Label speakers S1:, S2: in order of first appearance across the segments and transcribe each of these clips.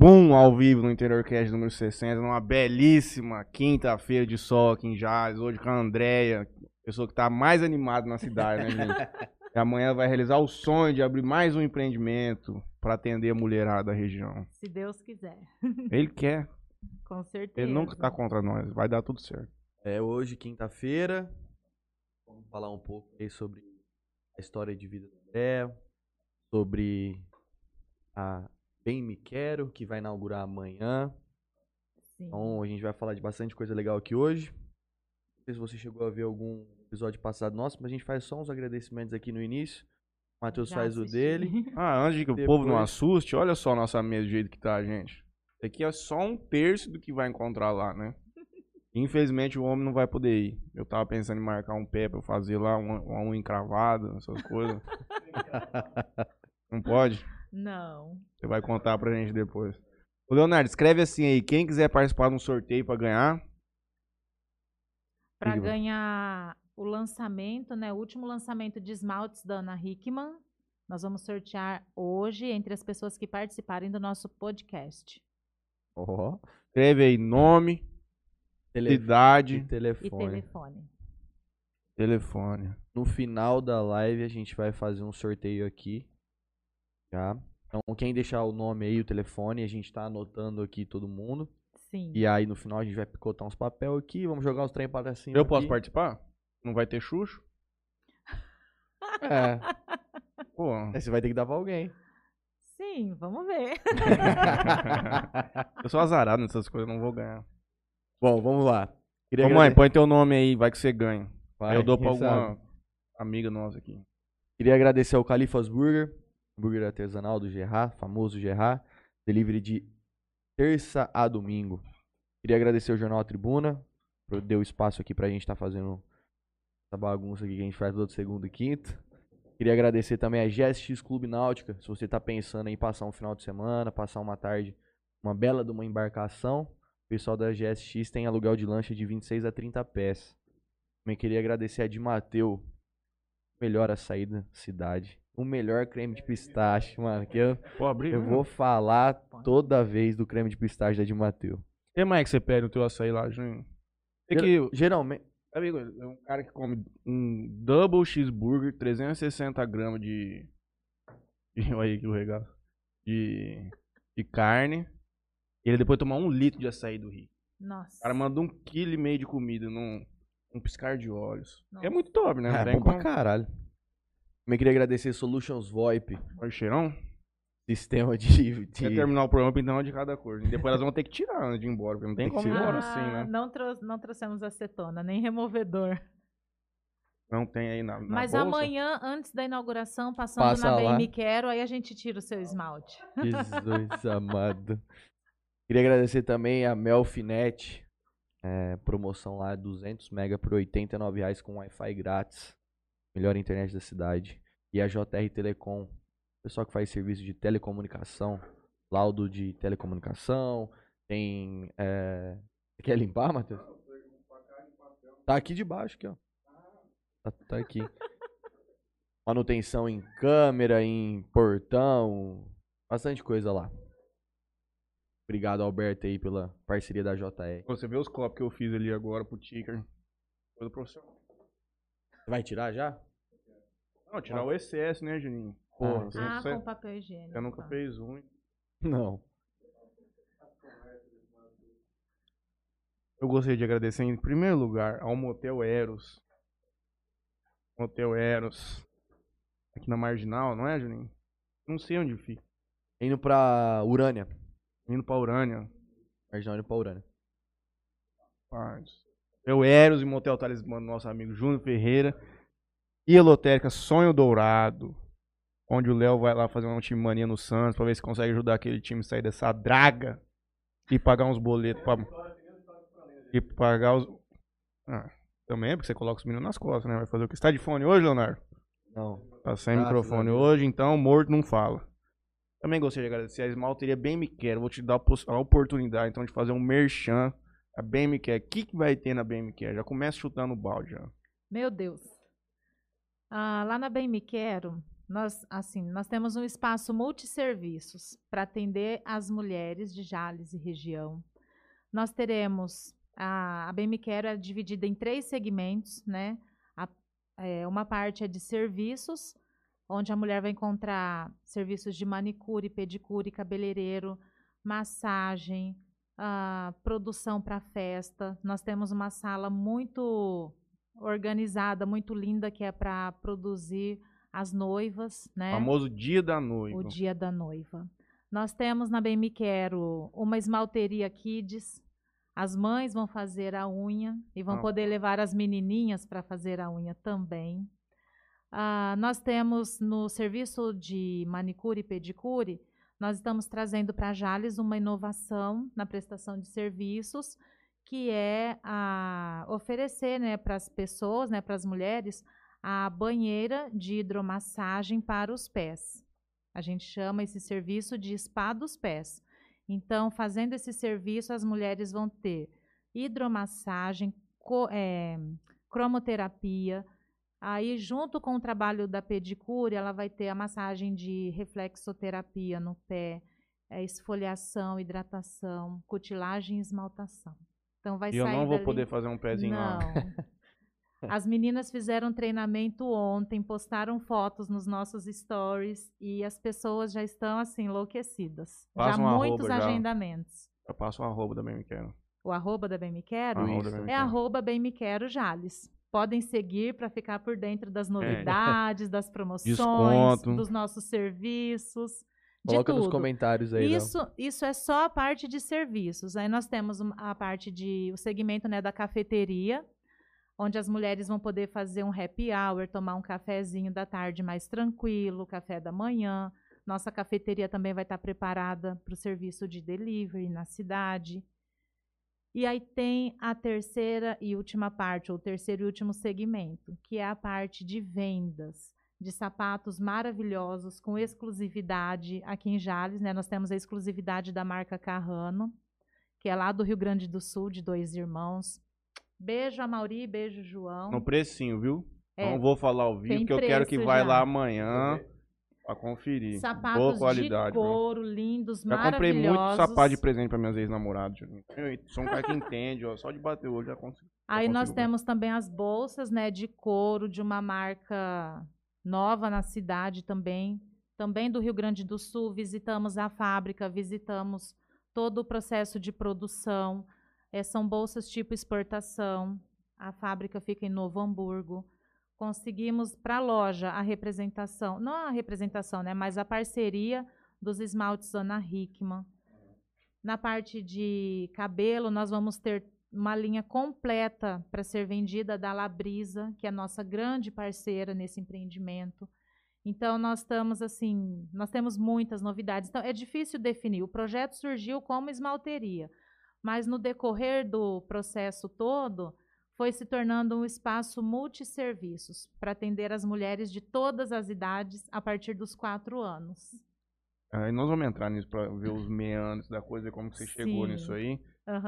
S1: Boom, ao vivo no Interior Cast número 60, numa belíssima quinta-feira de sol aqui em Jales, hoje com a Andréia, pessoa que tá mais animada na cidade, né, gente? E amanhã vai realizar o sonho de abrir mais um empreendimento para atender a mulherada da região.
S2: Se Deus quiser.
S1: Ele quer,
S2: Com certeza.
S1: ele nunca tá contra nós, vai dar tudo certo.
S3: É hoje, quinta-feira. Vamos falar um pouco aí sobre a história de vida do André, sobre a Bem Me Quero, que vai inaugurar amanhã.
S2: Sim.
S3: Então a gente vai falar de bastante coisa legal aqui hoje. Não sei se você chegou a ver algum episódio passado nosso, mas a gente faz só uns agradecimentos aqui no início. O Matheus
S2: Já
S3: faz o dele.
S1: Ah, antes de que o povo não
S3: Depois-
S1: assuste, olha só a nossa mesa do jeito que tá, gente. Isso aqui é só um terço do que vai encontrar lá, né? Infelizmente o homem não vai poder ir. Eu tava pensando em marcar um pé pra eu fazer lá, uma, uma unha encravada, essas coisas. não pode?
S2: Não.
S1: Você vai contar pra gente depois. Ô Leonardo, escreve assim aí, quem quiser participar de um sorteio pra ganhar, vai?
S2: ganhar o lançamento, né? O último lançamento de esmaltes da Ana Hickman, nós vamos sortear hoje entre as pessoas que participarem do nosso podcast.
S3: Ó.
S1: escreve aí nome,
S3: Tele...
S1: idade,
S3: e
S2: E
S3: telefone.
S2: telefone.
S1: telefone.
S3: No final da live a gente vai fazer um sorteio aqui. Tá? Então quem deixar o nome aí, o telefone, a gente tá anotando aqui todo mundo.
S2: Sim.
S3: E aí no final a gente vai picotar uns papel aqui, vamos jogar os trem para cima.
S1: Eu posso
S3: aqui.
S1: participar? Não vai ter Xuxo?
S3: É.
S1: Pô.
S3: Aí você vai ter que dar pra alguém.
S2: Sim, vamos ver.
S1: Eu sou azarado nessas coisas, não vou ganhar.
S3: Bom, vamos lá. Queria
S1: Ô mãe,
S3: agrade-
S1: põe teu nome aí, vai que você ganha.
S3: Vai,
S1: Aí eu dou pra alguma
S3: sabe.
S1: amiga nossa aqui.
S3: Queria agradecer ao Califas Burger, burger artesanal do Gerard, famoso Gerard, delivery de terça a domingo. Queria agradecer ao Jornal Tribuna, por deu espaço aqui pra gente estar fazendo essa bagunça aqui que a gente faz todo segundo e quinto. Queria agradecer também a GSX Clube Náutica, se você tá pensando em passar um final de semana, passar uma tarde, uma bela de uma embarcação, o pessoal da GSX tem aluguel de lancha de 26 a 30 pés. Também queria agradecer a de Mateu, melhor açaí da cidade. O melhor creme de pistache, mano. Que eu,
S1: Pô, abrir.
S3: eu vou falar toda vez do creme de pistache da de Mateu.
S1: O que mais que você pede no teu açaí lá, Juninho? É que,
S3: Geralmente.
S1: amigo, é um cara que come um double cheeseburger, 360 gramas de. de olha aí que o regalo. De. de carne. E ele depois tomar um litro de açaí do Rio.
S2: Nossa.
S1: O cara manda um quilo e meio de comida num um piscar de olhos.
S2: Nossa.
S1: É muito top, né?
S3: É,
S1: tem
S3: bom pra caralho. Também queria agradecer Solutions VoIP,
S1: Olha o cheirão.
S3: sistema de. de-
S1: Quer terminar o programa pintando de cada cor. E depois elas vão ter que tirar antes de ir embora, porque não tem
S3: Tem que
S1: como ir
S3: tirar.
S1: embora
S2: Ah,
S1: assim, né?
S2: não, trou- não trouxemos acetona, nem removedor.
S1: Não tem aí na, na
S2: Mas
S1: bolsa.
S2: amanhã, antes da inauguração, passando
S3: Passa
S2: na
S3: lá.
S2: Me Quero, aí a gente tira o seu esmalte.
S3: Jesus amado. Queria agradecer também a Melfinet. é, promoção lá, 200 mega por 89 reais com Wi-Fi grátis. Melhor internet da cidade. E a JR Telecom. Pessoal que faz serviço de telecomunicação. Laudo de telecomunicação. Tem. É... Você quer limpar, Matheus? Tá aqui debaixo, aqui, ó. Tá, tá aqui. Manutenção em câmera, em portão. Bastante coisa lá. Obrigado, Alberto, aí, pela parceria da JR.
S1: Você vê os copos que eu fiz ali agora pro Ticker. Coisa profissional.
S3: Você vai tirar já?
S1: Não, tirar o excesso, né, Juninho? Pô,
S3: Ah,
S1: você,
S2: Ah,
S1: você-
S2: com papel higiênico.
S1: você nunca
S2: tá.
S1: fez um. hein?
S3: Não.
S1: Eu gostaria de agradecer em primeiro lugar ao Motel Eros. Motel Eros. Aqui na Marginal, não é, Juninho? Não sei onde fica.
S3: Indo pra Urânia.
S1: Indo pra Urânia.
S3: Marginal indo pra Urânia.
S1: Partes. Eu Eros e Motel Talismã do nosso amigo Júnior Ferreira. E a lotérica Sonho Dourado. Onde o Léo vai lá fazer uma time mania no Santos pra ver se consegue ajudar aquele time a sair dessa draga. E pagar uns boletos pra. E pagar os. Ah, também, porque você coloca os meninos nas costas, né? Vai fazer o que? Você tá de fone hoje, Leonardo?
S3: Não.
S1: Tá sem
S3: Graças
S1: microfone hoje, então morto não fala. Também gostaria de agradecer a Esmalteria Bem Me Quer. Vou te dar a oportunidade então de fazer um merchan. A Bem Me Quer. O que, que vai ter na Bem Me Quer? Já começa chutando o balde já.
S2: Meu Deus. Ah, lá na Bem Me Quero, Nós, assim, nós temos um espaço multisserviços para atender as mulheres de Jales e região. Nós teremos a, a BM Quero é dividida em três segmentos, né? A, é, uma parte é de serviços, onde a mulher vai encontrar serviços de manicure, pedicure, cabeleireiro, massagem, uh, produção para festa. Nós temos uma sala muito organizada, muito linda, que é para produzir as noivas, né?
S1: O famoso dia da noiva.
S2: O dia da noiva. Nós temos na BM Quero uma esmalteria Kids. As mães vão fazer a unha e vão ah. poder levar as menininhas para fazer a unha também. Uh, nós temos no serviço de manicure e pedicure, nós estamos trazendo para a Jales uma inovação na prestação de serviços, que é a oferecer né, para as pessoas, né, para as mulheres, a banheira de hidromassagem para os pés. A gente chama esse serviço de spa dos pés. Então, fazendo esse serviço, as mulheres vão ter hidromassagem, co, é, cromoterapia, Aí, junto com o trabalho da pedicure, ela vai ter a massagem de reflexoterapia no pé, é, esfoliação, hidratação, cutilagem e esmaltação. Então vai
S1: e
S2: sair
S1: eu não vou
S2: dali...
S1: poder fazer um pezinho
S2: não. As meninas fizeram treinamento ontem, postaram fotos nos nossos stories e as pessoas já estão assim enlouquecidas.
S1: Passa
S2: já
S1: um
S2: muitos
S1: arroba,
S2: agendamentos.
S1: Já. Eu passo o arroba da Bem Me Quero.
S2: O arroba da Bem Me Quero?
S1: Arroba da Bem Me
S2: É
S1: Quero.
S2: arroba Bem Me Quero Jales podem seguir para ficar por dentro das novidades, é. das promoções,
S1: Desconto.
S2: dos nossos serviços. De
S3: Coloca
S2: tudo.
S3: nos comentários aí.
S2: Isso, isso é só a parte de serviços. Aí nós temos a parte de o segmento né, da cafeteria, onde as mulheres vão poder fazer um happy hour, tomar um cafezinho da tarde mais tranquilo, café da manhã. Nossa cafeteria também vai estar preparada para o serviço de delivery na cidade. E aí tem a terceira e última parte, ou terceiro e último segmento, que é a parte de vendas de sapatos maravilhosos com exclusividade aqui em Jales, né? Nós temos a exclusividade da marca Carrano, que é lá do Rio Grande do Sul, de dois irmãos. Beijo a Mauri, beijo João.
S1: No precinho, viu?
S2: É,
S1: não vou falar ao vivo, porque eu quero que
S2: já.
S1: lá amanhã pra conferir. Boa
S2: Sapatos de
S1: qualidade. viu?
S2: couro, lindos,
S1: Já comprei muito
S2: maravilhosos.
S1: sapato de presente pra minhas ex-namoradas. Sou um cara que entende, ó. Só de bater olho já consigo.
S2: Aí
S1: já
S2: nós
S1: consigo ver.
S2: temos também as bolsas, né, de couro de uma marca nova na cidade também, também do Rio Grande do Sul. Visitamos a fábrica, visitamos todo o processo de produção. Eh, são bolsas tipo exportação. A fábrica fica em Novo Hamburgo. Conseguimos para a loja a representação, não a representação, né, mas a parceria dos esmaltes Ana Hickman. Na parte de cabelo, nós vamos ter uma linha completa para ser vendida da Labrisa, que é a nossa grande parceira nesse empreendimento. Então nós estamos assim, nós temos muitas novidades. Então é difícil definir. O projeto surgiu como esmalteria, mas no decorrer do processo todo foi se tornando um espaço multisserviços para atender as mulheres de todas as idades a partir dos quatro anos.
S1: Aí nós vamos entrar nisso pra ver os meandros da coisa, como que você chegou
S2: Sim.
S1: nisso aí.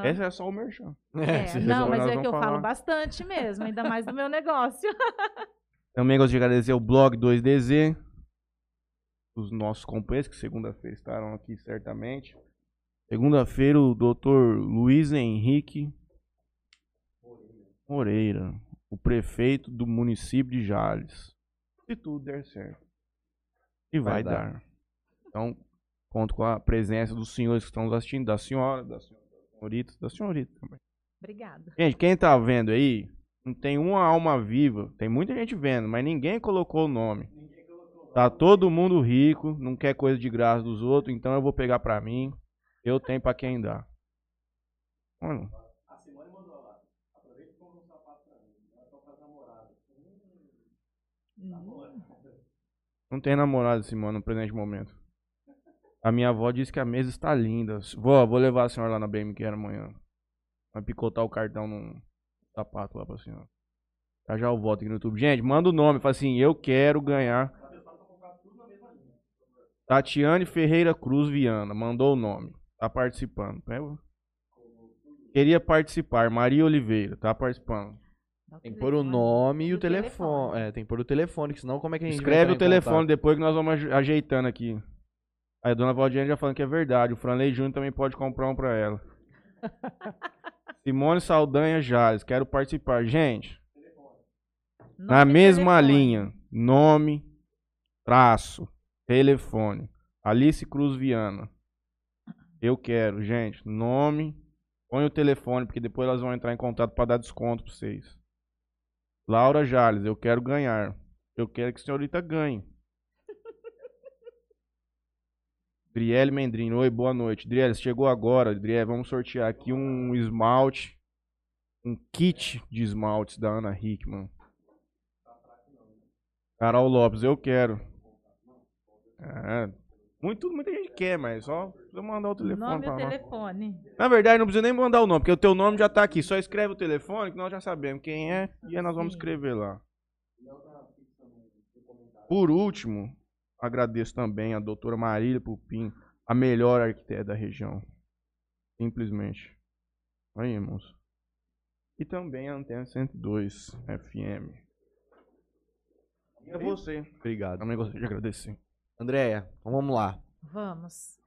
S1: Esse é só o merchan.
S2: É,
S3: se
S2: não, mas é que eu
S1: falar.
S2: falo bastante mesmo, ainda mais do meu negócio.
S1: Também gosto de agradecer o blog 2DZ, os nossos companheiros, que segunda-feira estarão aqui certamente. Segunda-feira, o doutor Luiz Henrique Moreira, o prefeito do município de Jales. Se tudo der certo. E vai,
S3: Vai
S1: dar.
S3: dar.
S1: Então, conto com a presença dos senhores que estão nos assistindo, da senhora, da senhorita, da senhorita também.
S2: Obrigada.
S1: Gente, quem tá vendo aí, não tem uma alma viva. Tem muita gente vendo, mas ninguém colocou o nome. Tá todo mundo rico, não quer coisa de graça dos outros, então eu vou pegar pra mim. Eu tenho pra quem dá. Olha,
S2: Hum.
S1: não tem namorado, Simone, no presente momento. A minha avó disse que a mesa está linda. Vó, vou levar a senhora lá na BMQ amanhã. Vai picotar o cartão num sapato lá pra senhora. Já já eu volto aqui no YouTube. Gente, manda o nome. Fala assim, eu quero ganhar. Tatiane Ferreira Cruz Viana. Mandou o nome. Tá participando. Pega. Queria participar. Maria Oliveira. Tá participando.
S3: Tem que pôr o nome e o telefone.
S2: telefone.
S3: É, tem que pôr o telefone, que senão como é que a gente vai
S1: Escreve o telefone
S3: contato?
S1: depois que nós vamos aj- ajeitando aqui. Aí a dona Valdiane já falando que é verdade. O Franley Júnior também pode comprar um pra ela. Simone Saldanha Jales, quero participar. Gente, na
S2: e
S1: mesma
S2: telefone.
S1: linha, nome, traço, telefone. Alice Cruz Viana. Eu quero, gente, nome, põe o telefone, porque depois elas vão entrar em contato pra dar desconto pra vocês. Laura Jales, eu quero ganhar. Eu quero que a senhorita ganhe. Driele Mendrino, oi, boa noite. Driele, você chegou agora. Driele, vamos sortear aqui um esmalte, um kit de esmaltes da Ana Hickman. Carol Lopes, eu quero. É, muito, muita gente quer, mas só precisa mandar o telefone
S2: Nome e
S1: pra
S2: telefone.
S1: Na verdade, não precisa nem mandar o nome, porque o teu nome já tá aqui. Só escreve o telefone que nós já sabemos quem é e aí nós vamos escrever lá. Por último, agradeço também a doutora Marília Pupim, a melhor arquiteta da região. Simplesmente. Aí, irmãos. E também a Antena 102 FM. E a você.
S3: Obrigado.
S1: Também gostaria de agradecer.
S3: Andréia, então vamos lá.
S2: Vamos.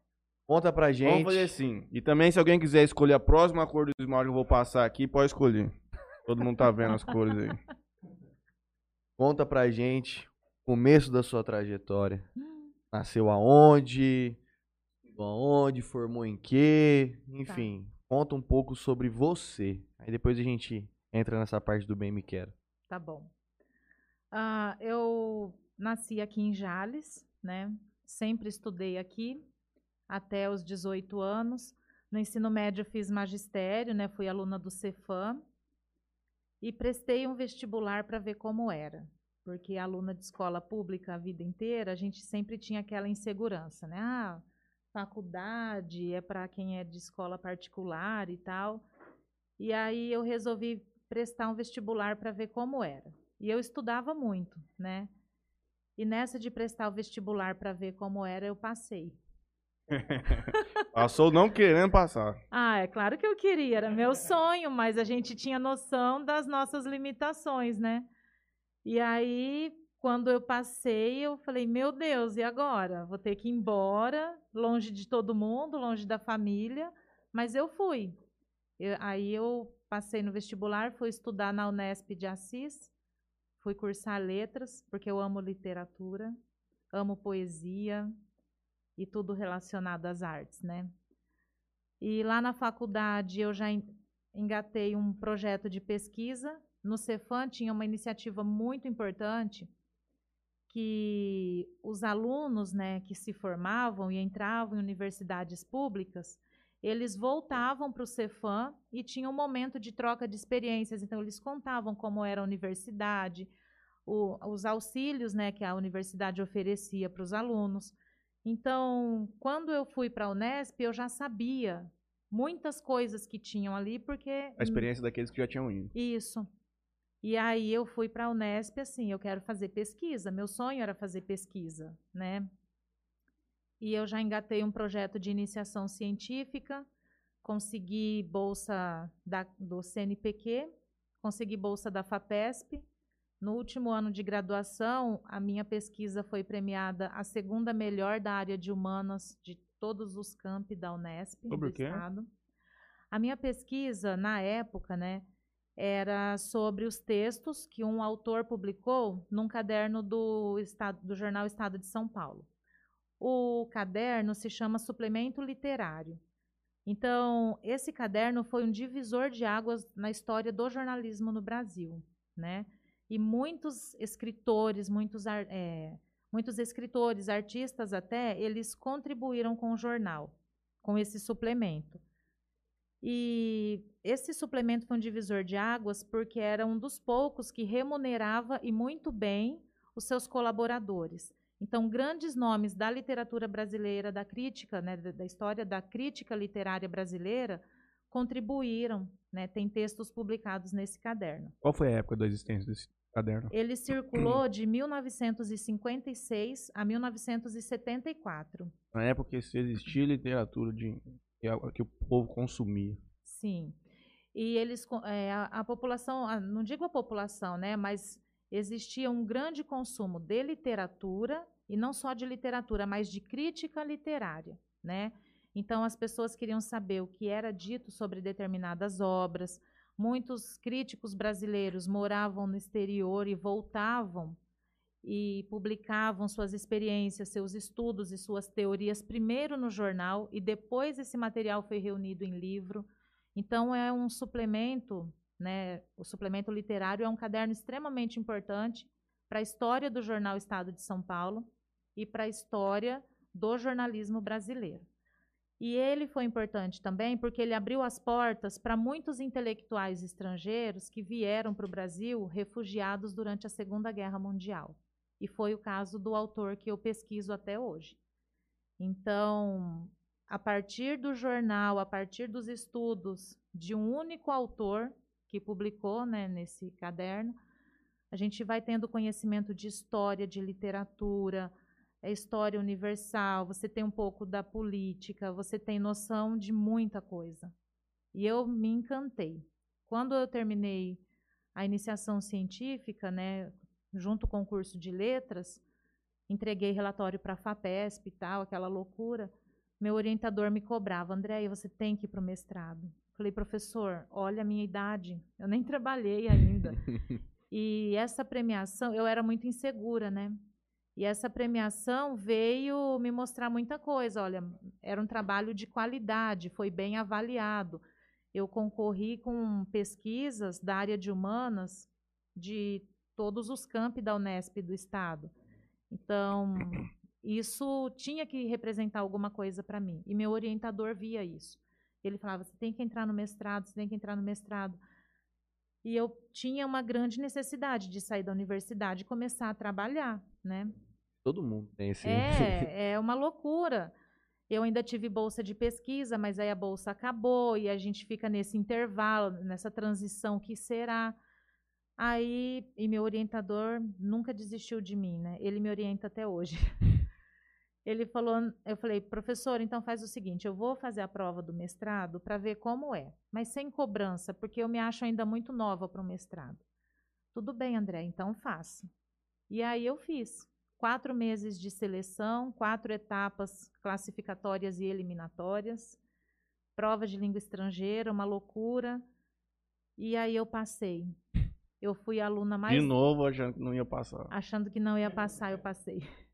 S3: Conta pra gente.
S1: Vamos fazer assim. E também, se alguém quiser escolher a próxima cor do esmalte que eu vou passar aqui, pode escolher. Todo mundo tá vendo as cores aí.
S3: Conta pra gente começo da sua trajetória. Nasceu aonde? Aonde? Formou em quê? Enfim, conta um pouco sobre você. Aí depois a gente entra nessa parte do Bem Me Quero.
S2: Tá bom. Ah, eu nasci aqui em Jales, né? Sempre estudei aqui até os 18 anos. No ensino médio fiz magistério, né? Fui aluna do Cefam e prestei um vestibular para ver como era, porque aluna de escola pública a vida inteira, a gente sempre tinha aquela insegurança, né? Ah, faculdade é para quem é de escola particular e tal. E aí eu resolvi prestar um vestibular para ver como era. E eu estudava muito, né? E nessa de prestar o vestibular para ver como era, eu passei.
S1: Passou não querendo passar.
S2: Ah, é claro que eu queria, era meu sonho, mas a gente tinha noção das nossas limitações, né? E aí, quando eu passei, eu falei, meu Deus, e agora? Vou ter que ir embora, longe de todo mundo, longe da família, mas eu fui. Eu- aí eu passei no vestibular, fui estudar na Unesp de Assis, fui cursar letras, porque eu amo literatura, amo poesia e tudo relacionado às artes, né? E lá na faculdade eu já en- engatei um projeto de pesquisa. No Cefam tinha uma iniciativa muito importante que os alunos né, que se formavam e entravam em universidades públicas, eles voltavam para o Cefam e tinha um momento de troca de experiências. Então, eles contavam como era a universidade, o- os auxílios né, que a universidade oferecia para os alunos. Então, quando eu fui para a Unesp, eu já sabia muitas coisas que tinham ali, porque.
S1: A experiência daqueles que já tinham ido.
S2: Isso. E aí eu fui para a Unesp assim, eu quero fazer pesquisa. Meu sonho era fazer pesquisa, né? E eu já engatei um projeto de iniciação científica, consegui bolsa da, do CNPq, consegui bolsa da FAPESP. No último ano de graduação, a minha pesquisa foi premiada a segunda melhor da área de humanas de todos os campi da Unesp
S1: Sobre
S2: do
S1: o quê?
S2: estado. A minha pesquisa, na época, né, era sobre os textos que um autor publicou num caderno do, estado, do jornal Estado de São Paulo. O caderno se chama Suplemento Literário. Então, esse caderno foi um divisor de águas na história do jornalismo no Brasil, né? E muitos escritores, muitos, eh, muitos escritores, artistas até, eles contribuíram com o jornal, com esse suplemento. E esse suplemento foi um divisor de águas porque era um dos poucos que remunerava e muito bem os seus colaboradores. Então, grandes nomes da literatura brasileira, da crítica, né, da história da crítica literária brasileira, contribuíram. Né, tem textos publicados nesse caderno.
S1: Qual foi a época da existência desse caderno?
S2: Ele circulou de 1956 a 1974.
S1: Na época que se existia literatura de, que, a- que o povo consumia.
S2: Sim. E eles, é, a, a população, a- não digo a população, né, mas existia um grande consumo de literatura, e não só de literatura, mas de crítica literária, né? Então as pessoas queriam saber o que era dito sobre determinadas obras. Muitos críticos brasileiros moravam no exterior e voltavam e publicavam suas experiências, seus estudos e suas teorias primeiro no jornal e depois esse material foi reunido em livro. Então é um suplemento, né? O suplemento literário é um caderno extremamente importante para a história do jornal Estado de São Paulo e para a história do jornalismo brasileiro. E ele foi importante também porque ele abriu as portas para muitos intelectuais estrangeiros que vieram para o Brasil refugiados durante a Segunda Guerra Mundial. E foi o caso do autor que eu pesquiso até hoje. Então, a partir do jornal, a partir dos estudos de um único autor que publicou né, nesse caderno, a gente vai tendo conhecimento de história, de literatura, é história universal, você tem um pouco da política, você tem noção de muita coisa. E eu me encantei. Quando eu terminei a iniciação científica, né, junto com o curso de letras, entreguei relatório para a FAPESP e tal, aquela loucura. Meu orientador me cobrava, Andréia, você tem que ir para o mestrado. Falei, professor, olha a minha idade, eu nem trabalhei ainda. e essa premiação, eu era muito insegura, né? E essa premiação veio me mostrar muita coisa. Olha, era um trabalho de qualidade, foi bem avaliado. Eu concorri com pesquisas da área de humanas de todos os campi da Unesp do estado. Então, isso tinha que representar alguma coisa para mim. E meu orientador via isso. Ele falava: você tem que entrar no mestrado, você tem que entrar no mestrado. E eu tinha uma grande necessidade de sair da universidade e começar a trabalhar, né?
S3: Todo mundo tem esse.
S2: É, é uma loucura. Eu ainda tive bolsa de pesquisa, mas aí a bolsa acabou e a gente fica nesse intervalo, nessa transição que será. Aí, e meu orientador nunca desistiu de mim, né? Ele me orienta até hoje. Ele falou, eu falei, professor, então faz o seguinte, eu vou fazer a prova do mestrado para ver como é, mas sem cobrança, porque eu me acho ainda muito nova para o mestrado. Tudo bem, André, então faça. E aí eu fiz quatro meses de seleção, quatro etapas classificatórias e eliminatórias, prova de língua estrangeira, uma loucura. E aí eu passei. Eu fui a aluna mais.
S1: De novo, achando que não ia passar.
S2: Achando que não ia passar, eu passei.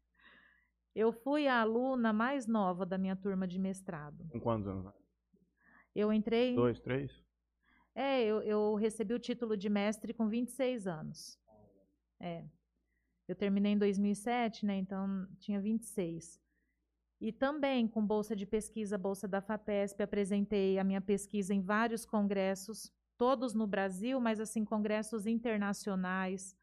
S2: Eu fui a aluna mais nova da minha turma de mestrado.
S1: Com quantos anos?
S2: Eu entrei.
S1: Dois, três?
S2: É, eu, eu recebi o título de mestre com 26 anos. É. Eu terminei em 2007, né? Então tinha 26. E também com bolsa de pesquisa, bolsa da FAPESP, apresentei a minha pesquisa em vários congressos, todos no Brasil, mas assim congressos internacionais,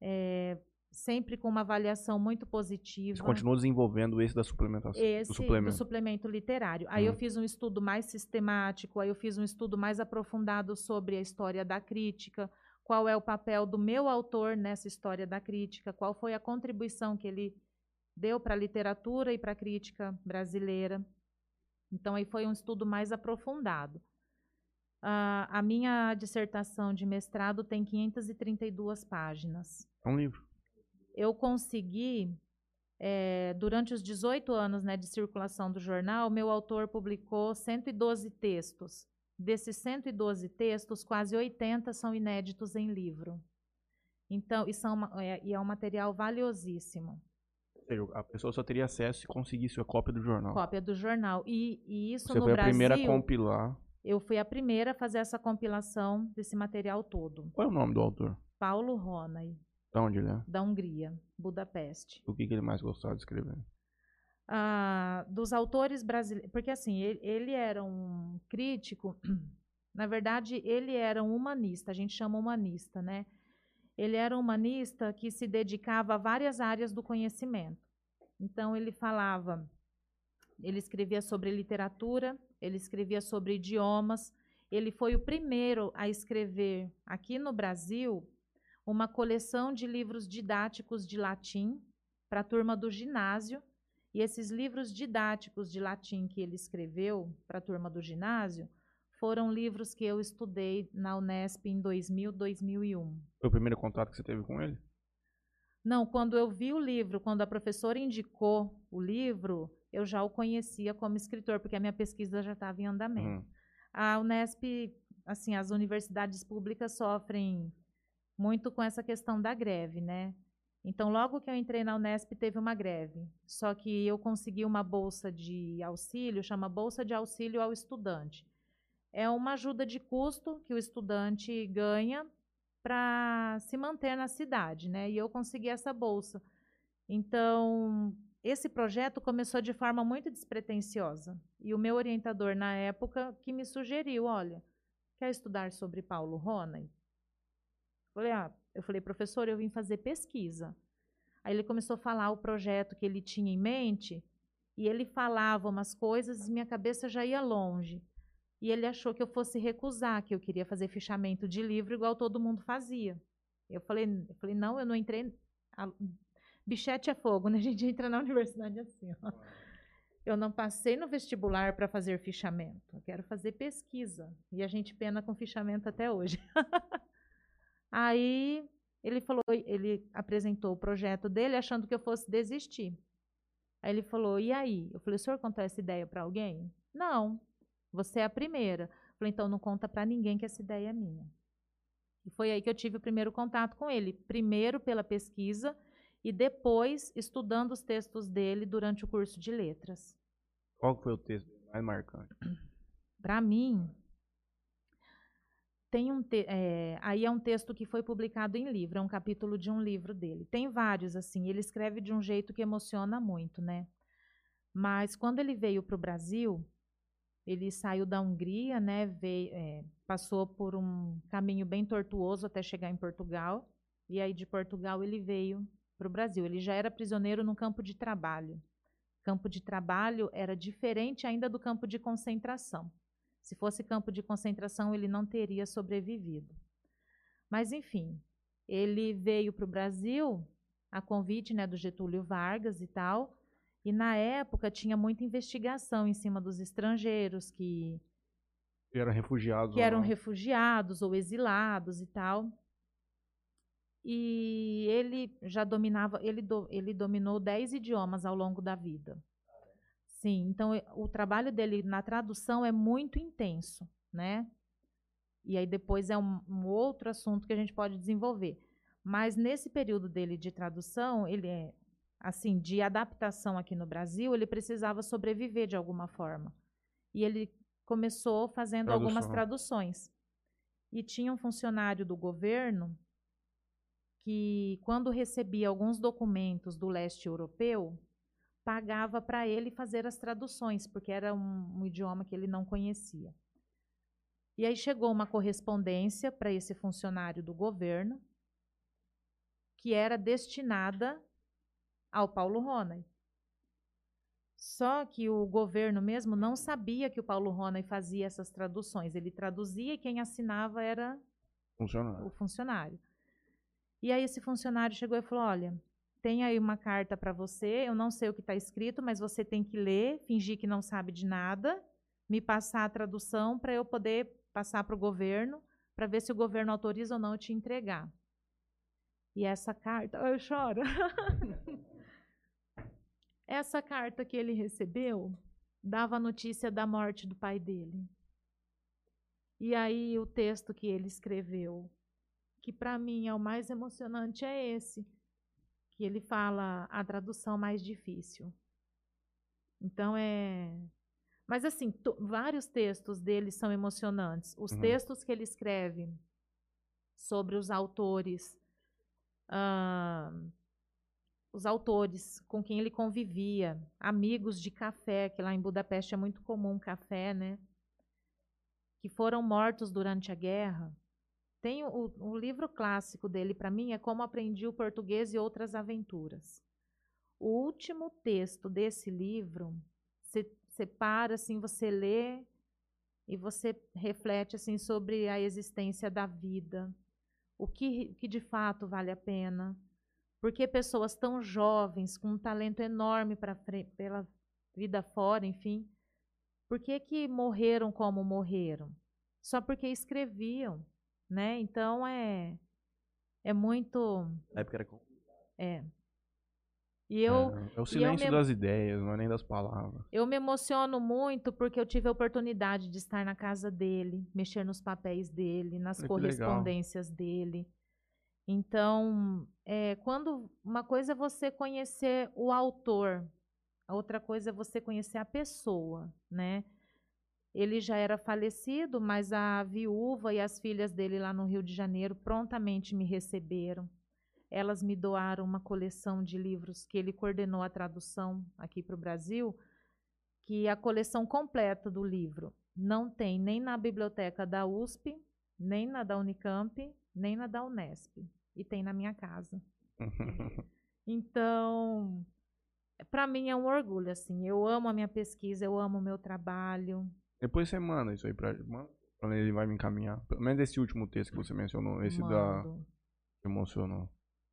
S2: é, sempre com uma avaliação muito positiva.
S1: Você continuou desenvolvendo esse da suplementação.
S2: Esse
S1: do suplemento.
S2: do suplemento literário. Aí eu
S1: Hum.
S2: fiz um estudo mais sistemático, aí eu fiz um estudo mais aprofundado sobre a história da crítica, qual é o papel do meu autor nessa história da crítica, qual foi a contribuição que ele deu para a literatura e para a crítica brasileira. Então aí foi um estudo mais aprofundado. Ah, a minha dissertação de mestrado tem 532 páginas
S1: É um livro.
S2: eu consegui, eh, durante os 18 anos né, de circulação do jornal, meu autor publicou 112 textos. Desses 112 textos, quase 80 são inéditos em livro. Então, e, são, é, e é um material valiosíssimo.
S1: A pessoa só teria acesso se conseguisse a cópia do jornal.
S2: Cópia do jornal. E, e isso
S1: Você
S2: no
S1: foi a
S2: Brasil,
S1: primeira a compilar.
S2: Eu fui a primeira a fazer essa compilação desse material todo.
S1: Qual é o nome do autor?
S2: Paulo Ronay,
S1: De onde ele é?
S2: da Hungria, Budapeste.
S1: O que, que ele mais gostava de escrever?
S2: ah, dos autores brasileiros, porque assim, ele, ele era um crítico, na verdade, ele era um humanista, a gente chama humanista, né? Ele era um humanista que se dedicava a várias áreas do conhecimento. Então, ele falava, ele escrevia sobre literatura, ele escrevia sobre idiomas, ele foi o primeiro a escrever aqui no Brasil uma coleção de livros didáticos de latim para a turma do ginásio, e esses livros didáticos de latim que ele escreveu para a turma do ginásio foram livros que eu estudei na Unesp em 2000, 2001.
S1: Foi o primeiro contato que você teve com ele?
S2: Não, quando eu vi o livro, quando a professora indicou o livro, eu já o conhecia como escritor, porque a minha pesquisa já estava em andamento.
S1: Uhum.
S2: A Unesp, assim, as universidades públicas sofrem muito com essa questão da greve, né? Então, logo que eu entrei na Unesp, teve uma greve. Só que eu consegui uma bolsa de auxílio, chama Bolsa de Auxílio ao Estudante. É uma ajuda de custo que o estudante ganha para se manter na cidade, né? E eu consegui essa bolsa. Então, esse projeto começou de forma muito despretensiosa. E o meu orientador na época que me sugeriu, olha, quer estudar sobre Paulo Ronay? Falei, ah, eu falei, professor, eu vim fazer pesquisa. Aí ele começou a falar o projeto que ele tinha em mente, e ele falava umas coisas e minha cabeça já ia longe. E ele achou que eu fosse recusar, que eu queria fazer fichamento de livro igual todo mundo fazia. Eu falei, eu falei não, eu não entrei. Bichete é fogo, né? A gente entra na universidade assim. Ó. Eu não passei no vestibular para fazer fichamento. Eu quero fazer pesquisa. E a gente pena com fichamento até hoje. Aí ele falou, ele apresentou o projeto dele achando que eu fosse desistir. Aí ele falou: "E aí?" Eu falei: "O senhor contou essa ideia para alguém?" "Não. Você é a primeira." Eu falei: "Então não conta para ninguém que essa ideia é minha." E foi aí que eu tive o primeiro contato com ele, primeiro pela pesquisa e depois estudando os textos dele durante o curso de letras.
S1: Qual foi o texto mais marcante?
S2: Para mim, tem um é, aí é um texto que foi publicado em livro, é um capítulo de um livro dele. Tem vários assim. Ele escreve de um jeito que emociona muito, né? Mas quando ele veio para o Brasil, ele saiu da Hungria, né? Veio, é, passou por um caminho bem tortuoso até chegar em Portugal. E aí de Portugal ele veio para o Brasil. Ele já era prisioneiro no campo de trabalho. Campo de trabalho era diferente ainda do campo de concentração. Se fosse campo de concentração, ele não teria sobrevivido. Mas, enfim, ele veio para o Brasil a convite né, do Getúlio Vargas e tal. E na época tinha muita investigação em cima dos estrangeiros que,
S1: que eram refugiados,
S2: que eram refugiados ou exilados e tal. E ele já dominava, ele, do, ele dominou dez idiomas ao longo da vida. Sim, então o trabalho dele na tradução é muito intenso, né? E aí depois é um, um, outro assunto que a gente pode desenvolver. Mas nesse período dele de tradução, ele é assim, de adaptação aqui no Brasil, ele precisava sobreviver de alguma forma. E ele começou fazendo Tradução. algumas traduções. E tinha um funcionário do governo que, quando recebia alguns documentos do leste europeu, pagava para ele fazer as traduções, porque era um, um idioma que ele não conhecia. E aí chegou uma correspondência para esse funcionário do governo, que era destinada ao Paulo Ronay. Só que o governo mesmo não sabia que o Paulo Ronay fazia essas traduções. Ele traduzia e quem assinava era
S1: funcionário.
S2: o funcionário. E aí esse funcionário chegou e falou: Olha, tem aí uma carta para você, eu não sei o que está escrito, mas você tem que ler, fingir que não sabe de nada, me passar a tradução para eu poder passar para o governo, para ver se o governo autoriza ou não te entregar. E essa carta, eu choro. essa carta que ele recebeu dava a notícia da morte do pai dele. E aí o texto que ele escreveu, que para mim é o mais emocionante, é esse que ele fala a tradução mais difícil. Então é. Mas assim, vários textos dele são emocionantes. Os uhum. textos que ele escreve sobre os autores, uh, os autores com quem ele convivia, amigos de café, que lá em Budapeste é muito comum café, né? Que foram mortos durante a guerra. Tem o, o livro clássico dele, para mim, é Como Aprendi o Português e Outras Aventuras. O último texto desse livro, você para, assim, você lê e você reflete assim sobre a existência da vida, o que, que de fato vale a pena, porque pessoas tão jovens, com um talento enorme para pela vida fora, enfim, por que, que morreram como morreram? só porque escreviam, né? Então é é muito
S3: Na época era com-
S2: é. E eu
S1: É, é o silêncio
S2: me-
S1: das ideias, não é nem das palavras.
S2: Eu me emociono muito porque eu tive a oportunidade de estar na casa dele, mexer nos papéis dele, nas
S1: Olha
S2: correspondências dele. Então, é, quando uma coisa é você conhecer o autor, a outra coisa é você conhecer a pessoa, né? Ele já era falecido, mas a viúva e as filhas dele lá no Rio de Janeiro prontamente me receberam. Elas me doaram uma coleção de livros que ele coordenou a tradução aqui para o Brasil, que é a coleção completa do livro não tem nem na biblioteca da USP, nem na da Unicamp, nem na da Unesp. E tem na minha casa. Então, para mim é um orgulho, assim. Eu amo a minha pesquisa, eu amo o meu trabalho.
S1: Depois você manda isso aí pra manda, pra ele vai me encaminhar. Pelo menos esse último texto que você mencionou, esse da
S2: mando.
S1: que emocionou.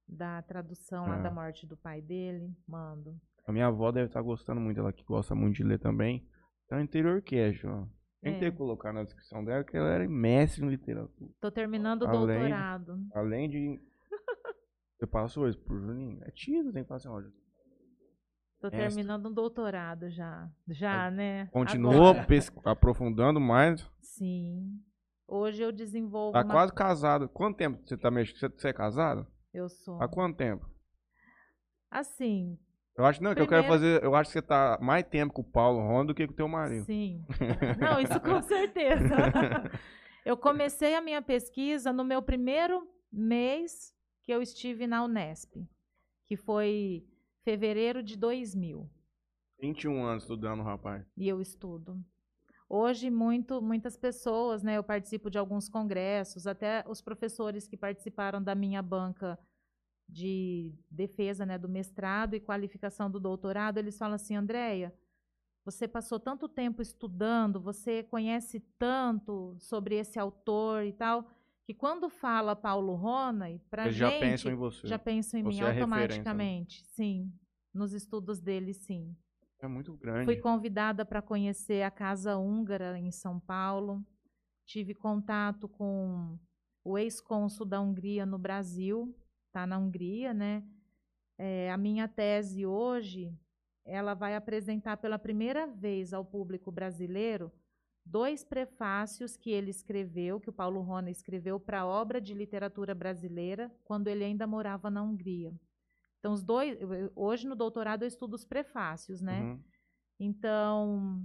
S2: Da tradução lá
S1: É.
S2: da morte do pai dele, mando.
S1: A minha avó deve estar gostando muito, ela que gosta muito de ler também. É o interior cash, ó. Tem que
S2: É.
S1: colocar na descrição dela que ela era mestre em literatura.
S2: Tô terminando o doutorado.
S1: Além de. Você passou isso pro Juninho? É tido, tem que falar assim.
S2: Tô
S1: Mestre.
S2: terminando um doutorado já. Já, né?
S1: Continua
S2: Agora.
S1: pes- aprofundando mais.
S2: Sim. Hoje eu desenvolvo
S1: Tá
S2: uma-
S1: quase casado. Quanto tempo você tá mexendo? Você, você é casado?
S2: Eu sou.
S1: Há quanto tempo?
S2: Assim,
S1: Eu acho não, que eu quero
S2: Primeiro-
S1: fazer. Eu acho que você tá mais tempo com o Paulo Ronda do que com o teu marido.
S2: Sim. Não, isso com certeza. Eu comecei a minha pesquisa no meu primeiro mês que eu estive na Unesp, que foi fevereiro de 2000.
S1: 21 anos estudando, rapaz.
S2: E eu estudo. Hoje, muito, muitas pessoas, né? Eu participo de alguns congressos, até os professores que participaram da minha banca de defesa né, do mestrado e qualificação do doutorado, eles falam assim, Andréia, você passou tanto tempo estudando, você conhece tanto sobre esse autor e tal, que quando fala Paulo Ronay, para gente
S1: já pensam em você.
S2: já pensam em
S1: Você
S2: mim
S1: é né?
S2: automaticamente. Sim, nos estudos dele, sim.
S1: É muito grande.
S2: Fui convidada para conhecer a Casa Húngara em São Paulo. Tive contato com o ex-cônsul da Hungria no Brasil, está na Hungria, né? É, a minha tese hoje, ela vai apresentar pela primeira vez ao público brasileiro dois prefácios que ele escreveu, que o Paulo Rona escreveu para a obra de literatura brasileira, quando ele ainda morava na Hungria. Então, os dois, hoje no doutorado eu estudo os prefácios, né?
S1: Uhum.
S2: Então,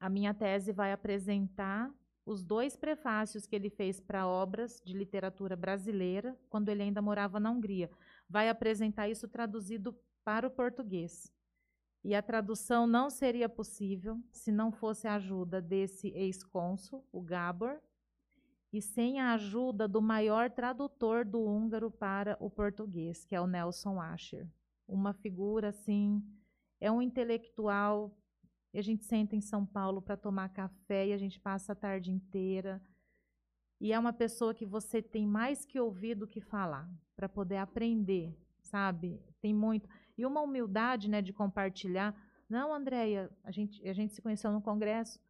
S2: a minha tese vai apresentar os dois prefácios que ele fez para obras de literatura brasileira, quando ele ainda morava na Hungria. Vai apresentar isso traduzido para o português. E a tradução não seria possível se não fosse a ajuda desse ex-cônsul, o Gabor, e sem a ajuda do maior tradutor do húngaro para o português, que é o Nelson Asher. Uma figura assim, é um intelectual. E a gente senta em São Paulo para tomar café e a gente passa a tarde inteira. E é uma pessoa que você tem mais que ouvir do que falar, para poder aprender, sabe? Tem muito. E uma humildade, né, de compartilhar. Não, Andréia, a gente, a gente se conheceu no congresso.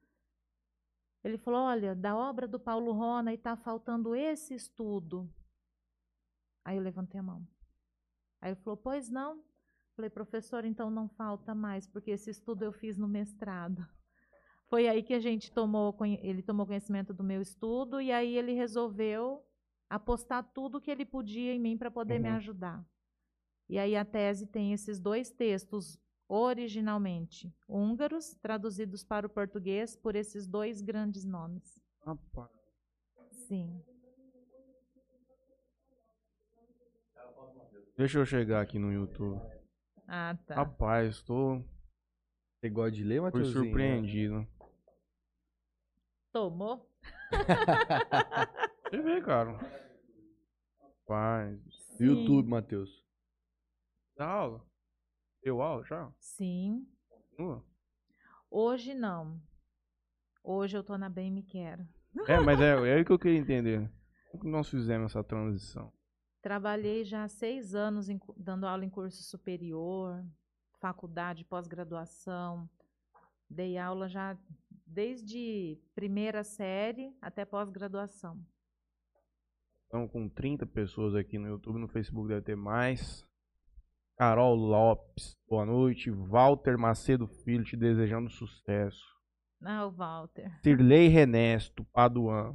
S2: Ele falou: olha, da obra do Paulo Rona está faltando esse estudo. Aí eu levantei a mão. Aí ele falou: pois não. Falei, professor, então não falta mais, porque esse estudo eu fiz no mestrado. Foi aí que a gente tomou, ele tomou conhecimento do meu estudo e aí ele resolveu apostar tudo que ele podia em mim para poder me
S1: Uhum.
S2: ajudar. E aí a tese tem esses dois textos originalmente húngaros, traduzidos para o português por esses dois grandes nomes.
S1: Rapaz.
S2: Sim.
S1: Deixa eu chegar aqui no YouTube.
S2: Ah, tá.
S1: Rapaz, estou
S3: Você gosta de ler,
S1: fui
S3: Matheusinho?
S1: surpreendido.
S2: Tomou?
S1: Você vê, cara. Rapaz.
S2: Sim.
S3: YouTube, Matheus.
S1: Dá aula? Deu aula já?
S2: Sim.
S1: Continua?
S2: Hoje não. Hoje eu tô na Bem Me Quero.
S1: É, mas é, é aí que eu queria entender. Como que nós fizemos essa transição?
S2: Trabalhei já há seis anos em dando aula em curso superior, faculdade, pós-graduação. Dei aula já desde primeira série até pós-graduação.
S1: Estamos com 30 pessoas aqui no YouTube, no Facebook deve ter mais. Carol Lopes, boa noite. Walter Macedo Filho, te desejando sucesso.
S2: Ah, o Walter.
S1: Cirlei Renesto, Paduan.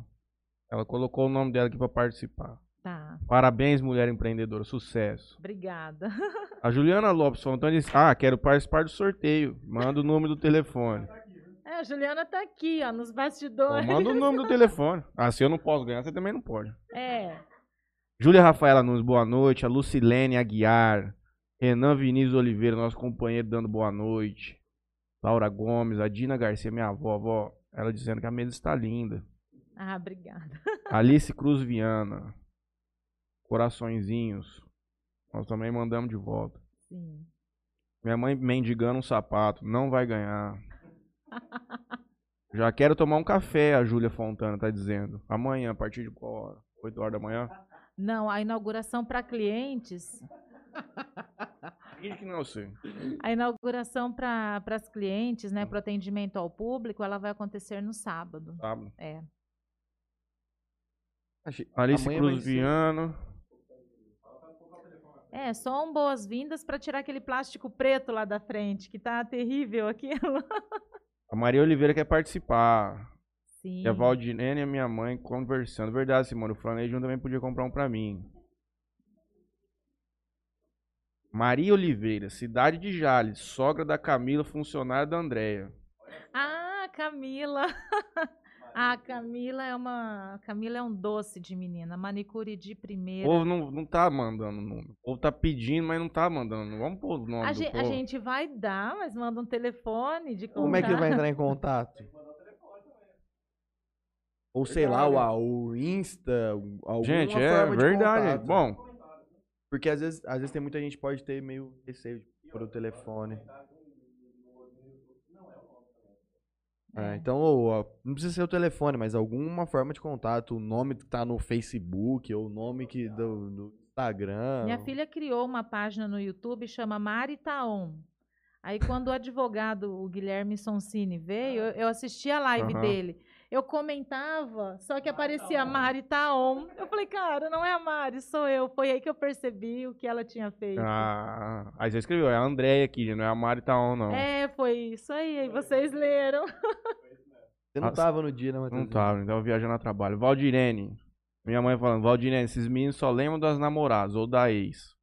S1: Ela colocou o nome dela aqui para participar.
S2: Tá.
S1: Parabéns, mulher empreendedora. Sucesso.
S2: Obrigada.
S1: A Juliana Lopes Fontana disse: Ah, quero participar do sorteio. Manda o número do telefone.
S2: É, a Juliana tá aqui, ó, nos
S1: Pô,
S2: bastidores.
S1: manda o número do telefone. Ah, se eu não posso ganhar, você também não pode.
S2: É.
S1: Júlia Rafaela Nunes, boa noite. A Lucilene Aguiar. Renan Vinícius Oliveira, nosso companheiro, dando boa noite. Laura Gomes, a Dina Garcia, minha avó, avó. Ela dizendo que a mesa está linda.
S2: Ah, obrigada.
S1: Alice Cruz Viana. Coraçõezinhos. Nós também mandamos de volta.
S2: Sim.
S1: Minha mãe mendigando um sapato. Não vai ganhar. Já quero tomar um café, a Júlia Fontana tá dizendo. Amanhã, a partir de qual hora? 8 horas da manhã?
S2: Não, a inauguração para clientes,
S1: que não sei.
S2: a inauguração para as clientes, né, para atendimento ao público, ela vai acontecer no sábado.
S1: Sábado.
S2: É.
S1: Alice
S3: amanhã
S1: Cruz
S3: vai ser-
S1: Viana.
S2: É, só um boas-vindas para tirar aquele plástico preto lá da frente, que tá terrível aquilo.
S1: A Maria Oliveira quer participar.
S2: Sim.
S1: E a Valdinene e a minha mãe conversando. Verdade, Simone. O Flanejo também podia comprar um pra mim. Maria Oliveira, cidade de Jales, sogra da Camila, funcionária da Andréia.
S2: Ah, Camila. Ah, Camila é uma, Camila é um doce de menina, manicure de
S1: O
S2: primeira.
S1: povo não, não tá mandando nome. O povo tá pedindo, mas não tá mandando. Vamos pôr o nome
S2: A
S1: do
S2: gen- a gente vai dar, mas manda um telefone de
S3: Como é que ele vai
S2: contato.
S3: entrar em contato? Ou sei lá, o, o Insta, alguma
S1: Gente, é verdade.
S3: contato.
S1: Bom,
S3: Porque às vezes, às vezes tem muita gente que pode ter meio receio por o telefone. É, então, ou, não precisa ser o telefone, mas alguma forma de contato, o nome que tá no Facebook, ou o nome que do, do Instagram.
S2: Minha filha criou uma página no YouTube chama Mari Taon. Aí quando o advogado, o Guilherme Sonsini, veio, eu, eu assisti a live
S1: Aham.
S2: dele. Eu comentava, só que aparecia Mari Taon. Eu falei, cara, não é a Mari, sou eu. Foi aí que eu percebi o que ela tinha feito.
S1: ah, aí você escreveu, é a Andréia aqui, não é a Mari Taon, não.
S2: É, foi isso aí. Aí vocês leram.
S3: Você não
S1: Nossa.
S3: tava no dia, né, Matheus?
S1: Não tava, então viajando a trabalho. Valdirene. Minha mãe falando, Valdirene, esses meninos só lembram das namoradas ou da ex.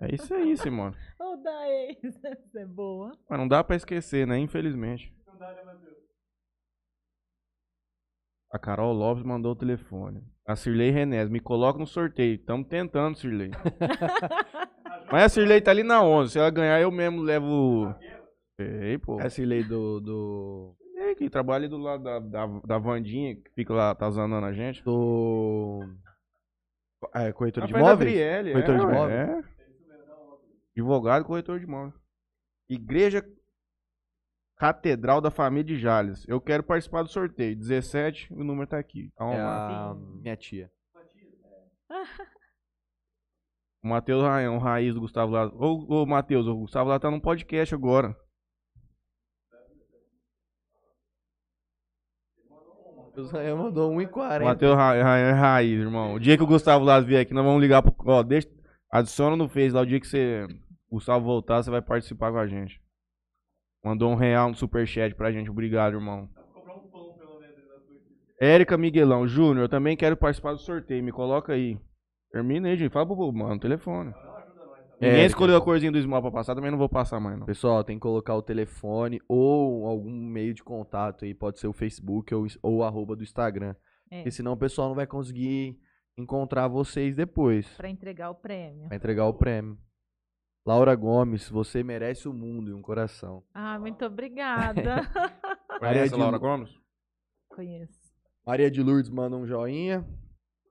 S1: É isso aí, Simone.
S2: Ô, da ex, essa é boa.
S1: Mas não dá pra esquecer, né? Infelizmente. A Carol Lopes mandou o telefone. A Cirlei Renés, me coloca no sorteio. Tamo tentando, Cirlei. Mas a Cirlei tá ali na 11. Se ela ganhar, eu mesmo levo. Ei, pô.
S3: Essa lei do, do,
S1: É que trabalha ali do lado da, da, da Vandinha, que fica lá, tá zanando a gente.
S3: do é, corretor de imóveis?
S1: Adriele,
S3: Corretor
S1: é,
S3: de imóveis?
S1: É. Advogado e corretor de imóveis. Igreja Catedral da Família de Jales. Eu quero participar do sorteio. 17, o número tá aqui. Tá
S3: É a minha tia.
S1: O Matheus Raião, raiz do Gustavo Lázaro. Ô, ô Matheus, o Gustavo Lázaro tá num podcast agora.
S3: O Israel mandou
S1: O
S3: 1,40.
S1: Matheus Ra- Raião é raiz, irmão. O dia que o Gustavo Lázaro vier aqui, nós vamos ligar pro. Ó, deixa. Adiciona no Face lá. O dia que você. O Gustavo voltar, você vai participar com a gente. Mandou um real no superchat pra gente. Obrigado, irmão. Érica Miguelão, Júnior, eu também quero participar do sorteio. Me coloca aí. Termina aí, gente. Fala pro povo, mano, no telefone. Ninguém
S3: Érica.
S1: escolheu a corzinha do Small pra passar, também não vou passar mais, não.
S3: Pessoal, tem que colocar o telefone ou algum meio de contato aí. Pode ser o Facebook ou, ou o arroba do Instagram.
S2: É.
S3: Porque senão o pessoal não vai conseguir encontrar vocês depois.
S2: Para entregar o prêmio.
S3: Vai entregar o prêmio. Laura Gomes, você merece o mundo e um coração.
S2: Ah, muito obrigada.
S1: Conhece
S3: de
S1: a Laura Gomes?
S2: Conheço.
S3: Maria de Lourdes manda um joinha.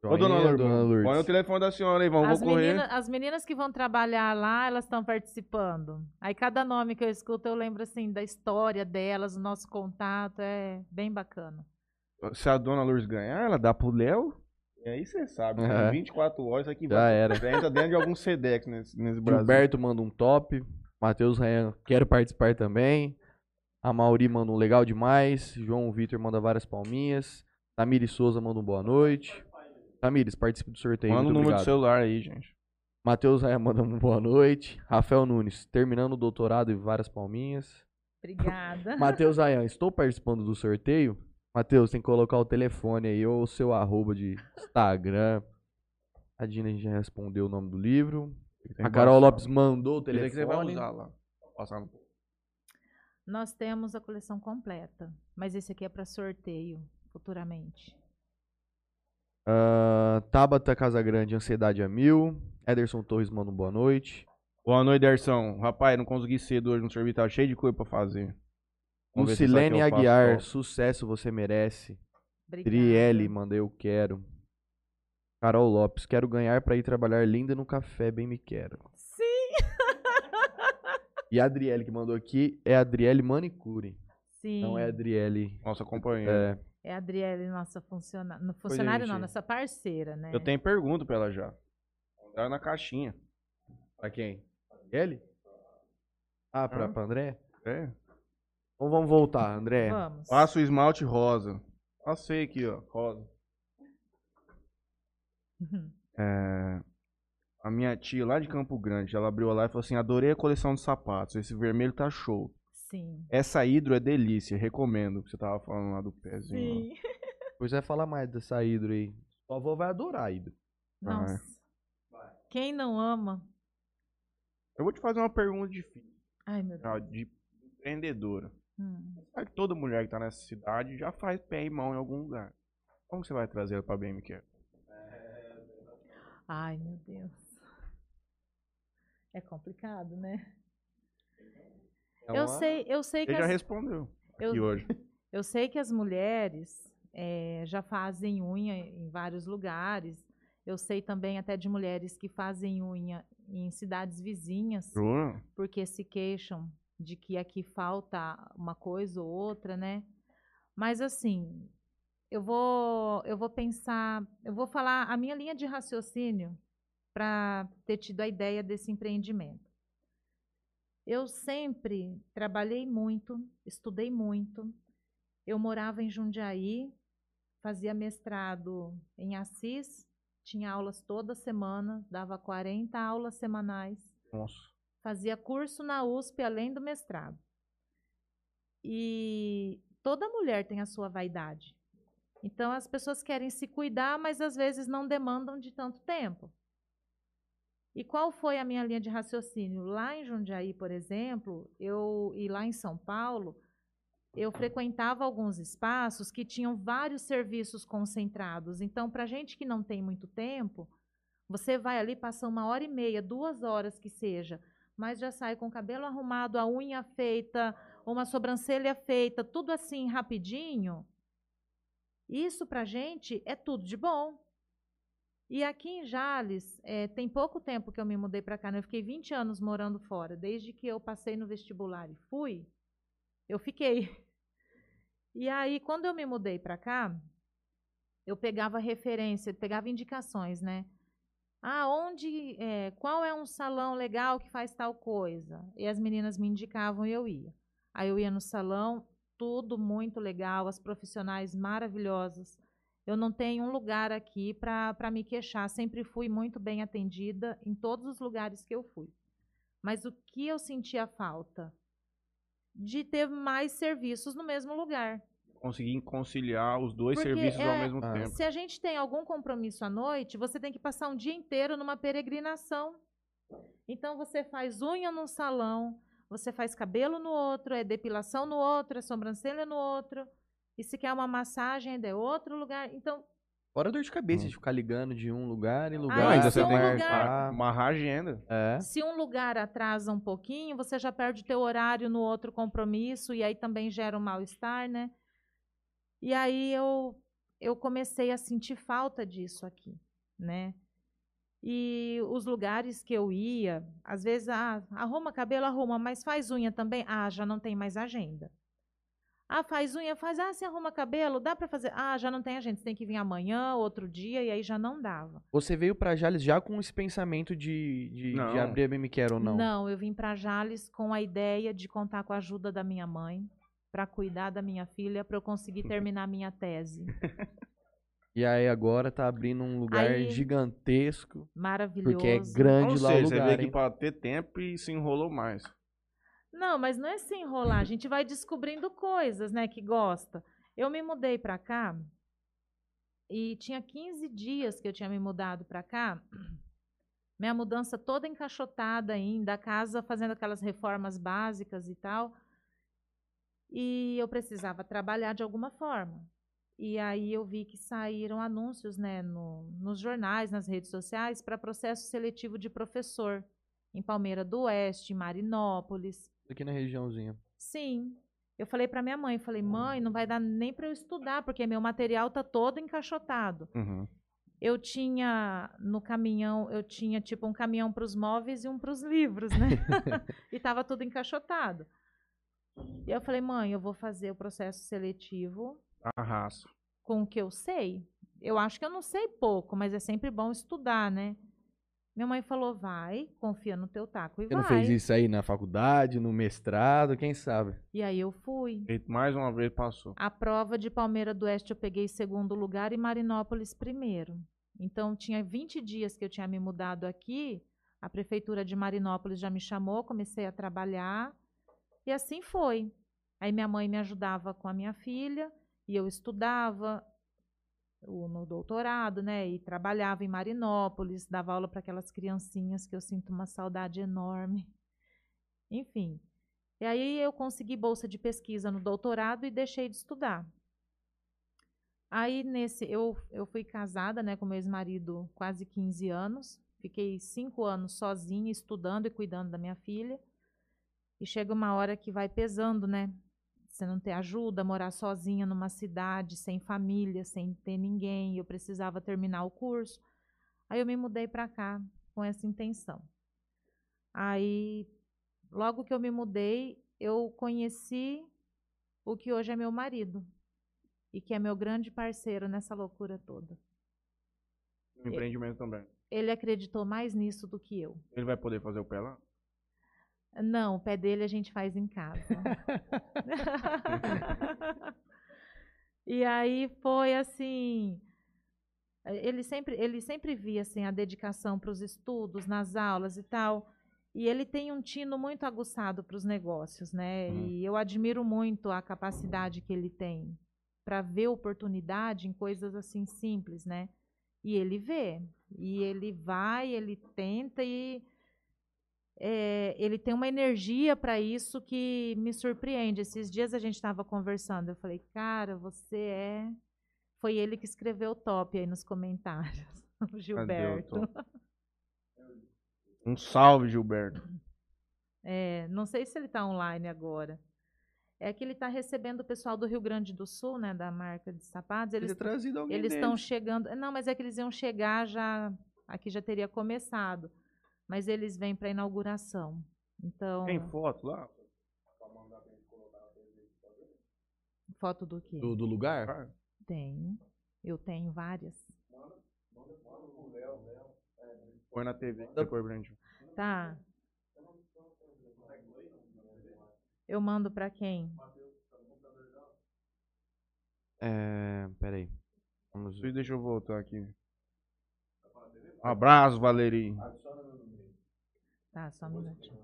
S1: Ô, dona
S3: Joinha,
S1: Lourdes, põe o telefone da senhora aí, vamos
S2: As,
S1: vou correr.
S2: menina- as meninas que vão trabalhar lá, elas estão participando. Aí cada nome que eu escuto, eu lembro assim da história delas, o nosso contato, é bem bacana.
S1: Se a dona Lourdes ganhar, ela dá pro Léo. E aí você sabe,
S3: É.
S1: com 24 horas, aqui
S3: Já
S1: vai.
S3: era.
S1: Entra dentro de algum Sedex nesse, nesse Brasil.
S3: Gilberto manda um top. Matheus Rayan, quero participar também. A Mauri manda um legal demais. João Vitor manda várias palminhas. Tamires Souza manda um boa noite. Tamires, participe do sorteio.
S1: Manda o número do
S3: obrigado.
S1: celular aí, gente.
S3: Matheus Raia manda um boa noite. Rafael Nunes, terminando o doutorado e várias palminhas.
S2: Obrigada.
S3: Matheus Ayan, estou participando do sorteio. Matheus, tem que colocar o telefone aí ou o seu arroba de Instagram. A Dina já respondeu o nome do livro. A Carol. Lopes mandou o
S1: aí que você vai
S3: telefone.
S1: usar lá. Passar no...
S2: Nós temos a coleção completa, mas esse aqui é para sorteio futuramente.
S3: Ah, Tabata Casagrande, Ansiedade a Mil. Ederson Torres manda um boa noite.
S1: Boa noite, Derson. Rapaz, não consegui cedo hoje no serviço, tava cheio de coisa pra fazer.
S3: Lucilene
S1: faço
S3: Aguiar, sucesso você merece.
S2: Obrigada.
S3: Trielle, mandei eu quero. Carol Lopes, quero ganhar pra ir trabalhar linda no café, bem me quero.
S2: Sim.
S3: E a Adriele que mandou aqui é a Adriele Manicure.
S2: Sim.
S3: Não é a Adriele.
S1: Nossa companheira.
S3: É,
S2: É a Adriele, nossa funcionária. No não,
S1: gente.
S2: nossa parceira, né?
S1: Eu tenho pergunta pra ela já. Tá na caixinha.
S3: pra quem? Adriele? Ah, pra,
S1: Hã?
S3: pra André?
S1: É.
S3: Então vamos voltar, André.
S2: Vamos.
S1: Faça o esmalte rosa. Passei aqui, ó. Rosa. É, a minha tia lá de Campo Grande, ela abriu lá e falou assim: adorei a coleção de sapatos. Esse vermelho tá show.
S2: Sim.
S1: Essa hidro é delícia, recomendo. Que você tava falando lá do pezinho.
S2: Sim.
S3: Depois vai falar mais dessa hidro aí. Sua avó vai adorar a hidro.
S2: Nossa. Quem não ama?
S1: Eu vou te fazer uma pergunta difícil,
S2: Ai, meu Deus.
S1: de empreendedora.
S2: Hum.
S1: Toda mulher que tá nessa cidade já faz pé e mão em algum lugar. Como você vai trazer ela pra BMQ?
S2: Ai, meu Deus. É complicado, né?
S3: É
S2: Eu sei, eu sei que
S1: Ele já
S2: as,
S1: respondeu
S2: eu,
S1: hoje.
S2: eu sei que as mulheres eh, já fazem unha em vários lugares. Eu sei também até de mulheres que fazem unha em cidades vizinhas, porque se queixam de que aqui falta uma coisa ou outra, né? Mas assim, eu vou, eu vou pensar, eu vou falar a minha linha de raciocínio para ter tido a ideia desse empreendimento. Eu sempre trabalhei muito, estudei muito. Eu morava em Jundiaí, fazia mestrado em Assis, tinha aulas toda semana, dava 40 aulas semanais
S1: Nossa.
S2: Fazia curso na USP além do mestrado. E toda mulher tem a sua vaidade. Então as pessoas querem se cuidar, mas às vezes não demandam de tanto tempo. E qual foi a minha linha de raciocínio? Lá em Jundiaí, por exemplo, eu e lá em São Paulo, eu frequentava alguns espaços que tinham vários serviços concentrados. Então, para gente que não tem muito tempo, você vai ali, passa uma hora e meia, duas horas que seja, mas já sai com o cabelo arrumado, a unha feita, uma sobrancelha feita, tudo assim rapidinho. Isso para gente é tudo de bom. E aqui em Jales, eh, tem pouco tempo que eu me mudei para cá, né? eu fiquei 20 anos morando fora. Desde que eu passei no vestibular e fui, eu fiquei. E aí, quando eu me mudei para cá, eu pegava referência, pegava indicações, né? Ah, onde, é, qual é um salão legal que faz tal coisa? E as meninas me indicavam e eu ia. Aí eu ia no salão, tudo muito legal, as profissionais maravilhosas. Eu não tenho um lugar aqui para me queixar, sempre fui muito bem atendida em todos os lugares que eu fui. Mas o que eu sentia falta? De ter mais serviços no mesmo lugar.
S1: Conseguir conciliar os dois
S2: Porque
S1: serviços ao
S2: é-
S1: mesmo
S3: Ah.
S1: tempo.
S2: Se a gente tem algum compromisso à noite, você tem que passar um dia inteiro numa peregrinação. Então você faz unha num salão, você faz cabelo no outro, é depilação no outro, é sobrancelha no outro. E se quer uma massagem, ainda é outro lugar. Então,
S3: Fora dor de cabeça
S1: Hum.
S3: de ficar ligando de um lugar em lugar.
S2: Ah,
S1: Não, ainda
S2: se
S1: você
S2: um
S1: tem que
S2: lugar-
S1: amarrar agenda.
S3: É.
S2: se um lugar atrasa um pouquinho, você já perde teu horário no outro compromisso e aí também gera um mal-estar, né? E aí eu, eu comecei a sentir falta disso aqui, né? E os lugares que eu ia, às vezes, ah, arruma cabelo, arruma, mas faz unha também? Ah, já não tem mais agenda. Ah, faz unha, faz, ah, você arruma cabelo, dá para fazer? Ah, já não tem agenda, você tem que vir amanhã, outro dia, e aí já não dava.
S3: Você veio pra Jales já com esse pensamento de, de, de abrir a BM Quero ou não?
S2: Não, eu vim para Jales com a ideia de contar com a ajuda da minha mãe, para cuidar da minha filha para eu conseguir terminar minha tese.
S3: E aí agora tá abrindo um lugar
S2: Aí-
S3: gigantesco,
S2: Maravilhoso.
S3: porque é grande
S1: Ou
S3: lá o
S1: seja, você
S3: lugar,
S1: veio aqui pra ter tempo e se enrolou mais.
S2: Não, mas não é se enrolar, a gente vai descobrindo coisas, né, que gosta. Eu me mudei para cá e tinha 15 dias que eu tinha me mudado para cá. Minha mudança toda encaixotada ainda, a casa fazendo aquelas reformas básicas e tal. E eu precisava trabalhar de alguma forma. E aí eu vi que saíram anúncios, né, no, nos jornais, nas redes sociais, para processo seletivo de professor em Palmeira do Oeste, em Marinópolis.
S3: Aqui na regiãozinha.
S2: Sim. Eu falei para minha mãe, falei, mãe, não vai dar nem para eu estudar, porque meu material tá todo encaixotado.
S1: Uhum.
S2: Eu tinha no caminhão, eu tinha tipo um caminhão para os móveis e um para os livros, né? e tava tudo encaixotado. E eu falei, mãe, eu vou fazer o processo seletivo
S1: Arraso.
S2: com o que eu sei. Eu acho que eu não sei pouco, mas é sempre bom estudar, né? Minha mãe falou, vai, confia no teu taco e
S3: Você
S2: vai.
S3: não fez isso aí na faculdade, no mestrado, quem sabe?
S2: E aí eu fui.
S1: E mais uma vez passou.
S2: A prova de Palmeira do Oeste eu peguei segundo lugar e Marinópolis primeiro. Então, tinha 20 dias que eu tinha me mudado aqui, a prefeitura de Marinópolis já me chamou, comecei a trabalhar, e assim foi. Aí minha mãe me ajudava com a minha filha, e eu estudava o- no doutorado, né? E trabalhava em Marinópolis, dava aula para aquelas criancinhas que eu sinto uma saudade enorme. Enfim. E aí eu consegui bolsa de pesquisa no doutorado e deixei de estudar. Aí nesse eu, eu fui casada, né, com meu ex-marido quase 15 anos. Fiquei cinco anos sozinha, estudando e cuidando da minha filha. E chega uma hora que vai pesando, né? Você não ter ajuda, morar sozinha numa cidade, sem família, sem ter ninguém. Eu precisava terminar o curso. Aí eu me mudei para cá com essa intenção. Aí, logo que eu me mudei, eu conheci o que hoje é meu marido e que é meu grande parceiro nessa loucura toda.
S1: No empreendimento também.
S2: Ele acreditou mais nisso do que eu.
S1: Ele vai poder fazer o pé lá?
S2: Não, o pé dele a gente faz em casa. e aí foi assim, ele sempre, ele sempre via assim a dedicação para os estudos, nas aulas e tal. E ele tem um tino muito aguçado para os negócios, né?
S1: Uhum.
S2: E eu admiro muito a capacidade que ele tem para ver oportunidade em coisas assim simples, né? E ele vê, e ele vai, ele tenta e é, ele tem uma energia para isso que me surpreende. Esses dias a gente estava conversando, eu falei, cara, você é. Foi ele que escreveu o top aí nos comentários, o Gilberto.
S1: Um salve, Gilberto.
S2: É, não sei se ele está online agora. É que ele está recebendo o pessoal do Rio Grande do Sul, né, da marca de sapatos.
S3: Ele
S2: Eles estão
S3: deles.
S2: chegando. Não, mas é que eles iam chegar já. Aqui já teria começado. Mas eles vêm para inauguração. Então.
S1: Tem foto lá?
S2: Foto do quê?
S3: Do, do lugar?
S1: Ah,
S2: Tem. Eu tenho várias.
S1: Põe na TV depois pra gente.
S2: Tá. Eu mando para quem?
S3: É, peraí. Vamos ver.
S1: Deixa eu voltar aqui. Um abraço, Valeri.
S2: Tá, só um minutinho.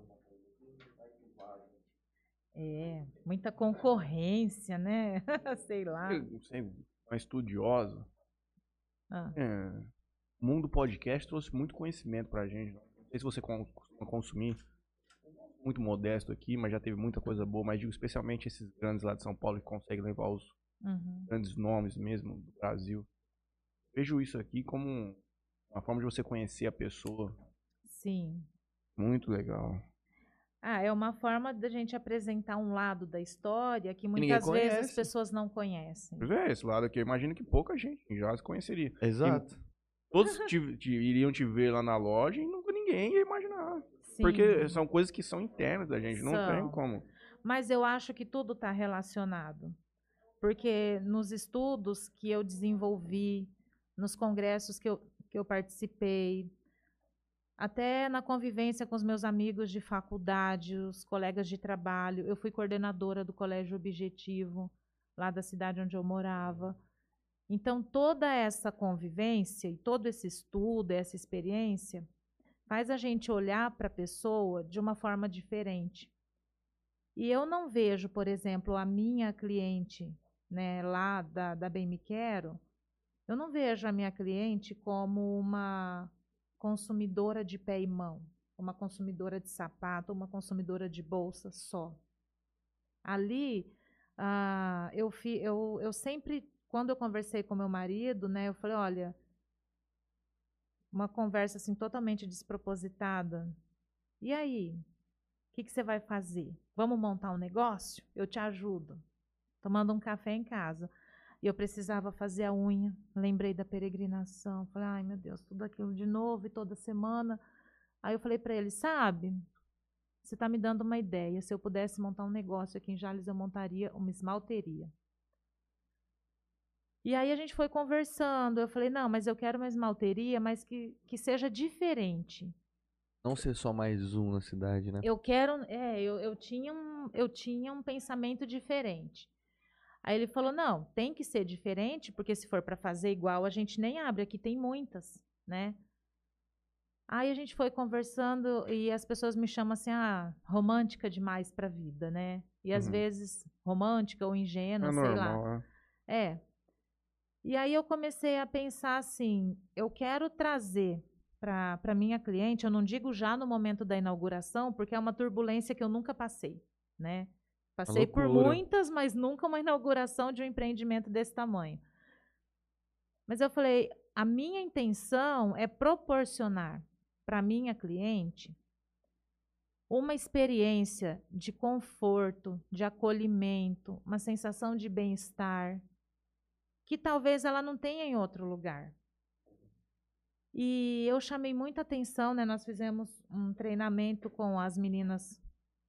S2: É, muita concorrência, né? Sei lá.
S1: Eu sei, uma estudiosa.
S2: Ah,
S1: É, o mundo podcast trouxe muito conhecimento pra gente. Não sei se você con- costuma consumir. Muito modesto aqui, mas já teve muita coisa boa. Mas digo especialmente esses grandes lá de São Paulo que conseguem levar os
S2: uhum.
S1: grandes nomes mesmo do Brasil. Vejo isso aqui como um- uma forma de você conhecer a pessoa.
S2: Sim.
S1: Muito legal.
S2: Ah, é uma forma da gente apresentar um lado da história que
S3: ninguém
S2: muitas vezes as
S3: conhece.
S2: pessoas não conhecem.
S1: Pois é, esse lado aqui eu imagino que pouca gente já se conheceria.
S3: Exato.
S1: Todos te- te- iriam te ver lá na loja e nunca ninguém ia imaginar.
S2: Sim.
S1: Porque são coisas que são internas da gente, não tem
S2: São.
S1: como.
S2: Mas eu acho que tudo está relacionado. Porque nos estudos que eu desenvolvi, nos congressos que eu, que eu participei, Até na convivência com os meus amigos de faculdade, os colegas de trabalho, eu fui coordenadora do Colégio Objetivo, lá da cidade onde eu morava. Então, toda essa convivência e todo esse estudo, essa experiência, faz a gente olhar para a pessoa de uma forma diferente. E eu não vejo, por exemplo, a minha cliente né, lá da, da Bem Me Quero, eu não vejo a minha cliente como uma consumidora de pé e mão, uma consumidora de sapato, uma consumidora de bolsa só. Ali, ah, eu, fi, eu, eu sempre, quando eu conversei com meu marido, né, eu falei, olha, uma conversa assim totalmente despropositada. E aí? O que, que você vai fazer? Vamos montar um negócio? Eu te ajudo. Tomando um café em casa. E eu precisava fazer a unha. Lembrei da peregrinação. Falei, ai meu Deus, tudo aquilo de novo e toda semana. Aí eu falei para ele, sabe? Você está me dando uma ideia. Se eu pudesse montar um negócio aqui em Jales, eu montaria uma esmalteria. E aí a gente foi conversando. Eu falei, não, mas eu quero uma esmalteria, mas que, que seja diferente.
S3: Não ser só mais um na cidade, né?
S2: Eu quero. É, eu, eu, tinha um, eu tinha um pensamento diferente. Aí ele falou: não, tem que ser diferente, porque se for para fazer igual, a gente nem abre. Aqui tem muitas, né? Aí a gente foi conversando e as pessoas me chamam assim, ah, romântica demais para a vida, né? E às uhum. vezes romântica ou ingênua, é sei normal, lá. É. é. E aí eu comecei a pensar assim, eu quero trazer para minha cliente, eu não digo já no momento da inauguração, porque é uma turbulência que eu nunca passei, né? Passei por muitas, mas nunca uma inauguração de um empreendimento desse tamanho. Mas eu falei, a minha intenção é proporcionar para minha cliente uma experiência de conforto, de acolhimento, uma sensação de bem-estar que talvez ela não tenha em outro lugar. E eu chamei muita atenção, né? Nós fizemos um treinamento com as meninas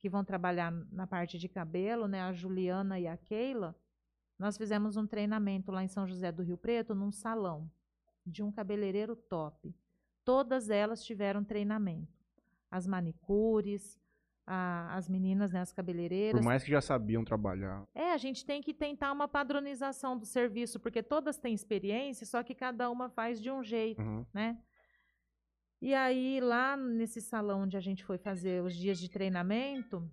S2: que vão trabalhar na parte de cabelo, né, a Juliana e a Keila, nós fizemos um treinamento lá em São José do Rio Preto, num salão de um cabeleireiro top. Todas elas tiveram treinamento. As manicures, a, as meninas, né, as cabeleireiras.
S1: Por mais que já sabiam trabalhar.
S2: É, a gente tem que tentar uma padronização do serviço, porque todas têm experiência, só que cada uma faz de um jeito, uhum. né? E aí, lá nesse salão onde a gente foi fazer os dias de treinamento.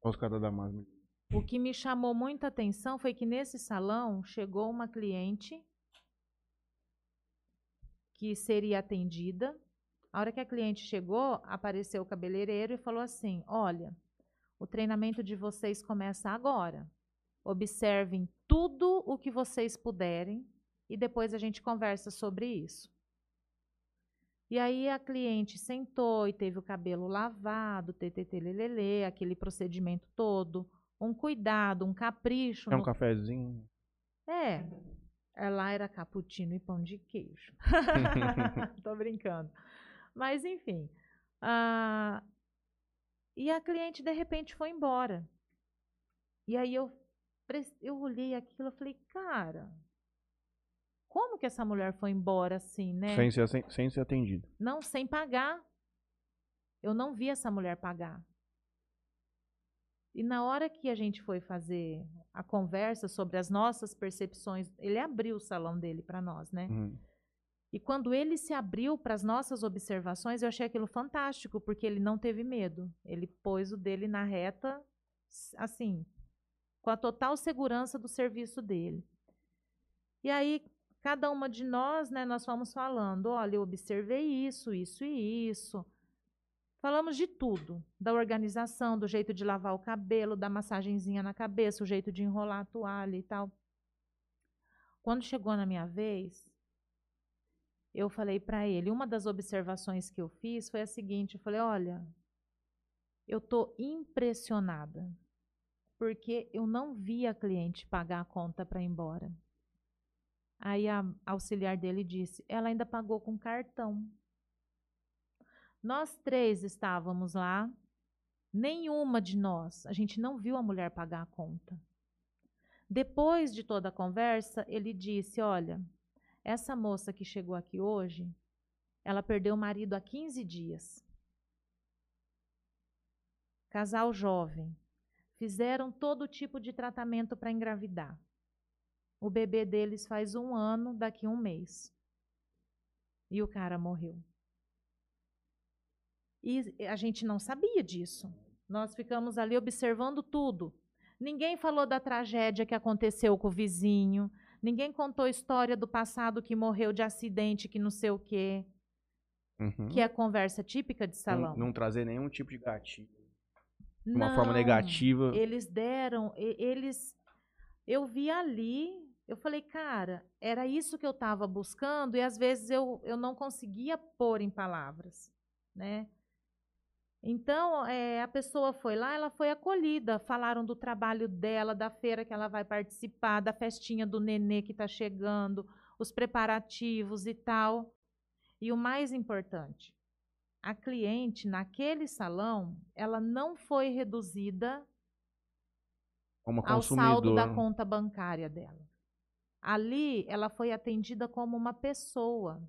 S1: Oscar da Damasco.
S2: O que me chamou muita atenção foi que nesse salão chegou uma cliente que seria atendida. A hora que a cliente chegou, apareceu o cabeleireiro e falou assim: Olha, o treinamento de vocês começa agora. Observem tudo o que vocês puderem e depois a gente conversa sobre isso. E aí a cliente sentou e teve o cabelo lavado, tetetelelele, aquele procedimento todo, um cuidado, um capricho.
S1: É um no... cafezinho.
S2: É. Lá era cappuccino e pão de queijo. Tô brincando. Mas enfim. Uh... E a cliente de repente foi embora. E aí eu, eu olhei aquilo e falei, cara, como que essa mulher foi embora assim, né?
S1: Sem ser, sem, sem ser atendida.
S2: Não, sem pagar. Eu não vi essa mulher pagar. E na hora que a gente foi fazer a conversa sobre as nossas percepções, ele abriu o salão dele para nós, né? Uhum. E quando ele se abriu para as nossas observações, eu achei aquilo fantástico, porque ele não teve medo. Ele pôs o dele na reta, assim, com a total segurança do serviço dele. E aí, cada uma de nós, né, nós fomos falando, olha, eu observei isso, isso e isso. Falamos de tudo, da organização, do jeito de lavar o cabelo, da massagenzinha na cabeça, o jeito de enrolar a toalha e tal. Quando chegou na minha vez, eu falei para ele, uma das observações que eu fiz foi a seguinte, eu falei, olha, eu tô impressionada, porque eu não vi a cliente pagar a conta para ir embora. Aí a auxiliar dele disse: ela ainda pagou com cartão. Nós três estávamos lá, nenhuma de nós, a gente não viu a mulher pagar a conta. Depois de toda a conversa, ele disse: Olha, essa moça que chegou aqui hoje, Ela perdeu o marido há 15 dias. Casal jovem. Fizeram todo tipo de tratamento para engravidar. O bebê deles faz um ano daqui a um mês. E o cara morreu. E a gente não sabia disso. Nós ficamos ali observando tudo. Ninguém falou da tragédia que aconteceu com o vizinho. Ninguém contou a história do passado que morreu de acidente, que não sei o quê.
S1: Uhum.
S2: Que é a conversa típica de
S1: não,
S2: salão.
S1: não trazer nenhum tipo de gatilho. De
S2: Não,
S1: uma forma negativa.
S2: Eles deram, eles. Eu vi ali, eu falei, cara, era isso que eu estava buscando e às vezes eu, eu não conseguia pôr em palavras, né? Então, eh, a pessoa foi lá, ela foi acolhida. Falaram do trabalho dela, da feira que ela vai participar, da festinha do nenê que está chegando, os preparativos e tal. E o mais importante, a cliente naquele salão, ela não foi reduzida
S1: Como
S2: ao saldo da conta bancária dela. Ali, ela foi atendida como uma pessoa.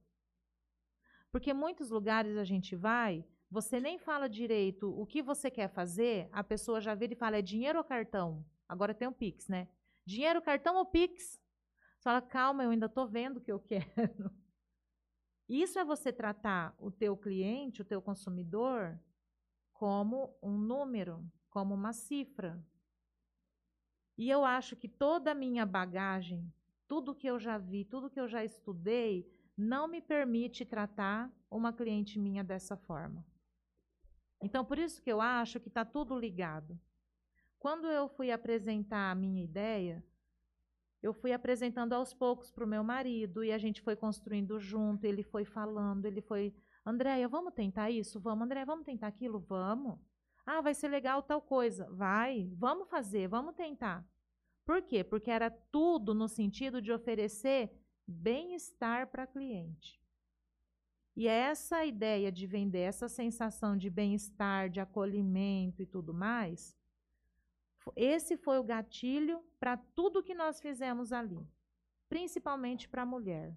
S2: Porque muitos lugares a gente vai, você nem fala direito o que você quer fazer, a pessoa já vira e fala, é dinheiro ou cartão? Agora tem o Pix, né? Dinheiro, cartão ou Pix? Você fala, calma, eu ainda estou vendo o que eu quero. Isso é você tratar o teu cliente, o teu consumidor, como um número, como uma cifra. E eu acho que toda a minha bagagem, tudo que eu já vi, tudo que eu já estudei, não me permite tratar uma cliente minha dessa forma. Então, por isso que eu acho que está tudo ligado. Quando eu fui apresentar a minha ideia, eu fui apresentando aos poucos para o meu marido e a gente foi construindo junto. Ele foi falando, ele foi, Andréia, vamos tentar isso? Vamos, Andréia, vamos tentar aquilo? Vamos. Ah, vai ser legal tal coisa. Vai, vamos fazer, vamos tentar. Por quê? Porque era tudo no sentido de oferecer bem-estar para a cliente. E essa ideia de vender essa sensação de bem-estar, de acolhimento e tudo mais, esse foi o gatilho para tudo que nós fizemos ali, principalmente para a mulher.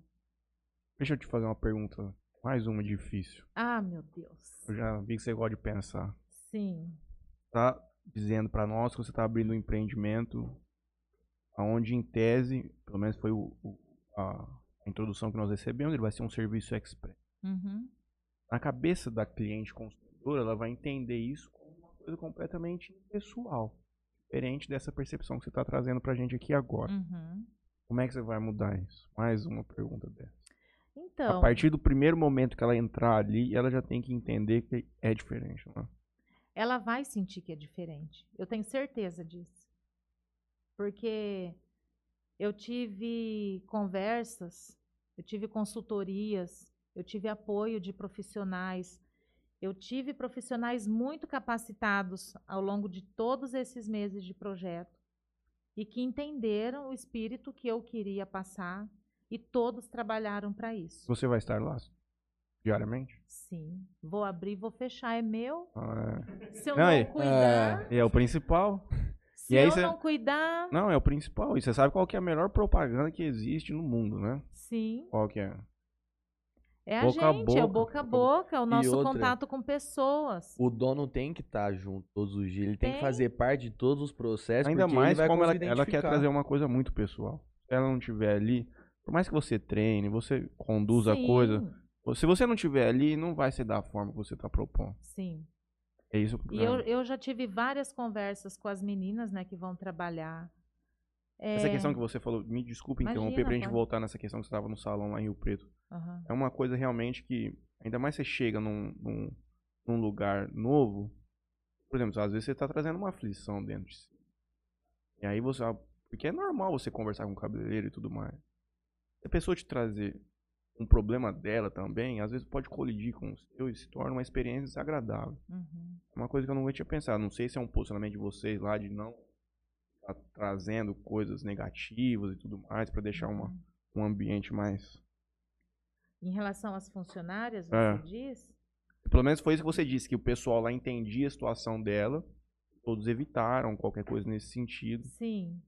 S1: Deixa eu te fazer uma pergunta. Mais uma difícil.
S2: Ah, meu Deus.
S1: Eu já vi que você gosta de pensar.
S2: Sim.
S1: Tá dizendo pra nós que você tá abrindo um empreendimento onde, em tese, pelo menos foi o- o- a, a introdução que nós recebemos, ele vai ser um serviço express.
S2: Uhum.
S1: Na cabeça da cliente consumidora, ela vai entender isso como uma coisa completamente pessoal. Diferente dessa percepção que você está trazendo pra gente aqui agora.
S2: Uhum.
S1: Como é que você vai mudar isso? Mais uma pergunta dessa.
S2: Então,
S1: A partir do primeiro momento que ela entrar ali, ela já tem que entender que é diferente. Não é?
S2: ela vai sentir que é diferente. Eu tenho certeza disso. Porque eu tive conversas, eu tive consultorias, eu tive apoio de profissionais, eu tive profissionais muito capacitados ao longo de todos esses meses de projeto e que entenderam o espírito que eu queria passar e todos trabalharam para isso.
S1: Você vai estar lá diariamente?
S2: Sim, vou abrir, vou fechar, é meu.
S1: Ah,
S2: Se eu
S1: Não,
S2: não, cuidar,
S1: é. É o principal.
S2: Se
S1: e aí
S2: eu
S1: cê-
S2: não cuidar,
S1: Não, é o principal. E você sabe qual que é a melhor propaganda que existe no mundo, né?
S2: sim,
S1: Qual que é?
S2: é a
S1: Boca a
S2: gente, é o
S1: boca.
S2: boca a boca, é o nosso
S3: outra,
S2: contato com pessoas.
S3: O dono tem que estar junto todos os dias, ele tem, que
S2: Tem.
S3: fazer parte de todos os processos,
S1: Ainda mais
S3: ele vai
S1: como ela, ela quer trazer uma coisa muito pessoal. Se ela não tiver ali, por mais que você treine, você conduza a coisa,
S2: Sim,
S1: se você não tiver ali, não vai ser da forma que você está propondo.
S2: Sim.
S1: É isso
S2: E eu, eu já tive várias conversas com as meninas, né, que vão trabalhar.
S1: Essa
S2: É,
S1: questão que você falou, me interromper
S2: Imagina,
S1: pra gente
S2: pode.
S1: voltar nessa questão que você estava no salão lá em Rio Preto.
S2: aham,
S1: É uma coisa realmente que, ainda mais você chega num, num, num lugar novo, por exemplo, às vezes você tá trazendo uma aflição dentro de si. E aí você. Porque é normal você conversar com o cabeleireiro e tudo mais. Se a pessoa te trazer um problema dela também, às vezes pode colidir com o seu e se torna uma experiência desagradável.
S2: uhum.
S1: Uma coisa que eu nunca tinha pensado. Não sei se é um posicionamento de vocês lá de não tá trazendo coisas negativas e tudo mais pra deixar uma,
S2: uhum.
S1: um ambiente mais.
S2: Em relação às funcionárias, você
S1: É.
S2: diz?
S1: Pelo menos foi isso que você disse, que o pessoal lá entendia a situação dela, todos evitaram qualquer coisa nesse sentido.
S2: Sim.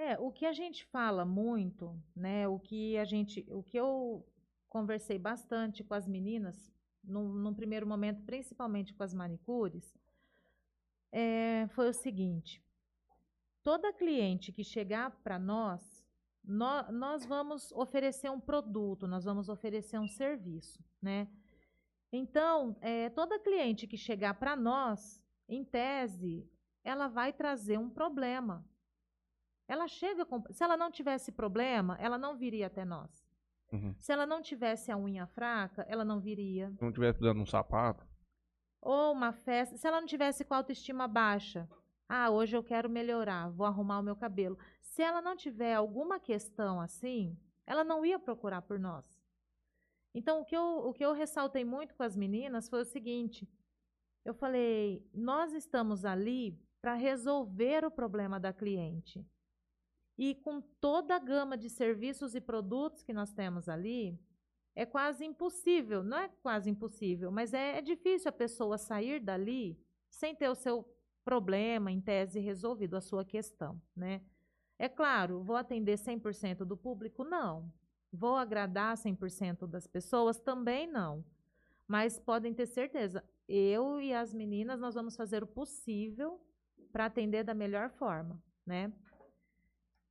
S2: É, o que a gente fala muito, né, o que a gente, o que eu conversei bastante com as meninas, num, num primeiro momento, principalmente com as manicures, é, foi o seguinte: toda cliente que chegar para nós, nós, nós vamos oferecer um produto, nós vamos oferecer um serviço, né? Então, é, toda cliente que chegar para nós, em tese, ela vai trazer um problema. Ela chega com. Se ela não tivesse problema, ela não viria até nós.
S1: Uhum.
S2: Se ela não tivesse a unha fraca, ela não viria.
S1: Se não tivesse dando um sapato.
S2: Ou uma festa. Se ela não tivesse com a autoestima baixa. Ah, hoje eu quero melhorar, vou arrumar o meu cabelo. Se ela não tiver alguma questão assim, ela não ia procurar por nós. Então, o que eu, o que eu ressaltei muito com as meninas foi o seguinte: eu falei, nós estamos ali para resolver o problema da cliente. E com toda a gama de serviços e produtos que nós temos ali, é quase impossível, não é quase impossível, mas é, é difícil a pessoa sair dali sem ter o seu problema, em tese, resolvido, a sua questão, né? É claro, vou atender 100% do público? Não. Vou agradar 100% das pessoas? Também não. Mas podem ter certeza, eu e as meninas, nós vamos fazer o possível para atender da melhor forma, né?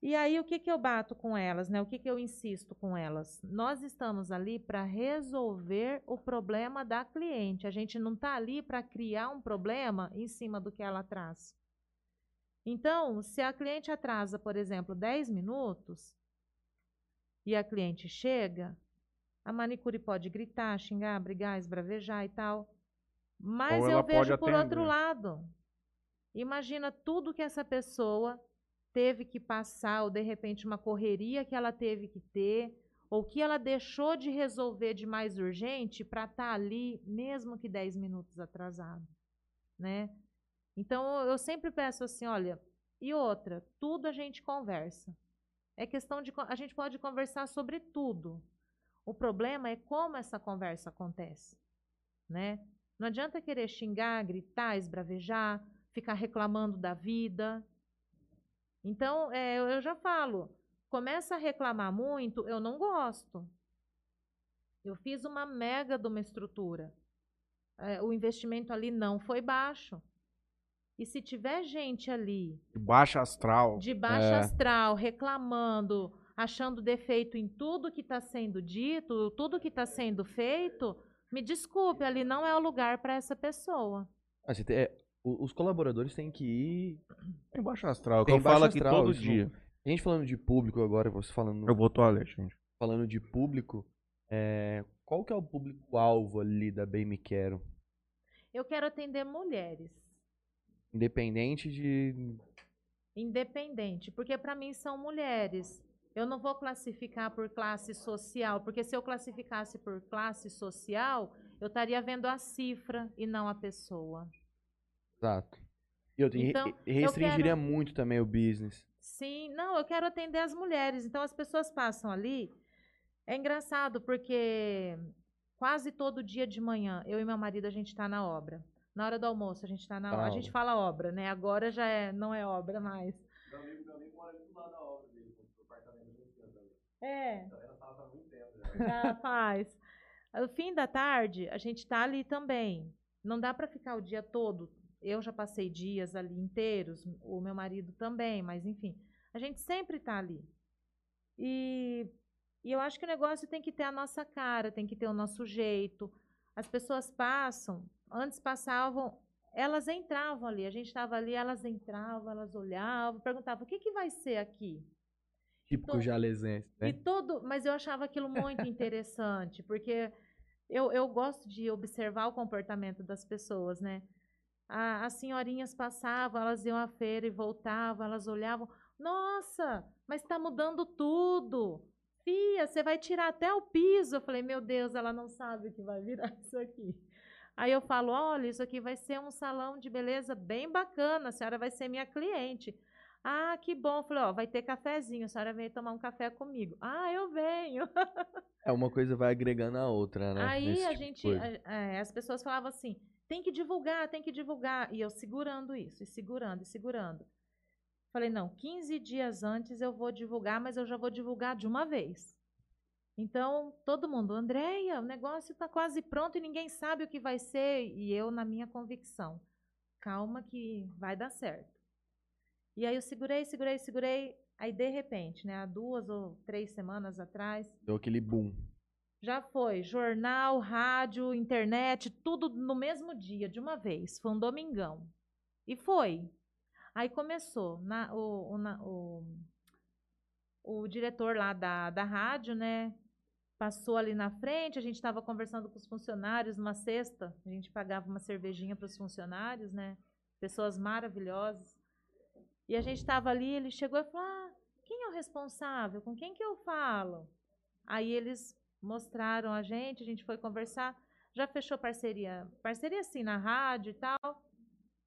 S2: E aí, o que, que eu bato com elas, né? O que, que eu insisto com elas? Nós estamos ali para resolver o problema da cliente. A gente não está ali para criar um problema em cima do que ela traz. Então, se a cliente atrasa, por exemplo, 10 minutos e a cliente chega, a manicure pode gritar, xingar, brigar, esbravejar e tal. Mas eu vejo por outro lado. Imagina tudo que essa pessoa teve que passar, ou de repente uma correria que ela teve que ter, ou que ela deixou de resolver de mais urgente para estar tá ali, mesmo que 10 minutos atrasado, né? Então eu sempre peço assim, olha, e outra, tudo a gente conversa. É questão de a gente pode conversar sobre tudo. O problema é como essa conversa acontece, né? Não adianta querer xingar, gritar, esbravejar, ficar reclamando da vida, então, é, eu já falo, começa a reclamar muito, eu não gosto. Eu fiz uma mega de uma estrutura. É, o investimento ali não foi baixo. E se tiver gente ali.
S1: De baixa astral.
S2: De baixa é. astral, reclamando, achando defeito em tudo que está sendo dito, tudo que está sendo feito, me desculpe, ali não é o lugar para essa pessoa.
S3: Ah, tem, os colaboradores têm que ir.
S1: Tem baixo astral, que eu falo aqui astral, todo dia.
S3: A gente falando de público agora, você falando.
S1: Eu vou toalete, gente.
S3: Falando de público, é, qual que é o público-alvo ali da Bem Me Quero?
S2: Eu quero atender mulheres.
S3: Independente de.
S2: Independente, porque para mim são mulheres. Eu não vou classificar por classe social, porque se eu classificasse por classe social, eu estaria vendo a cifra e não a pessoa.
S3: Exato. E eu então, restringiria eu quero... muito também o business.
S2: Sim, não, eu quero atender as mulheres. Então as pessoas passam ali. É engraçado porque quase todo dia de manhã, eu e meu marido, a gente está na obra. Na hora do almoço, a gente está na obra. A gente fala obra, né? Agora já é, não é obra mais. Meu amigo, meu amigo mora do lado da obra dele, no apartamento. É. Então, ela fala muito tempo já. faz. No fim da tarde, a gente está ali também. Não dá para ficar o dia todo eu já passei dias ali inteiros, o meu marido também, mas enfim, a gente sempre está ali. E, e eu acho que o negócio tem que ter a nossa cara, tem que ter o nosso jeito. As pessoas passam, antes passavam, elas entravam ali, a gente estava ali, elas entravam, elas olhavam, perguntavam: o que, que vai ser aqui?
S3: Típico todo, jalesense, né?
S2: E todo, mas eu achava aquilo muito interessante, porque eu, eu gosto de observar o comportamento das pessoas, né? A, as senhorinhas passavam, elas iam à feira e voltavam, elas olhavam, nossa, mas está mudando tudo. Fia, você vai tirar até o piso. Eu falei, meu Deus, ela não sabe o que vai virar isso aqui. Aí eu falo, olha, isso aqui vai ser um salão de beleza bem bacana, a senhora vai ser minha cliente. Ah, que bom. Eu falei, ó, vai ter cafezinho, a senhora vem tomar um café comigo. Ah, eu venho.
S3: é, uma coisa vai agregando a outra, né?
S2: Aí Nesse a tipo gente, a, é, as pessoas falavam assim, tem que divulgar, tem que divulgar. E eu segurando isso, e segurando, e segurando. Falei, não, 15 dias antes eu vou divulgar, mas eu já vou divulgar de uma vez. Então, todo mundo, Andréia, o negócio está quase pronto e ninguém sabe o que vai ser. E eu, na minha convicção, calma que vai dar certo. E aí eu segurei, segurei, segurei. Aí, de repente, né, há duas ou três semanas atrás,
S3: Deu aquele boom.
S2: Já foi jornal, rádio, internet, tudo no mesmo dia, de uma vez. Foi um domingão. E foi. Aí começou. Na, o, o, na- o, o diretor lá da, da rádio, né? Passou ali na frente, a gente estava conversando com os funcionários numa sexta, a gente pagava uma cervejinha para os funcionários, né? Pessoas maravilhosas. E a gente estava ali, ele chegou e falou: ah, quem é o responsável? Com quem que eu falo? Aí eles mostraram a gente, a gente foi conversar, já fechou parceria, parceria assim na rádio e tal.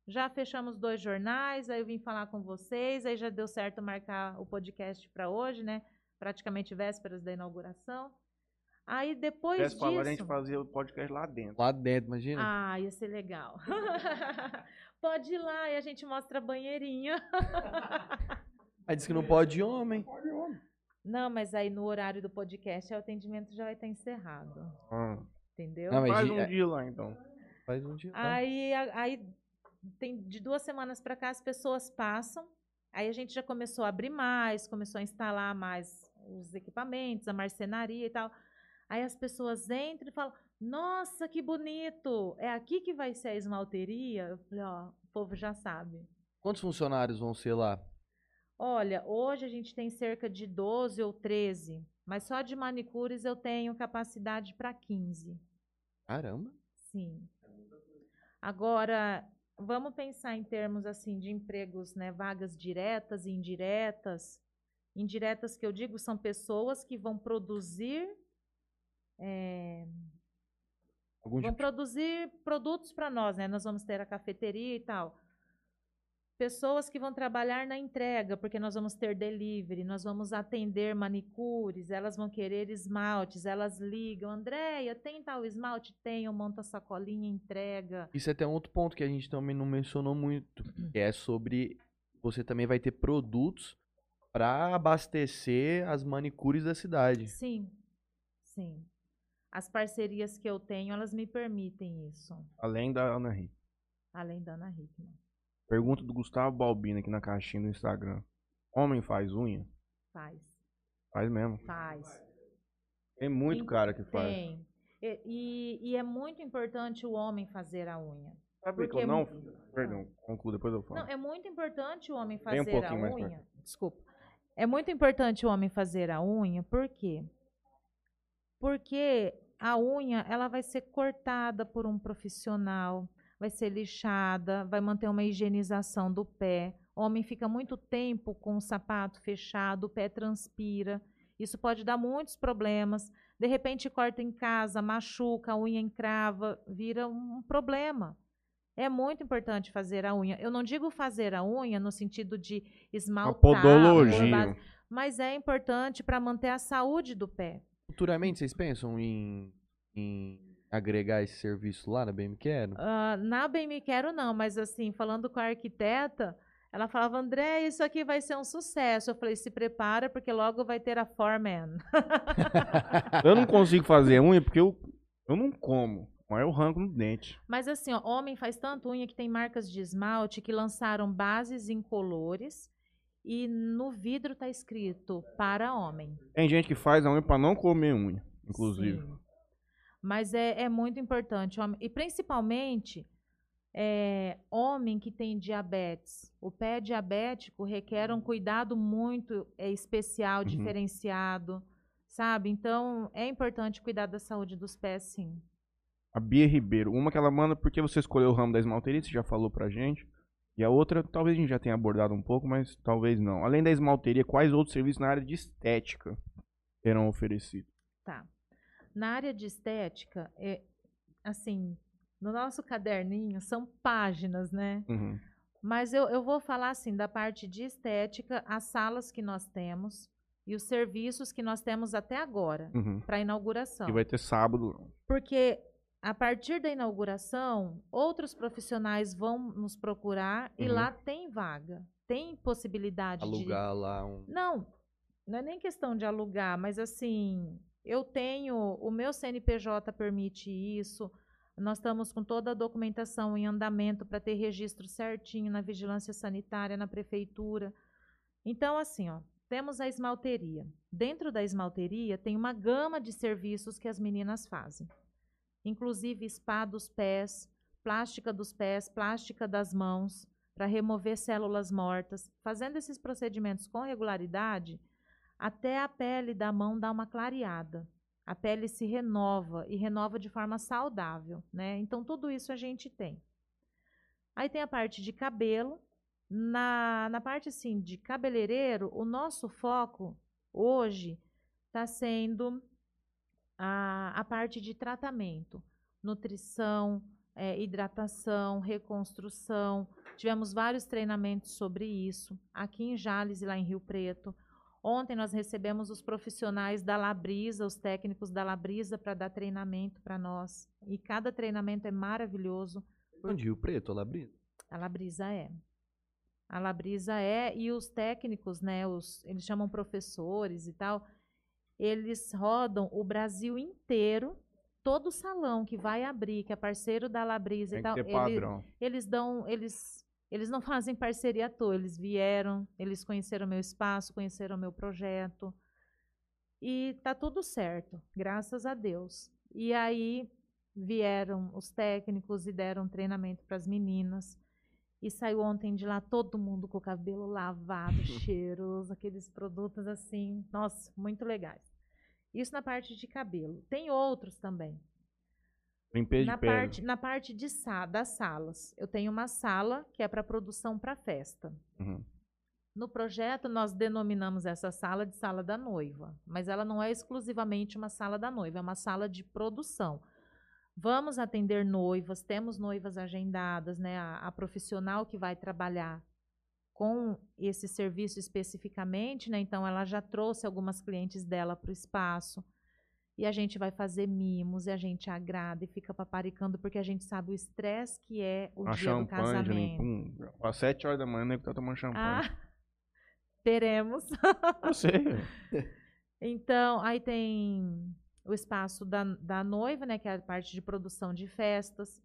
S2: Já fechamos dois jornais, aí eu vim falar com vocês, aí já deu certo marcar o podcast para hoje, né? Praticamente vésperas da inauguração. Aí depois
S1: Tivesse
S2: disso,
S1: falado, a gente fazia o podcast lá dentro.
S3: Lá dentro, imagina.
S2: ah, ia ser legal. Pode ir lá e a gente mostra a banheirinha.
S3: Aí disse que não pode homem.
S2: Não, mas aí no horário do podcast o atendimento já vai estar encerrado,
S1: Ah,
S2: entendeu?
S3: Não, mas
S1: faz um
S3: é-
S1: dia lá, então.
S3: Faz um dia. lá.
S2: Aí, aí tem de duas semanas para cá as pessoas passam, aí a gente já começou a abrir mais, começou a instalar mais os equipamentos, a marcenaria e tal. Aí as pessoas entram e falam: Nossa, que bonito! É aqui que vai ser a esmalteria? Eu falei: Ó, o povo já sabe.
S3: Quantos funcionários vão ser lá?
S2: Olha, hoje a gente tem cerca de 12 ou 13, mas só de manicures eu tenho capacidade para 15.
S3: Caramba.
S2: Sim. Agora, vamos pensar em termos assim de empregos, né, vagas diretas e indiretas. Indiretas que eu digo são pessoas que vão produzir
S3: Algum
S2: vão
S3: tipo
S2: produzir produtos para nós, né? Nós vamos ter a cafeteria e tal. Pessoas que vão trabalhar na entrega, porque nós vamos ter delivery, nós vamos atender manicures, elas vão querer esmaltes, elas ligam, Andréia, tem tal esmalte? Tem, eu monto a sacolinha, entrega.
S3: Isso é até um outro ponto que a gente também não mencionou muito, que é sobre você também vai ter produtos para abastecer as manicures da cidade.
S2: Sim, sim. As parcerias que eu tenho, elas me permitem isso,
S1: Além da Ana Rita.
S2: além da Ana Hickman.
S1: Pergunta do Gustavo Balbino aqui na caixinha do Instagram. Homem faz unha?
S2: Faz,
S1: Faz mesmo.
S2: faz.
S1: Tem muito
S2: Tem-
S1: cara que faz.
S2: Tem. E, e- e é muito importante o homem fazer a unha.
S1: Sabe por que
S2: Porque
S1: eu não...
S2: é
S1: Perdão, concluo, depois eu falo.
S2: Não, é muito importante o homem
S1: um
S2: fazer
S1: pouquinho
S2: a
S1: mais
S2: unha. Desculpa. É muito importante o homem fazer a unha, por quê? Porque a unha, ela vai ser cortada por um profissional, vai ser lixada, vai manter uma higienização do pé. O homem fica muito tempo com o sapato fechado, o pé transpira. Isso pode dar muitos problemas. De repente corta em casa, machuca, a unha encrava, vira um problema. É muito importante fazer a unha. Eu não digo fazer a unha no sentido de
S1: A
S2: esmaltar,
S1: podologia.
S2: pôr base, mas é importante para manter a saúde do pé.
S3: Futuramente, vocês pensam em, em agregar esse serviço lá na BM Quero?
S2: Ah, na Bem Me Quero, não, mas assim, falando com a arquiteta, ela falava, André, isso aqui vai ser um sucesso. Eu falei, se prepara, porque logo vai ter a Foreman.
S1: Eu não consigo fazer unha porque eu, eu não como. Mas eu arranco no dente.
S2: Mas assim, ó, homem faz tanto unha que tem marcas de esmalte que lançaram bases incolores e no vidro tá escrito para homem.
S1: Tem gente que faz a unha pra não comer unha, inclusive.
S2: Sim. Mas é, é muito importante. E principalmente é, homem que tem diabetes. O pé diabético requer um cuidado muito é, especial,
S1: Uhum.
S2: diferenciado, sabe? Então é importante cuidar da saúde dos pés, sim.
S1: A Bia Ribeiro. Uma que ela manda porque você escolheu o ramo da esmalteria, você já falou pra gente. E a outra, talvez a gente já tenha abordado um pouco, mas talvez não. Além da esmalteria, quais outros serviços na área de estética serão oferecidos?
S2: Tá. Na área de estética, é, assim, no nosso caderninho são páginas, né?
S1: Uhum.
S2: Mas eu, eu vou falar assim da parte de estética, as salas que nós temos e os serviços que nós temos até agora
S1: Uhum.
S2: para inauguração.
S1: E vai ter sábado.
S2: Porque a partir da inauguração, outros profissionais vão nos procurar e
S1: Uhum.
S2: lá tem vaga, tem possibilidade de
S3: Alugar lá um.
S2: não, não é nem questão de alugar, mas assim, Eu tenho, o meu CNPJ permite isso. Nós estamos com toda a documentação em andamento para ter registro certinho na vigilância sanitária, na prefeitura. Então, assim, ó, temos a esmalteria. Dentro da esmalteria tem uma gama de serviços que as meninas fazem. Inclusive spa dos pés, plástica dos pés, plástica das mãos, para remover células mortas. Fazendo esses procedimentos com regularidade, até a pele da mão dá uma clareada. A pele se renova e renova de forma saudável, né? Então tudo isso a gente tem. Aí tem a parte de cabelo. Na, na parte assim de cabeleireiro, o nosso foco hoje está sendo a, a parte de tratamento, nutrição, é, hidratação, reconstrução. Tivemos vários treinamentos sobre isso aqui em Jales e lá em Rio Preto. Ontem nós recebemos os profissionais da Labrisa, os técnicos da Labrisa, para dar treinamento para nós. E cada treinamento é maravilhoso.
S3: Onde Rio Preto, a Labrisa?
S2: A Labrisa é. A Labrisa é, e os técnicos, né, os, eles chamam professores e tal, eles rodam o Brasil inteiro, todo salão que vai abrir, que é parceiro da Labrisa
S1: Tem
S2: e tal,
S1: que ter
S2: ele-
S1: padrão.
S2: eles dão, eles, eles não fazem parceria à toa, eles vieram, eles conheceram meu espaço, conheceram meu projeto. E tá tudo certo, graças a Deus. E aí vieram os técnicos e deram treinamento para as meninas. E saiu ontem de lá todo mundo com o cabelo lavado, cheiroso, aqueles produtos assim, nossa, muito legais. Isso na parte de cabelo. Tem outros também
S1: Limpeza
S2: na
S1: de pele.
S2: parte, na parte de sa das salas, eu tenho uma sala que é para produção para festa.
S1: Uhum.
S2: No projeto, nós denominamos essa sala de sala da noiva, mas ela não é exclusivamente uma sala da noiva, é uma sala de produção. Vamos atender noivas, temos noivas agendadas, né? A, a profissional que vai trabalhar com esse serviço especificamente, né? Então, ela já trouxe algumas clientes dela para o espaço. E a gente vai fazer mimos, e a gente agrada e fica paparicando, porque a gente sabe o estresse que é o
S1: Uma
S2: dia do casamento.
S1: Juninho. Pum. Às 7 horas da manhã, o nego tá tomando champanhe.
S2: Ah, teremos.
S1: Eu sei.
S2: Então, aí tem o espaço da, da noiva, né, que é a parte de produção de festas.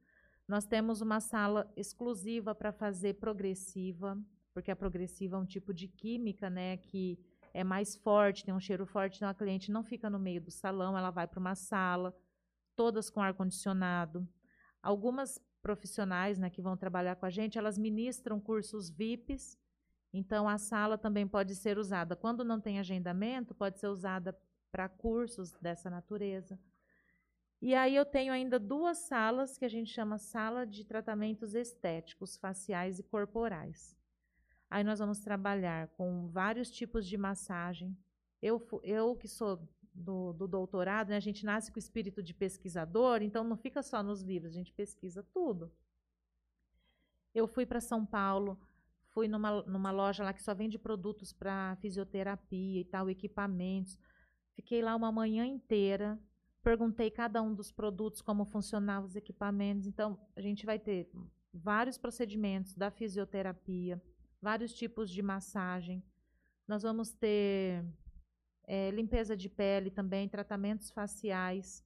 S2: Nós temos uma sala exclusiva para fazer progressiva, porque a progressiva é um tipo de química, né, que é mais forte, tem um cheiro forte, então a cliente não fica no meio do salão, ela vai para uma sala, todas com ar condicionado. Algumas profissionais, né, que vão trabalhar com a gente, elas ministram cursos VIPs, então a sala também pode ser usada quando não tem agendamento, pode ser usada para cursos dessa natureza. E aí eu tenho ainda duas salas que a gente chama sala de tratamentos estéticos, faciais e corporais. Aí nós vamos trabalhar com vários tipos de massagem. Eu, eu que sou do, do doutorado, né, a gente nasce com o espírito de pesquisador, então não fica só nos livros, a gente pesquisa tudo. Eu fui para São Paulo, fui numa, numa loja lá que só vende produtos para fisioterapia e tal, equipamentos. Fiquei lá uma manhã inteira, perguntei cada um dos produtos, como funcionavam os equipamentos. Então, a gente vai ter vários procedimentos da fisioterapia, vários tipos de massagem. Nós vamos ter eh, limpeza de pele também, tratamentos faciais,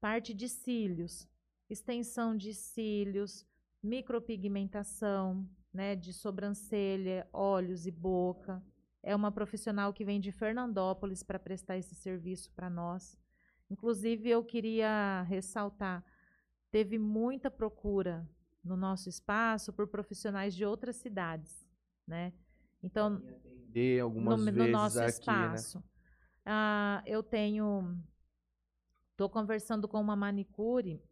S2: parte de cílios, extensão de cílios, micropigmentação, né, de sobrancelha, olhos e boca. É uma profissional que vem de Fernandópolis para prestar esse serviço para nós. Inclusive, eu queria ressaltar, teve muita procura no nosso espaço por profissionais de outras cidades, né? Então,
S3: De algumas
S2: no, no
S3: vezes
S2: nosso
S3: aqui, né?
S2: espaço. Ah, eu tenho. Estou conversando com uma manicure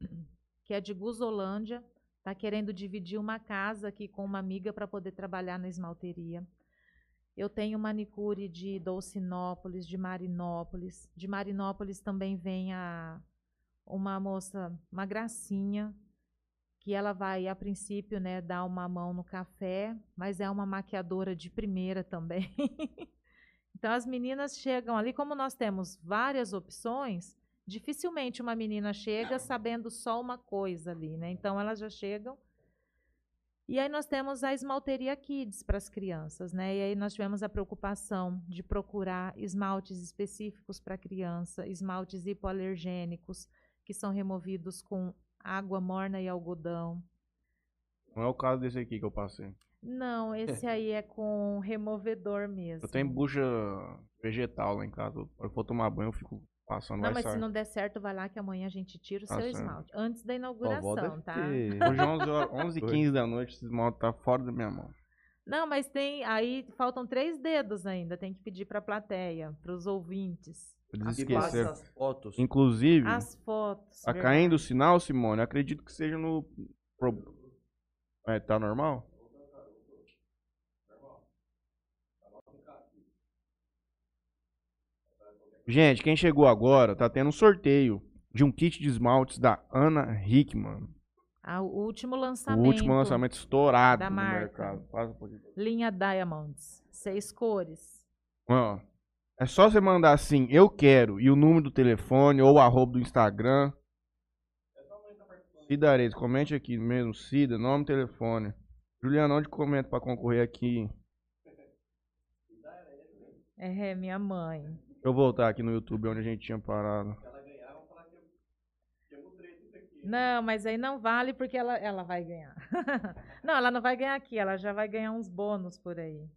S2: que é de Guzolândia, está querendo dividir uma casa aqui com uma amiga para poder trabalhar na esmalteria. Eu tenho manicure de Dolcinópolis, de Marinópolis. De Marinópolis também vem a, uma moça, uma gracinha, que ela vai, a princípio, né, dar uma mão no café, mas é uma maquiadora de primeira também. então as meninas chegam ali, como nós temos várias opções, dificilmente uma menina chega sabendo só uma coisa ali, né? Então elas já chegam E aí nós temos a esmalteria Kids para as crianças, né? E aí nós tivemos a preocupação de procurar esmaltes específicos para criança, esmaltes hipoalergênicos, que são removidos com água morna e algodão.
S1: Não é o caso desse aqui que eu passei.
S2: Não, esse aí é com removedor mesmo.
S1: Eu tenho bucha vegetal lá em casa. Se eu for tomar banho, eu fico passando,
S2: Não, mas se
S1: sair.
S2: não der certo, vai lá que amanhã a gente tira o
S1: Tá
S2: seu
S1: certo.
S2: esmalte. Antes da inauguração, tá?
S1: Hoje 11 horas, 11 h 15 da noite, esse esmalte tá fora da minha mão.
S2: Não, mas tem. Aí faltam três dedos ainda. Tem que pedir pra plateia, pros ouvintes.
S1: Eles esqueceram.
S3: as fotos.
S1: Inclusive,
S2: As fotos.
S1: tá
S2: verdade.
S1: caindo o sinal, Simone? Acredito que seja no. É, tá normal? Gente, quem chegou agora, tá tendo um sorteio de um kit de esmaltes da Ana Hickman.
S2: Ah, o último
S1: O
S2: lançamento.
S1: último lançamento estourado
S2: da
S1: no
S2: marca.
S1: mercado.
S2: Linha Diamonds. Seis cores.
S1: Ó, é só você mandar assim, eu quero, e o número do telefone ou o arroba do Instagram. Cida Aredes, comente aqui mesmo, Cida, nome e telefone. Juliana, onde comenta pra concorrer aqui?
S2: É, minha mãe.
S1: Deixa eu voltar aqui no YouTube onde a gente tinha parado.
S2: Não, mas aí não vale porque ela, ela vai ganhar. não, ela não vai ganhar aqui, ela já vai ganhar uns bônus por aí.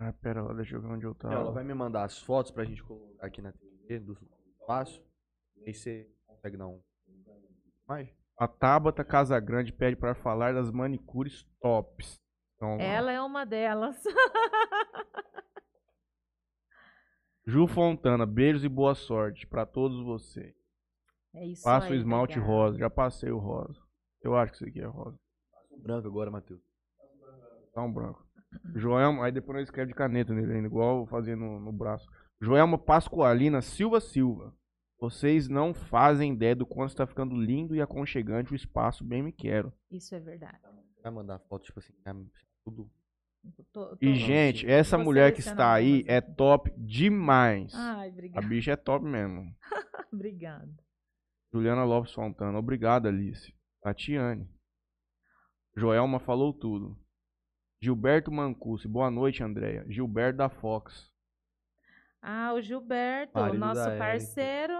S1: Ah, pera lá, deixa eu ver onde eu tava.
S3: Ela vai me mandar as fotos pra gente colocar aqui na TV do espaço. E aí você consegue dar um. Mais?
S1: A Tabata Casagrande pede pra falar das manicures tops. Então,
S2: Ela é uma delas.
S1: Ju Fontana, beijos e boa sorte pra todos vocês.
S2: É isso
S1: Passa
S2: aí,
S1: o esmalte
S2: obrigada.
S1: rosa, já passei o rosa. Eu acho que isso aqui é rosa.
S3: Branco agora, Matheus.
S1: Tá um branco. Joelma, aí depois nós escreve de caneta nele ainda, igual eu fazia no, no braço. Joelma Pascoalina Silva Silva. Vocês não fazem ideia do quanto está ficando lindo e aconchegante o espaço, bem me quero.
S2: Isso é verdade.
S3: Vai mandar foto, tipo assim, é tudo.
S2: Tô- tô-
S1: E, gente, essa
S2: Vou
S1: mulher que está aí é top demais.
S2: Ai,
S1: A
S2: obrigada.
S1: bicha é top mesmo.
S2: Obrigada.
S1: Juliana Lopes Fontana. Obrigado, Alice. Tatiane. Joelma falou tudo. Gilberto Mancusi. Boa noite, Andréia. Gilberto da Fox.
S2: Ah, o Gilberto,
S3: Marido
S2: nosso
S3: Érica.
S2: parceiro,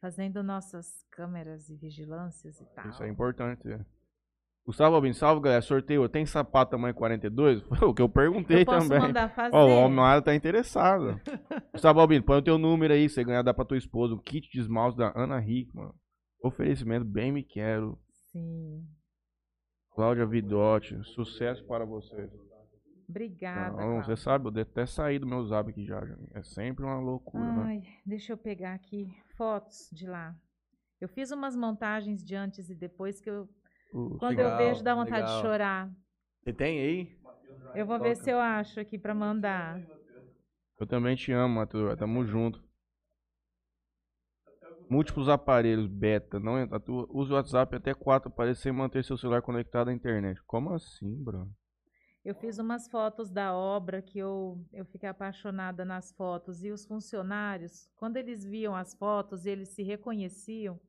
S2: fazendo nossas câmeras e vigilâncias e tal.
S1: Isso é importante. é. Gustavo Albino, salve galera. Sorteio. Tem sapato tamanho 42? Foi o que eu perguntei
S2: Eu posso
S1: também.
S2: mandar fazer.
S1: Ó, o Almara tá interessado. Gustavo Albino, põe o teu número aí. Você ganhar, dá pra tua esposa. Um kit de esmalte da Ana Hickman. Oferecimento bem me quero.
S2: Sim.
S1: Cláudia Vidotti. Sucesso para vocês.
S2: Obrigada.
S1: Não,
S2: Cláudia.
S1: você sabe, eu devo até sair do meu zap aqui já. É sempre uma loucura, né?
S2: Ai, deixa eu pegar aqui fotos de lá. Eu fiz umas montagens de antes e depois que eu,
S1: Putz.
S2: quando
S3: legal,
S2: eu vejo, dá vontade
S3: legal.
S2: de chorar.
S3: Você tem aí?
S2: Eu vou ver se eu acho aqui pra mandar.
S1: Eu também te amo, Matheus. Tamo junto. Múltiplos aparelhos, beta. Não entra. Tu usa o WhatsApp até quatro aparelhos sem manter seu celular conectado à internet. Como assim, bro?
S2: Eu fiz umas fotos da obra que eu, eu fiquei apaixonada nas fotos. E os funcionários, quando eles viam as fotos e eles se reconheciam,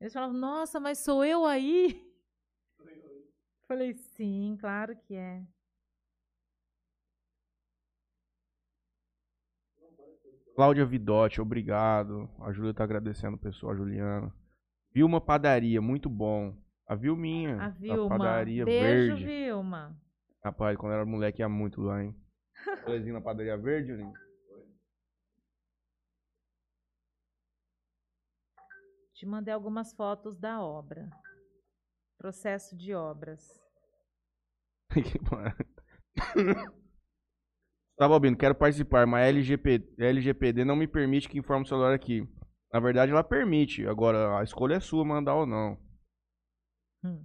S2: eles falavam, nossa, mas sou eu aí? Falei, sim, claro que é.
S1: Cláudia Vidotti, obrigado. A Júlia tá agradecendo o pessoal, a Juliana. Vilma Padaria, muito bom. A Vilminha.
S2: A Vilma.
S1: Padaria
S2: Beijo,
S1: Verde.
S2: Vilma.
S1: Rapaz, quando era moleque ia muito lá, hein? Colezinho na Padaria Verde, Julinho?
S2: Te mandei algumas fotos da obra. Processo de obras.
S1: Tá, Balbino, quero participar, mas a LGP, a LGPD não me permite que informe o celular aqui. Na verdade, ela permite. Agora, a escolha é sua, mandar ou não.
S2: Hum.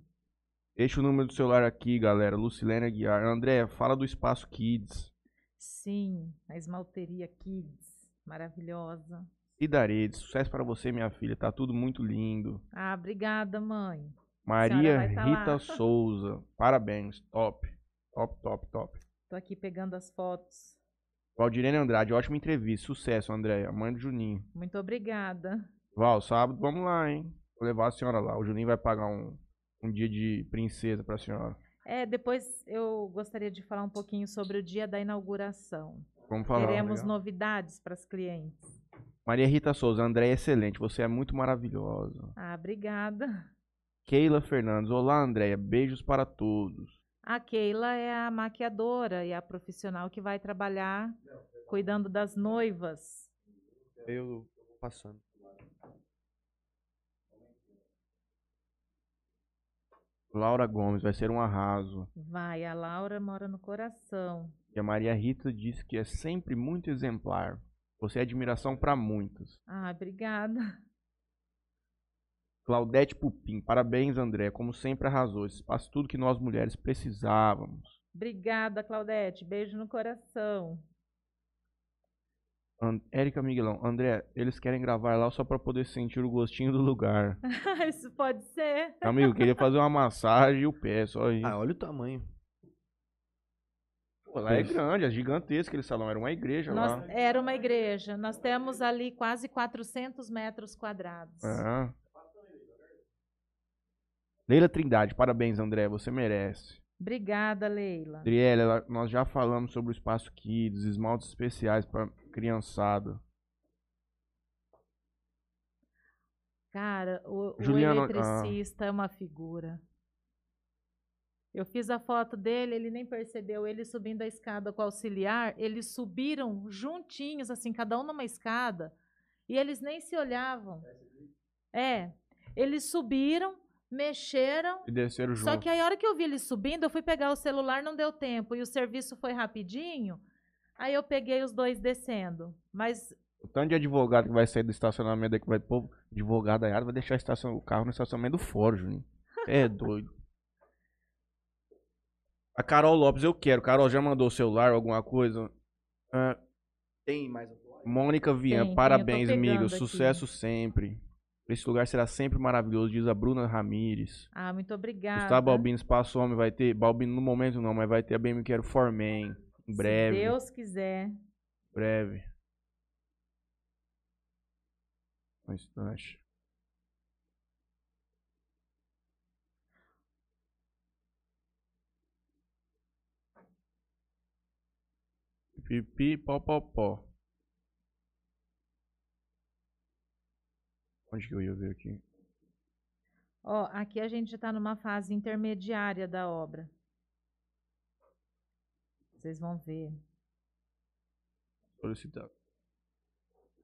S1: Deixa o número do celular aqui, galera. Lucilene Aguiar. André, fala do Espaço Kids.
S2: Sim, a esmalteria Kids. Maravilhosa.
S1: E Darede, sucesso para você, minha filha. Tá tudo muito lindo.
S2: Ah, obrigada, mãe.
S1: Maria
S2: tá
S1: Rita
S2: lá.
S1: Souza. Parabéns. Top. Top, top, top.
S2: Tô aqui pegando as fotos.
S1: Valdirene Andrade, ótima entrevista. Sucesso, André. Mãe do Juninho.
S2: Muito obrigada.
S1: Val, sábado, vamos lá, hein? Vou levar a senhora lá. O Juninho vai pagar um um dia de princesa pra senhora.
S2: É, depois eu gostaria de falar um pouquinho sobre o dia da inauguração.
S1: Vamos falar.
S2: Teremos
S1: legal.
S2: novidades para as clientes.
S1: Maria Rita Souza, André é excelente, você é muito maravilhosa.
S2: Ah, obrigada.
S1: Keila Fernandes, olá Andréia, beijos para todos.
S2: A Keila é a maquiadora e a profissional que vai trabalhar cuidando das noivas.
S3: Eu vou passando.
S1: Laura Gomes, vai ser um arraso.
S2: Vai, a Laura mora no coração.
S1: E a Maria Rita disse que é sempre muito exemplar. Você é admiração para muitos.
S2: Ah, obrigada.
S1: Claudete Pupim, parabéns André, como sempre arrasou. Isso faz tudo que nós mulheres precisávamos.
S2: Obrigada, Claudete. Beijo no coração.
S1: An Érica Miguelão, André, eles querem gravar lá só para poder sentir o gostinho do lugar.
S2: Isso pode ser.
S1: Amigo, queria fazer uma massagem e o pé, só aí.
S3: Ah, olha o tamanho.
S1: Pô, lá é grande, é gigantesco aquele salão, era uma igreja
S2: Nós-
S1: lá.
S2: era uma igreja. Nós temos ali quase 400 metros quadrados.
S1: É. Leila Trindade, parabéns André, você merece.
S2: Obrigada, Leila.
S1: Adriele, nós já falamos sobre o espaço Kids, esmaltes especiais para criançada.
S2: Cara, o, o
S1: Juliano, ah.
S2: eletricista é uma figura. Eu fiz a foto dele, ele nem percebeu. Ele subindo a escada com o auxiliar, eles subiram juntinhos, assim, cada um numa escada, e eles nem se olhavam. É, eles subiram, mexeram,
S1: E desceram
S2: só
S1: juntos.
S2: que aí a hora que eu vi eles subindo, eu fui pegar o celular, não deu tempo, e o serviço foi rapidinho. Aí eu peguei os dois descendo. Mas
S1: O tanto de advogado que vai sair do estacionamento aí que vai pôr advogado aí, vai deixar estacion- o carro no estacionamento do fora, Juninho. É doido. A Carol Lopes, eu quero. Carol já mandou o celular, alguma coisa? Ah,
S3: Tem mais
S1: Mônica Vian,
S2: Tem,
S1: parabéns, amigo.
S2: aqui.
S1: Sucesso sempre. Esse lugar será sempre maravilhoso, diz a Bruna Ramires.
S2: Ah, muito obrigada.
S1: Gustavo Balbino, Espaço Homem, vai ter. Balbino no momento não, mas vai ter a BM Quero Forman. Em breve.
S2: Se Deus quiser.
S1: Breve. Um instante. Pipi, pó, pó, pó. Onde que eu ia ver aqui?
S2: Ó, aqui a gente está numa fase intermediária da obra. Vocês vão ver.
S1: Solicitar.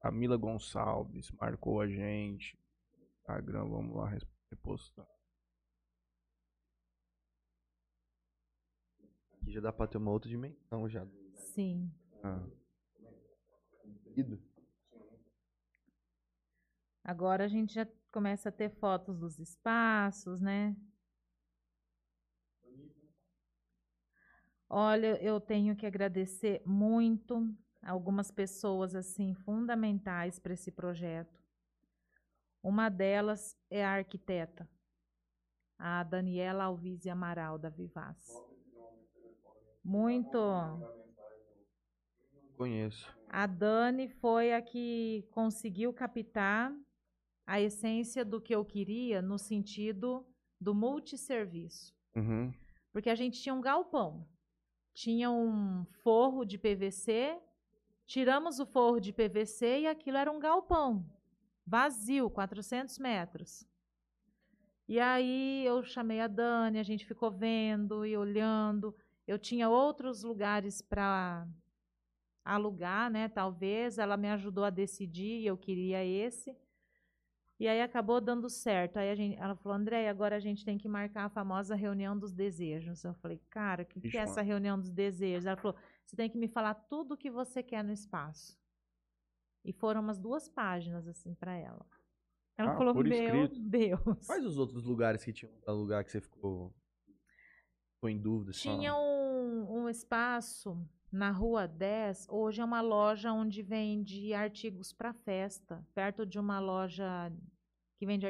S1: Camila Gonçalves marcou a gente. Instagram, vamos lá repostar.
S3: Aqui já dá pra ter uma outra dimensão já.
S2: Sim.
S1: Ah.
S2: Agora a gente já começa a ter fotos dos espaços, né? Olha, eu tenho que agradecer muito algumas pessoas assim fundamentais para esse projeto. Uma delas é a arquiteta, a Daniela Alvise Amaral da Vivaz. Muito.
S3: Conheço.
S2: A Dani foi a que conseguiu captar a essência do que eu queria no sentido do multisserviço.
S1: Uhum.
S2: Porque a gente tinha um galpão, tinha um forro de PVC, tiramos o forro de PVC e aquilo era um galpão, vazio, 400 metros. E aí eu chamei a Dani, a gente ficou vendo e olhando. Eu tinha outros lugares para alugar, né? Talvez ela me ajudou a decidir, e eu queria esse. E aí acabou dando certo. Aí a gente, ela falou, André, agora a gente tem que marcar a famosa reunião dos desejos. Eu falei, cara, o que, que é essa reunião dos desejos? Ela falou, você tem que me falar tudo o que você quer no espaço. E foram umas duas páginas, assim, para ela. Ela
S1: Ah,
S2: falou, meu
S1: escrito.
S2: Deus.
S3: Quais os outros lugares que tinham pra lugar que você ficou, ficou em dúvida? assim?
S2: Tinha um, um espaço na Rua 10, hoje é uma loja onde vende artigos para festa, perto de uma loja que vende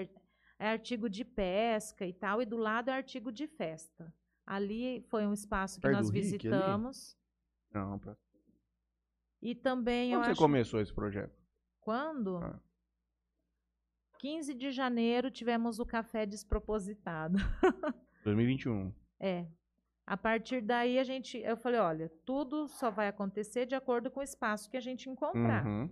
S2: é artigo de pesca e tal, e do lado é artigo de festa. Ali foi um espaço que
S3: Perto
S2: nós
S3: do Rick,
S2: visitamos.
S1: Não, pra...
S2: E também
S1: Quando você
S2: acho
S1: começou esse projeto?
S2: quando
S1: Ah.
S2: 15 de janeiro tivemos o café despropositado.
S1: 2021.
S2: É. A partir daí a gente, eu falei, olha, tudo só vai acontecer de acordo com o espaço que a gente encontrar.
S1: Uhum.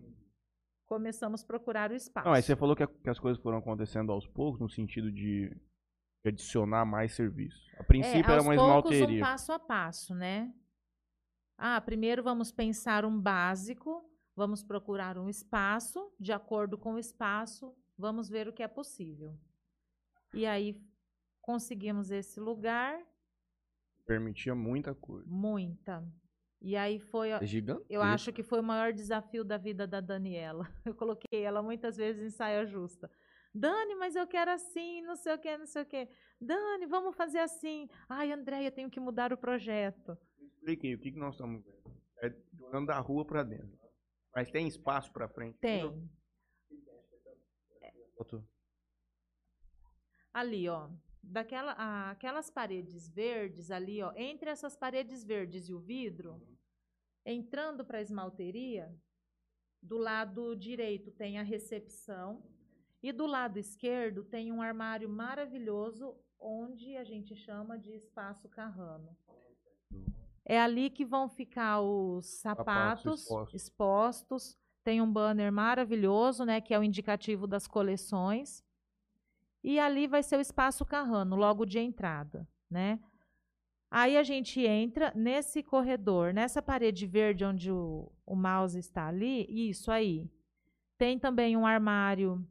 S2: Começamos a procurar o espaço.
S1: Não, aí você falou que, a- que as coisas foram acontecendo aos poucos, no sentido de adicionar mais serviço. A princípio
S2: é,
S1: era uma
S2: poucos, um
S1: esmalteria.
S2: passo a passo, né? Ah, primeiro vamos pensar um básico, vamos procurar um espaço, de acordo com o espaço, vamos ver o que é possível. E aí conseguimos esse lugar,
S1: Permitia muita coisa.
S2: muita. E aí foi,
S3: É gigante.
S2: eu acho que foi o maior desafio da vida da Daniela. Eu coloquei ela muitas vezes em saia justa. Dani, mas eu quero assim, não sei o que, não sei o que. Dani, vamos fazer assim. Ai, Andréia, tenho que mudar o projeto.
S1: Expliquei o que, que nós estamos vendo. É jogando da rua pra dentro. Mas tem espaço pra frente?
S2: Tem.
S3: Outro.
S2: Ali, ó. Daquela, aquelas paredes verdes ali, ó. Entre essas paredes verdes e o vidro, entrando para a esmalteria, do lado direito tem a recepção e do lado esquerdo tem um armário maravilhoso onde a gente chama de espaço carrano. É ali que vão ficar os
S1: Sapatos
S2: sapatos
S1: expostos.
S2: expostos. Tem um banner maravilhoso, né, que é o indicativo das coleções. E ali vai ser o espaço carrano, logo de entrada, né? Aí a gente entra nesse corredor, nessa parede verde onde o, o mouse está ali, isso aí. Tem também um armário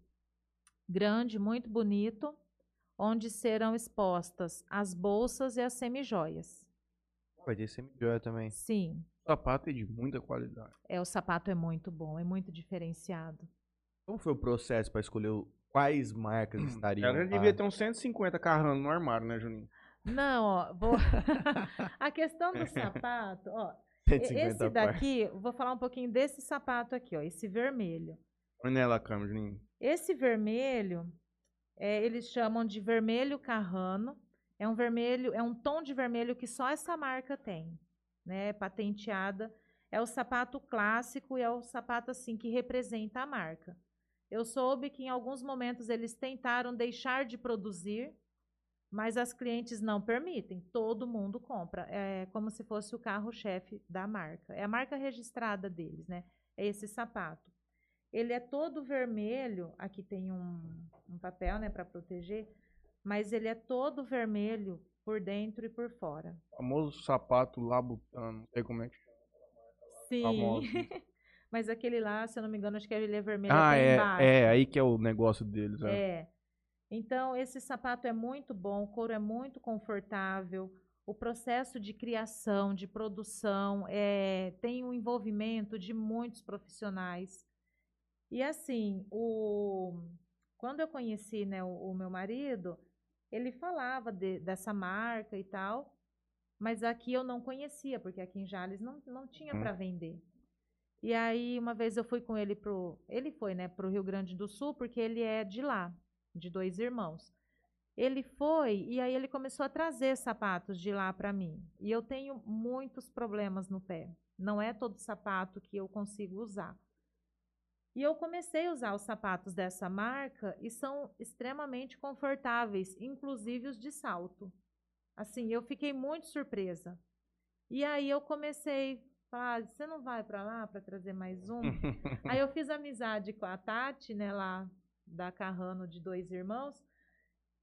S2: grande, muito bonito, onde serão expostas as bolsas e as semijoias.
S3: Vai ter semi-joia também.
S2: Sim,
S1: O sapato é de muita qualidade.
S2: é o sapato é muito bom, é muito diferenciado.
S3: Como foi o processo pra escolher o- quais marcas estariam?
S1: Ela devia ter uns 150 carrando no armário, né, Juninho?
S2: Não, ó, vou... a questão do sapato, ó, e-
S3: 150
S2: esse daqui, vou falar um pouquinho desse sapato aqui, ó, esse vermelho.
S1: Põe nela a câmera, Juninho.
S2: Esse vermelho, é, eles chamam de vermelho carrano. É um vermelho, é um tom de vermelho que só essa marca tem, né? Patenteada. É o sapato clássico e é o sapato assim que representa a marca. Eu soube que em alguns momentos eles tentaram deixar de produzir, mas as clientes não permitem. Todo mundo compra. É como se fosse o carro-chefe da marca. É a marca registrada deles, né? É esse sapato. Ele é todo vermelho. Aqui tem um, um papel, né, para proteger. Mas ele é todo vermelho por dentro e por fora.
S1: O famoso sapato labutano. Não sei como é que chama.
S2: Sim.
S1: Famoso.
S2: mas aquele lá, se eu não me engano, acho que ele é vermelho
S1: Ah, é,
S2: embaixo.
S1: é. Aí que é o negócio deles. É.
S2: É. Então, esse sapato é muito bom, o couro é muito confortável. O processo de criação, de produção, é, tem um envolvimento de muitos profissionais. E assim, o, quando eu conheci né, o, o meu marido, ele falava de- dessa marca e tal, mas aqui eu não conhecia, porque aqui em Jales não, não tinha
S1: Hum.
S2: para vender. E aí, uma vez eu fui com ele pro. Ele foi, né, pro Rio Grande do Sul, porque ele é de lá, de dois irmãos. Ele foi e aí ele começou a trazer sapatos de lá para mim. E eu tenho muitos problemas no pé. Não é todo sapato que eu consigo usar. E eu comecei a usar os sapatos dessa marca e são extremamente confortáveis, inclusive os de salto. Assim, eu fiquei muito surpresa. E aí eu comecei falar, você não vai para lá para trazer mais um? Aí eu fiz amizade com a Tati, né, lá da Carrano de dois irmãos.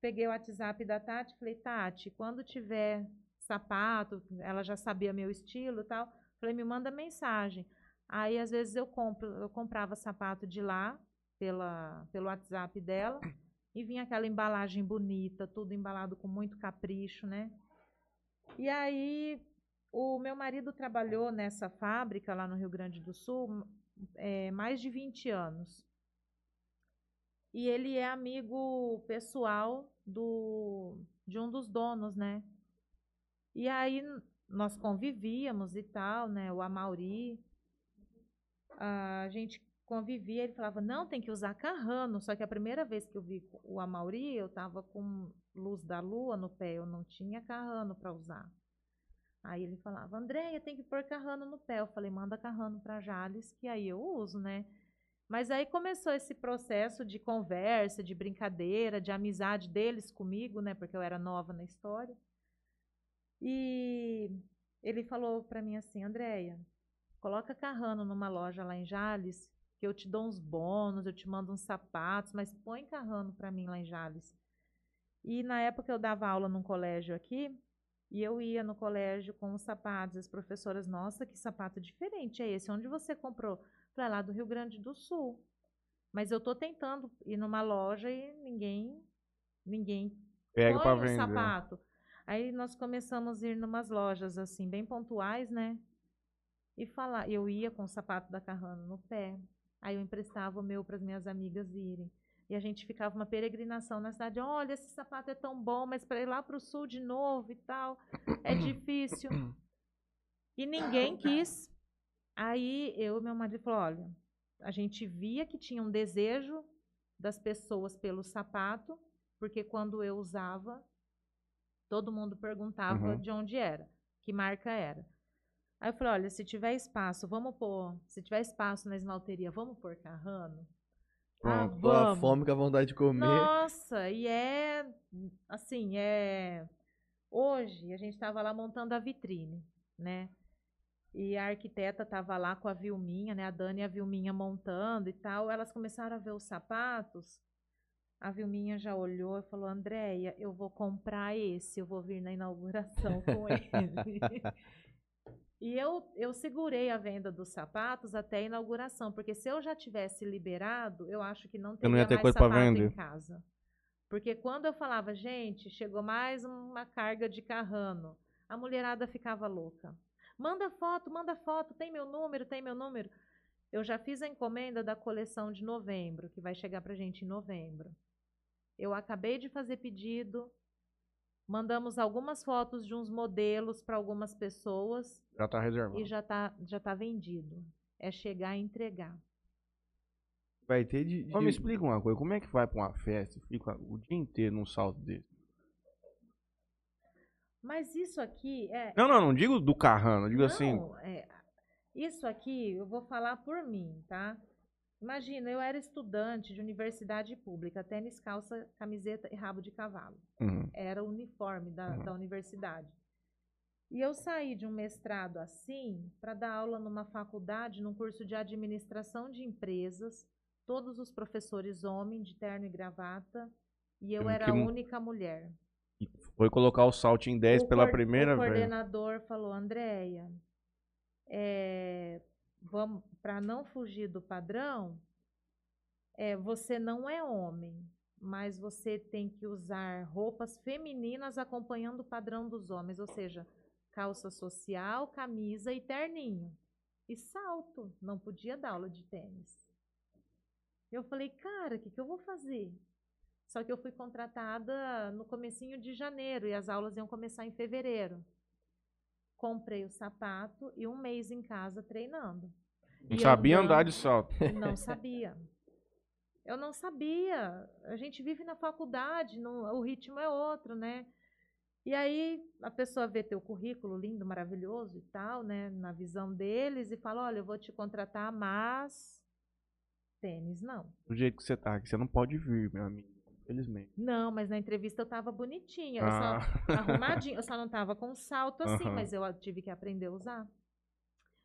S2: Peguei o WhatsApp da Tati, falei, Tati, quando tiver sapato, ela já sabia meu estilo e tal. Falei, me manda mensagem. Aí às vezes eu compro, eu comprava sapato de lá pela pelo WhatsApp dela e vinha aquela embalagem bonita, tudo embalado com muito capricho, né? E aí o meu marido trabalhou nessa fábrica lá no Rio Grande do Sul é, mais de 20 anos. E ele é amigo pessoal do, de um dos donos, né? E aí nós convivíamos e tal, né? O Amauri. A gente convivia, ele falava, não, tem que usar Carrano. Só que a primeira vez que eu vi o Amauri, eu tava com luz da lua no pé, eu não tinha Carrano para usar. Aí ele falava, Andréia, tem que pôr Carrano no pé. Eu falei, manda Carrano para Jales, que aí eu uso, né? Mas aí começou esse processo de conversa, de brincadeira, de amizade deles comigo, né? Porque eu era nova na história. E ele falou para mim assim, Andréia, coloca Carrano numa loja lá em Jales, que eu te dou uns bônus, eu te mando uns sapatos, mas põe Carrano para mim lá em Jales. E na época eu dava aula num colégio aqui, e eu ia no colégio com os sapatos, as professoras, nossa, que sapato diferente é esse? Onde você comprou? Falei, lá do Rio Grande do Sul. Mas eu tô tentando ir numa loja e ninguém ninguém
S1: Pega
S2: o
S1: vender.
S2: sapato. Aí nós começamos a ir numas lojas assim, bem pontuais, né? E falar, eu ia com o sapato da Carrano no pé. Aí eu emprestava o meu para as minhas amigas irem. E a gente ficava uma peregrinação na cidade. Olha, esse sapato é tão bom, mas para ir lá para o sul de novo e tal, é difícil. E ninguém quis. Aí eu e meu marido falou, olha, a gente via que tinha um desejo das pessoas pelo sapato, porque quando eu usava, todo mundo perguntava
S1: Uhum.
S2: de onde era, que marca era. Aí eu falei, olha, se tiver espaço, vamos pôr, se tiver espaço na esmalteria, vamos pôr Carrano? Ah,
S1: Pronto.
S3: Com a fome, com a vontade de comer.
S2: Nossa, e é assim, é hoje a gente estava lá montando a vitrine, né? E a arquiteta estava lá com a Vilminha, né? A Dani e a Vilminha montando e tal. Elas começaram a ver os sapatos. A Vilminha já olhou e falou: Andréia, eu vou comprar esse, eu vou vir na inauguração com ele. E eu, eu segurei a venda dos sapatos até a inauguração, porque se eu já tivesse liberado, eu acho que não teria
S1: não ia ter
S2: mais
S1: coisa
S2: sapato
S1: vender.
S2: em casa. Porque quando eu falava, gente, chegou mais uma carga de carrano, a mulherada ficava louca. Manda foto, manda foto, tem meu número, tem meu número. Eu já fiz a encomenda da coleção de novembro, que vai chegar pra gente em novembro. Eu acabei de fazer pedido, mandamos algumas fotos de uns modelos para algumas pessoas
S1: Já tá reservado.
S2: e já tá, já tá vendido. É chegar e entregar.
S3: Vai ter de. de-
S1: me explica uma coisa, como é que vai pra uma festa e fica o dia inteiro num salto desse?
S2: Mas isso aqui é.
S1: Não, não, não digo do Carrano, digo assim,
S2: Não, é, isso aqui eu vou falar por mim, tá? Imagina, eu era estudante de universidade pública, tênis, calça, camiseta e rabo de cavalo.
S1: uhum,
S2: Era o uniforme da,
S1: Uhum.
S2: da universidade. E eu saí de um mestrado assim para dar aula numa faculdade, num curso de administração de empresas, todos os professores homens, de terno e gravata, e eu
S1: Que-
S2: era a única mulher.
S1: e foi colocar o salto em 10
S2: O
S1: pela primeira
S2: O
S1: vez.
S2: coordenador falou, Andréia, é, vamos para não fugir do padrão, é, você não é homem, mas você tem que usar roupas femininas acompanhando o padrão dos homens, ou seja, calça social, camisa e terninho. E salto, não podia dar aula de tênis. Eu falei, cara, o que, que eu vou fazer? Só que eu fui contratada no comecinho de janeiro e as aulas iam começar em fevereiro. Comprei o sapato e um mês em casa treinando.
S1: Não
S2: E
S1: sabia
S2: andando.
S1: andar de salto.
S2: Não sabia. Eu não sabia. A gente vive na faculdade, não- o ritmo é outro, né? E aí a pessoa vê teu currículo lindo, maravilhoso e tal, né? Na visão deles e fala, olha, eu vou te contratar, mas tênis não.
S1: Do jeito que você tá aqui, você não pode vir, meu amigo. Infelizmente.
S2: Não, mas na entrevista eu tava bonitinha, eu
S1: Ah.
S2: só arrumadinha, eu só não tava com salto assim, mas eu tive que aprender a usar.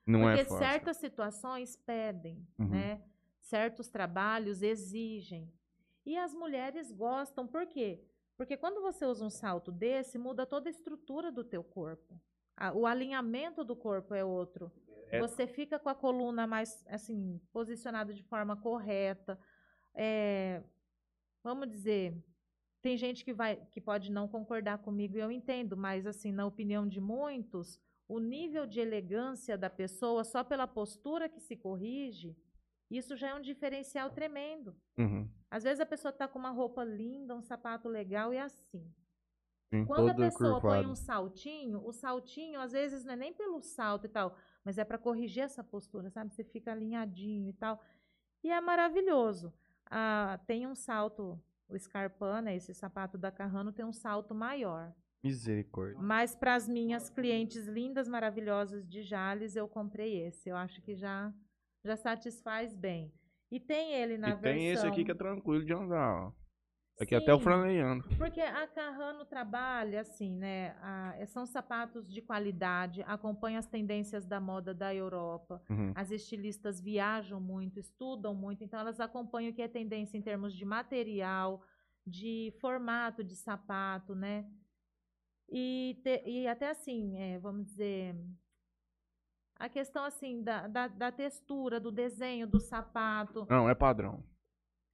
S1: Não
S2: Porque
S1: é fácil.
S2: certas situações pedem,
S1: Uhum.
S2: né? Certos trabalhos exigem. E as mulheres gostam, por quê? Porque quando você usa um salto desse, muda toda a estrutura do teu corpo. O alinhamento do corpo é outro.
S1: É.
S2: Você fica com a coluna mais, assim, posicionada de forma correta. É, vamos dizer, tem gente que vai, que pode não concordar comigo e eu entendo, mas assim, na opinião de muitos, o nível de elegância da pessoa só pela postura que se corrige, isso já é um diferencial tremendo.
S1: Uhum.
S2: Às vezes a pessoa está com uma roupa linda, um sapato legal e é assim.
S1: Sim.
S2: Quando a
S3: Todo
S2: pessoa põe
S3: curvado.
S2: um saltinho, o saltinho às vezes não é nem pelo salto e tal, mas é para corrigir essa postura, sabe? Você fica alinhadinho e tal. E é maravilhoso. Ah, tem um salto, o Scarpa, né, esse sapato da Carrano tem um salto maior.
S3: Misericórdia.
S2: Mas para as minhas clientes lindas, maravilhosas de Jales, eu comprei esse. Eu acho que já já satisfaz bem. E tem ele na
S1: e
S2: versão...
S1: tem esse aqui que é tranquilo de andar, ó. Aqui até o
S2: Sim.
S1: Franley anda.
S2: Porque a Carrano trabalha assim, né? a- são sapatos de qualidade, acompanha as tendências da moda da Europa.
S1: Uhum.
S2: As estilistas viajam muito, estudam muito, então elas acompanham o que é tendência em termos de material, de formato de sapato, né? E, te- e até assim, é, vamos dizer, a questão assim da, da, da textura, do desenho do sapato,
S1: Não, é padrão.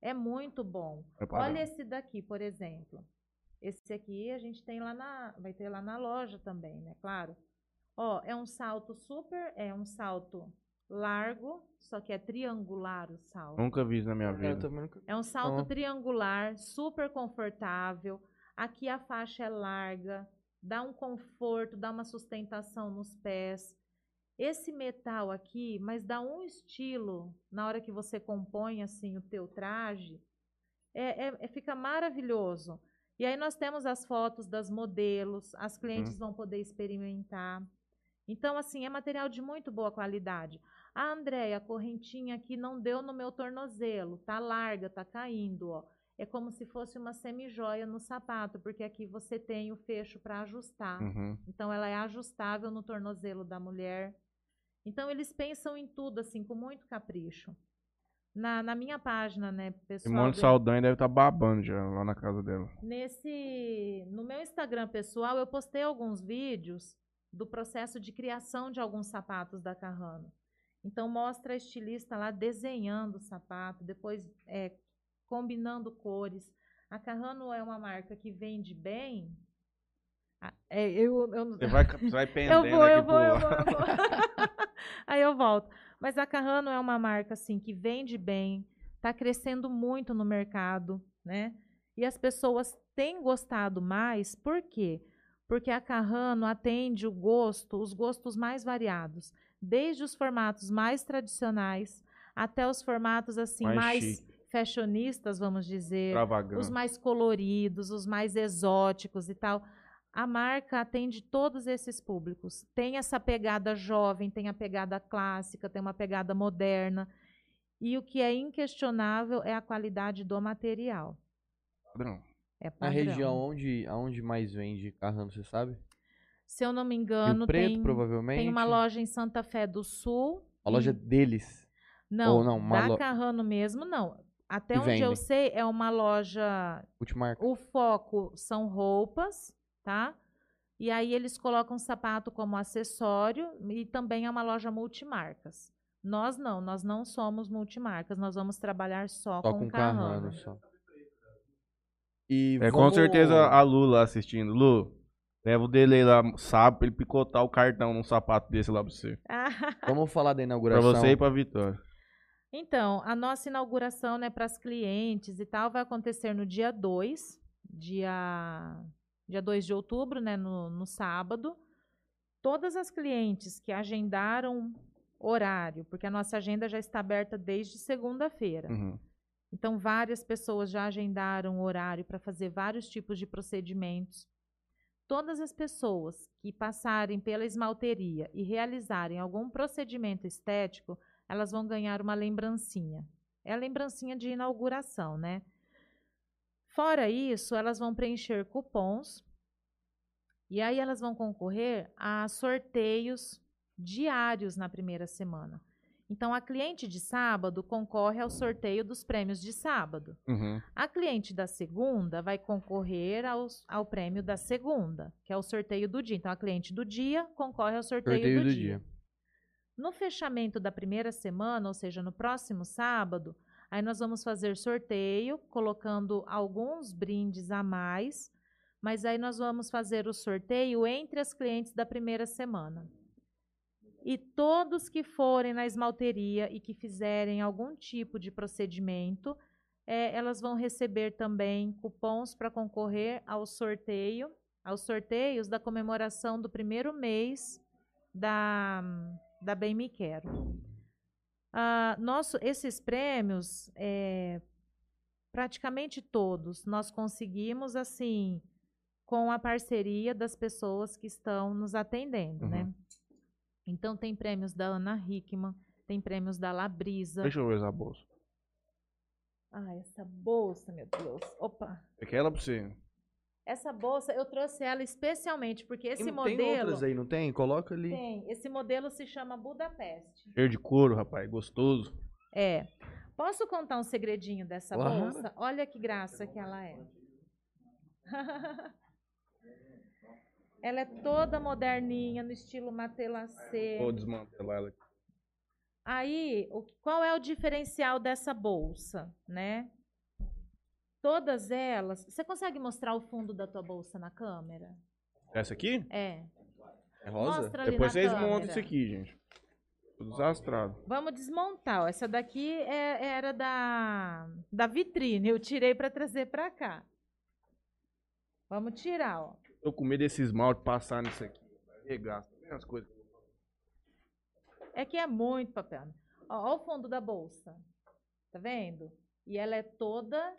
S2: É muito bom.
S1: É padrão.
S2: Olha esse daqui, por exemplo. Esse aqui a gente tem lá na, vai ter lá na loja também, né? Claro. Ó, é um salto super, é um salto largo, só que é triangular o salto.
S1: Nunca vi isso na minha vida.
S3: nunca-
S2: É um salto triangular, super confortável. Aqui a faixa é larga, dá um conforto, dá uma sustentação nos pés. Esse metal aqui, mas dá um estilo na hora que você compõe assim o teu traje, é, é- é- fica maravilhoso. E aí nós temos as fotos das modelos, as clientes vão poder experimentar. Então, assim, é material de muito boa qualidade. Ah, Andréia, a correntinha aqui não deu no meu tornozelo, tá larga, tá caindo, ó. É como se fosse uma semijoia no sapato, porque aqui você tem o fecho para ajustar.
S1: Uhum.
S2: Então ela é ajustável no tornozelo da mulher. Então eles pensam em tudo assim com muito capricho. Na, na minha página, né, pessoal,
S1: Simone
S2: do-
S1: Saldanha deve estar babando já lá na casa dela.
S2: nesse no meu Instagram pessoal eu postei alguns vídeos do processo de criação de alguns sapatos da Carrano. Então mostra a estilista lá desenhando o sapato, depois é, combinando cores. A Carrano é uma marca que vende bem. É, eu, eu,
S1: Você vai, você vai
S2: eu
S1: pendendo
S2: vou,
S1: aqui
S2: eu vou, eu vou, eu vou. Aí eu volto. Mas a Carrano é uma marca assim que vende bem, está crescendo muito no mercado, né? E as pessoas têm gostado mais, por quê? Porque a Carrano atende o gosto, os gostos mais variados, desde os formatos mais tradicionais até os formatos assim
S1: Mais
S2: mais, fashionistas, vamos dizer, os mais coloridos, os mais exóticos e tal. A marca atende todos esses públicos. Tem essa pegada jovem, tem a pegada clássica, tem uma pegada moderna. E o que é inquestionável é a qualidade do material.
S1: Padrão.
S2: É
S3: Na
S2: padrão.
S3: região onde, aonde mais vende Carrano, você sabe?
S2: Se eu não me
S3: Rio
S2: engano,
S3: Preto,
S2: tem,
S3: provavelmente.
S2: tem uma loja em Santa Fé do Sul.
S3: A loja
S2: e-
S3: deles.
S2: Não,
S3: ou não, uma
S2: da
S3: lo-
S2: Carrano mesmo, não. Até onde eu
S3: vende.
S2: sei, é uma loja
S3: Ultimarca.
S2: O foco são roupas, tá? E aí eles colocam sapato como acessório e também é uma loja multimarcas. Nós não, nós não somos multimarcas, nós vamos trabalhar só,
S3: Só
S2: com,
S3: com
S2: Carrano.
S3: Carrano, só. E
S1: É com
S3: vamos-
S1: certeza a Lu lá assistindo. Lu, leva o dele lá sábado pra ele picotar o cartão num sapato desse lá pra você.
S3: Vamos falar da
S1: Pra
S3: inauguração.
S1: você e pra Vitória.
S2: Então, a nossa inauguração, né, para as clientes e tal, vai acontecer no dia 2, dia, dia 2 de outubro, né, no, no sábado. Todas as clientes que agendaram horário, porque a nossa agenda já está aberta desde segunda-feira.
S1: Uhum.
S2: Então, várias pessoas já agendaram horário para fazer vários tipos de procedimentos. Todas as pessoas que passarem pela esmalteria e realizarem algum procedimento estético, elas vão ganhar uma lembrancinha. É a lembrancinha de inauguração, né? Fora isso, elas vão preencher cupons e aí elas vão concorrer a sorteios diários na primeira semana. Então, a cliente de sábado concorre ao sorteio dos prêmios de sábado.
S1: Uhum.
S2: A cliente da segunda vai concorrer aos- ao prêmio da segunda, que é o sorteio do dia. Então, a cliente do dia concorre ao sorteio,
S3: Sorteio
S2: do,
S3: do
S2: dia.
S3: dia.
S2: No fechamento da primeira semana, ou seja, no próximo sábado, aí nós vamos fazer sorteio, colocando alguns brindes a mais, mas aí nós vamos fazer o sorteio entre as clientes da primeira semana. E todos que forem na esmalteria e que fizerem algum tipo de procedimento, eh, elas vão receber também cupons para concorrer ao sorteio, aos sorteios da comemoração do primeiro mês da, da Bem Me Quero. Ah, nosso, esses prêmios, eh, praticamente todos, nós conseguimos assim com a parceria das pessoas que estão nos atendendo,
S1: Uhum.
S2: né? Então tem prêmios da Ana Hickman, tem prêmios da Labrisa,
S1: Deixa eu ver essa bolsa.
S2: Ah, essa bolsa, meu Deus. Opa.
S1: Aquela pra você.
S2: Essa bolsa, eu trouxe ela especialmente, porque esse
S3: tem,
S2: modelo...
S3: tem outras aí, não tem? Coloca ali.
S2: Tem. Esse modelo se chama Budapeste.
S1: Cheiro de couro, rapaz. Gostoso.
S2: É. Posso contar um segredinho dessa
S3: Claro.
S2: bolsa? Olha que graça que ela é. ela é toda moderninha, no estilo matelacê.
S1: Vou desmantelar ela aqui.
S2: Aí, o, qual é o diferencial dessa bolsa, né? Todas elas. Você consegue mostrar o fundo da tua bolsa na câmera?
S1: Essa aqui?
S2: É.
S3: É rosa?
S2: Mostra
S1: Depois vocês
S2: câmera.
S1: montam isso aqui, gente. Tudo desastrado.
S2: Vamos desmontar. ó. Essa daqui é- era da, da vitrine. Eu tirei para trazer para cá. Vamos tirar, ó.
S1: Tô com medo desse esmalte passar nisso aqui. Vai regar. Tá as coisas?
S2: É que é muito papel. Ó, ó o fundo da bolsa. Tá vendo? E ela é toda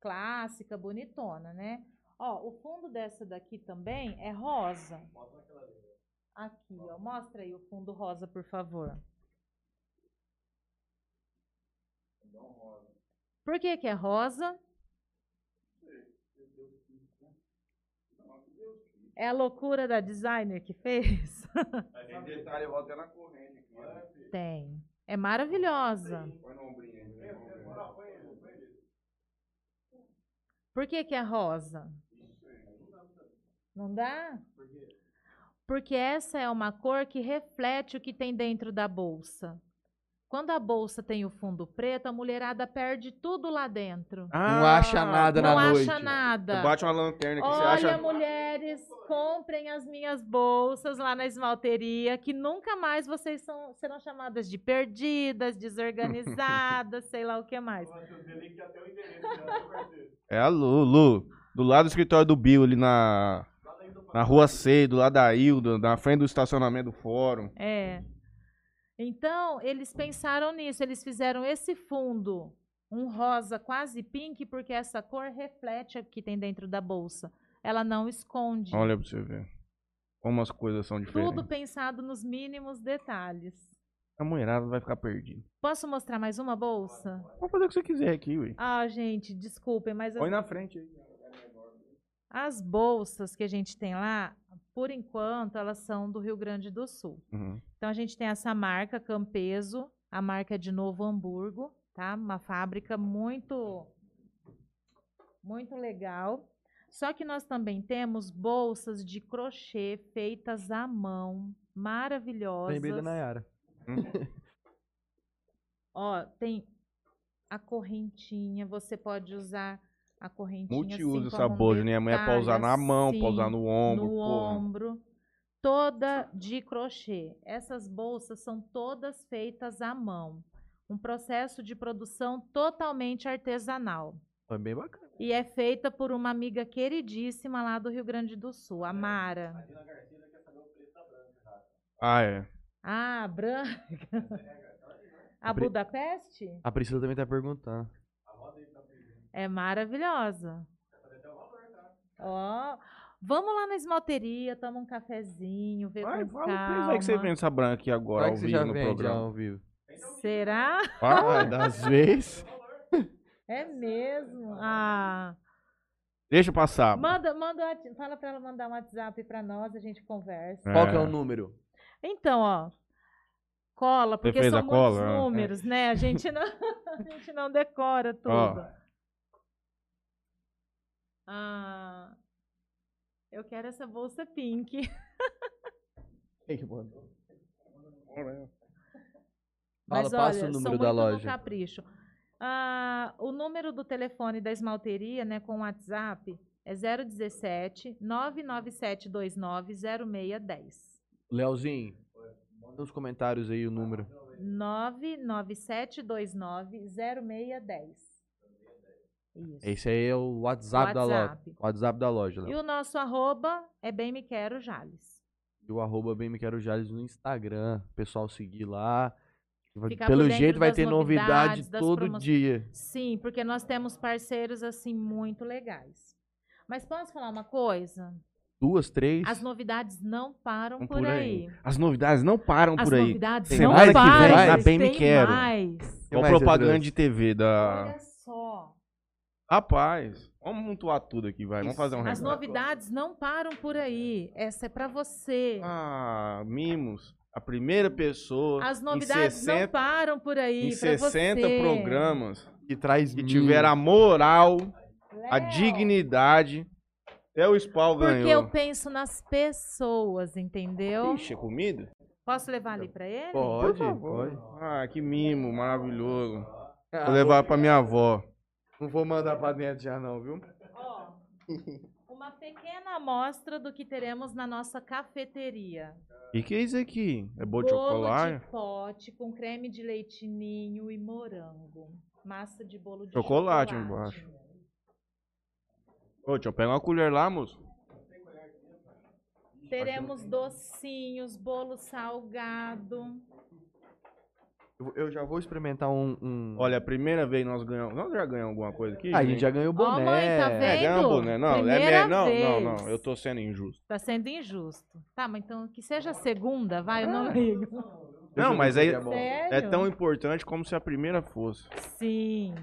S2: clássica, bonitona, né? Ó, o fundo dessa daqui também é rosa. Aqui, ó. Mostra aí o fundo rosa, por favor. Por que que é rosa? É a loucura da designer que fez?
S1: Tem detalhe, eu vou até na corrente aqui. né?
S2: Tem. É maravilhosa.
S1: Põe no ombrinho aí.
S2: Por que, que é rosa? Não dá? Porque essa é uma cor que reflete o que tem dentro da bolsa. Quando a bolsa tem o fundo preto, a mulherada perde tudo lá dentro.
S3: Não acha nada
S2: Não
S3: na
S2: acha
S3: noite.
S1: Você
S2: nada.
S1: bate uma lanterna você
S2: Olha,
S1: acha.
S2: mulheres, comprem as minhas bolsas lá na esmalteria, que nunca mais vocês são- serão chamadas de perdidas, desorganizadas, sei lá o que mais.
S1: É a Lu, Lu. Do lado do escritório do Bill, ali na. Na rua C, do lado da Hilda, na frente do estacionamento do fórum.
S2: É. Então, eles pensaram nisso, eles fizeram esse fundo, um rosa quase pink, porque essa cor reflete o que tem dentro da bolsa. Ela não esconde.
S1: Olha pra você ver. Como as coisas são diferentes.
S2: Tudo pensado nos mínimos detalhes.
S1: A mulherada vai ficar perdida.
S2: Posso mostrar mais uma bolsa?
S1: Pode fazer o que você quiser aqui, ué.
S2: Ah, gente, desculpem, mas
S1: Põe
S2: as,
S1: na frente aí.
S2: as bolsas que a gente tem lá, por enquanto, elas são do Rio Grande do Sul.
S1: Uhum.
S2: Então a gente tem essa marca Campeso, a marca é de Novo Hamburgo, tá? Uma fábrica muito muito legal. Só que nós também temos bolsas de crochê feitas à mão, maravilhosas.
S3: Lembrei da Nayara.
S2: Ó, tem a correntinha, você pode usar a correntinha
S1: Multiuso
S2: assim,
S1: essa
S2: como
S1: bolsa, né? A mulher pode usar na mão,
S2: sim,
S1: pode usar no ombro.
S2: no
S1: porra.
S2: ombro, toda de crochê. Essas bolsas são todas feitas à mão. Um processo de produção totalmente artesanal.
S3: Foi bem bacana.
S2: E é feita por uma amiga queridíssima lá do Rio Grande do Sul, a Mara.
S1: Ah, é.
S2: Ah, branca. A Budapeste?
S3: A Priscila também tá perguntando.
S2: É maravilhosa. Ó, vamos lá na esmalteria, toma um cafezinho, vê
S1: Vai,
S2: com
S1: fala
S2: calma.
S1: aí que você vende essa branca aqui agora,
S3: Vai
S1: ao
S3: que você
S1: vivo
S3: já
S1: no
S3: vende
S1: programa.
S3: ao vivo.
S2: Será?
S1: Ah,
S3: das vezes.
S2: É mesmo? Ah,
S1: deixa passar.
S2: manda, manda, um fala pra ela mandar um WhatsApp pra nós, a gente conversa.
S1: É.
S3: Qual que é o número?
S2: Então, ó, cola, porque
S1: fez
S2: são
S1: a
S2: muitos
S1: cola? É.
S2: números, né? A gente não, a gente não decora tudo.
S1: Ó.
S2: Ah, eu quero essa bolsa pink.
S3: Quem que mandou?
S2: Mas
S3: Fala, passa
S2: olha,
S3: o
S2: são
S3: número da
S2: muito no
S3: loja.
S2: capricho. Ah, o número do telefone da esmalteria, né, com o WhatsApp, é 017 99729 0610.
S3: Leozinho, manda nos comentários aí o número.
S2: 99729 0610. Isso.
S3: Esse aí é o WhatsApp, da loja.
S2: WhatsApp.
S3: WhatsApp da loja,
S2: E
S3: Léo.
S2: o nosso arroba é bem me quero Jales.
S3: E o arroba bem me quero Jales no Instagram. Pessoal seguir lá.
S2: Ficar
S3: Pelo
S2: por
S3: jeito vai ter novidade todo
S2: promo-
S3: dia.
S2: Sim, porque nós temos parceiros assim muito legais. Mas posso falar uma coisa?
S3: Duas, três.
S2: As novidades não param
S1: Vamos
S2: por, aí.
S1: As novidades não param
S2: As
S1: por aí.
S2: novidades
S3: Tem
S2: não
S1: mais que
S2: param.
S1: vem, na Bem Me Quero.
S2: mais.
S3: Que você
S1: propaganda de TV da. Rapaz, vamos montuar tudo aqui, vai. Vamos fazer um
S2: As novidades não param por aí. Essa é pra você.
S1: Ah, mimos. A primeira pessoa
S2: As
S1: em
S2: novidades não
S1: 60,
S2: param por aí.
S1: em
S2: pra
S1: 60
S2: você.
S1: programas
S3: Que traz
S1: que
S3: mil.
S1: tiveram a moral, a
S2: Léo,
S1: dignidade. Até o Spawn
S2: Porque
S1: ganhou.
S2: eu penso nas pessoas, entendeu?
S1: Ixi, é comida?
S2: Posso levar ali pra ele?
S3: Pode, pode.
S1: Ah, que mimo, maravilhoso.
S3: Ah,
S1: Vou levar pra minha avó.
S3: Não vou mandar pra dentro já não, viu?
S2: Ó, uma pequena amostra do que teremos na nossa cafeteria.
S1: E que é isso aqui? É bolo de chocolate?
S2: de pote com creme de leite ninho e morango. Massa de bolo de
S1: Chocolate
S2: chocolate.
S1: embaixo. Ô, deixa eu pegar uma colher lá, moço.
S2: Teremos docinhos, bolo salgado.
S3: Eu, eu já vou experimentar um. um-
S1: Olha, a primeira vez nós ganhamos. Nós já ganhamos alguma coisa aqui?
S3: Ah, a gente já ganhou o
S2: Ó,
S3: boné.
S2: mãe, tá
S1: É,
S2: vendo?
S1: ganhamos boné. Não, é
S2: Primeira
S1: me- não, não, não.
S2: vez.
S1: Eu tô sendo injusto.
S2: Tá sendo injusto. Tá, mas então que seja a segunda, vai, eu
S1: Ah.
S2: não ligo.
S1: Não, mas aí
S3: É.
S2: Sério?
S1: é tão importante como se a primeira fosse.
S2: Sim.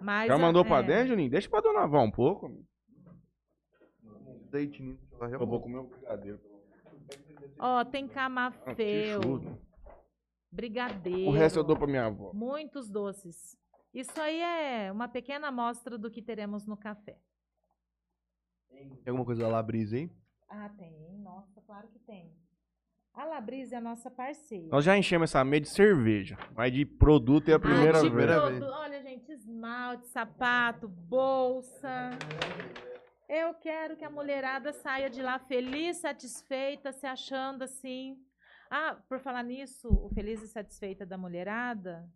S2: Mas
S1: Já
S2: a-
S1: mandou pra
S2: é.
S1: dentro, Juninho? Deixa pra dona Vó um pouco.
S3: Leite ninho, ela já
S1: Eu vou comer um brigadeiro.
S2: Ó, tem
S1: Ah,
S2: camafeu. Brigadeiro.
S1: O resto eu dou pra minha avó.
S2: Muitos doces. Isso aí é uma pequena amostra do que teremos no café.
S3: Tem alguma coisa da Labrisa aí?
S2: Ah, tem. Nossa, claro que tem. A Labrisa é a nossa parceira.
S1: Nós já enchemos essa meia de cerveja. Mas de produto é a primeira
S2: ah, de
S3: vez.
S2: Olha, gente, esmalte, sapato, bolsa. Eu quero que a mulherada saia de lá feliz, satisfeita, se achando assim. Ah, por falar nisso, o feliz e satisfeita da mulherada,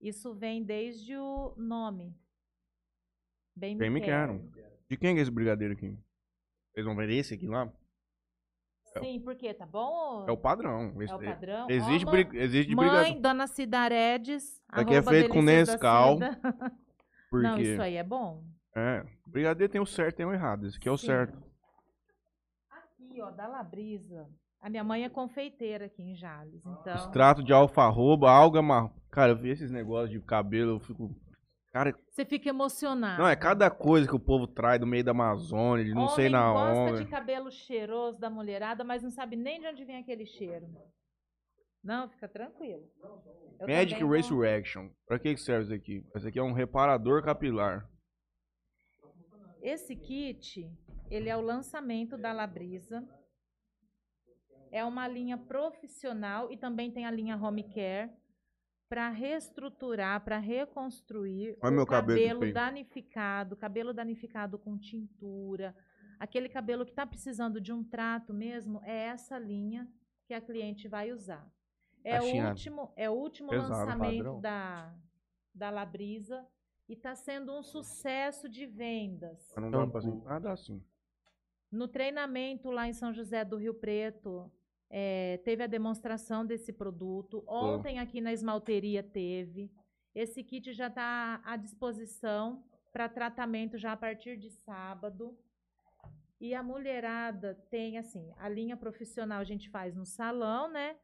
S2: isso vem desde o nome. Bem,
S1: Bem me
S2: quero.
S1: quero. De quem é esse brigadeiro aqui? Vocês vão ver esse aqui lá?
S2: Sim, porque tá bom?
S1: É o padrão.
S2: É o padrão?
S1: Existe, bri...
S2: mãe-
S1: existe de
S2: Mãe,
S1: brigadeiro.
S2: Dona Cidaredes.
S1: Aqui é feito com Nescau. Porque...
S2: Não, isso aí é bom.
S1: É. Brigadeiro tem o certo e tem o errado. Esse aqui é o
S2: Sim.
S1: certo.
S2: Aqui, ó, da Labrisa. A minha mãe é confeiteira aqui em Jales, então...
S1: Extrato de alfarroba, alga marrom. Cara, eu vi esses negócios de cabelo, eu fico. Cara,
S2: Você fica emocionado.
S1: não, é cada coisa que o povo traz do meio da Amazônia, de não sei
S2: Homem
S1: na
S2: gosta
S1: onde.
S2: de cabelo cheiroso da mulherada, mas não sabe nem de onde vem aquele cheiro. Não, fica tranquilo. Eu
S1: Magic
S2: também vou-
S1: Resurrection. Pra que que serve isso aqui? Esse aqui é um reparador capilar.
S2: Esse kit, ele é o lançamento da Labrisa. É uma linha profissional e também tem a linha Home Care para reestruturar, para reconstruir
S1: Olha
S2: o
S1: meu cabelo
S2: cabelo danificado, cabelo danificado com tintura, aquele cabelo que está precisando de um trato mesmo, é essa linha que a cliente vai usar. É o
S3: Caixinha
S2: último, é o último
S1: pesado,
S2: lançamento
S3: padrão.
S2: da, da Labrisa e está sendo um sucesso de vendas.
S1: Mas não dá pra
S3: Shampoo.
S1: fazer nada assim.
S2: No treinamento lá em São José do Rio Preto, eh, teve a demonstração desse produto. Ontem aqui na esmalteria teve. Esse kit já está à disposição para tratamento já a partir de sábado. E a mulherada tem assim, a linha profissional a gente faz no salão, né?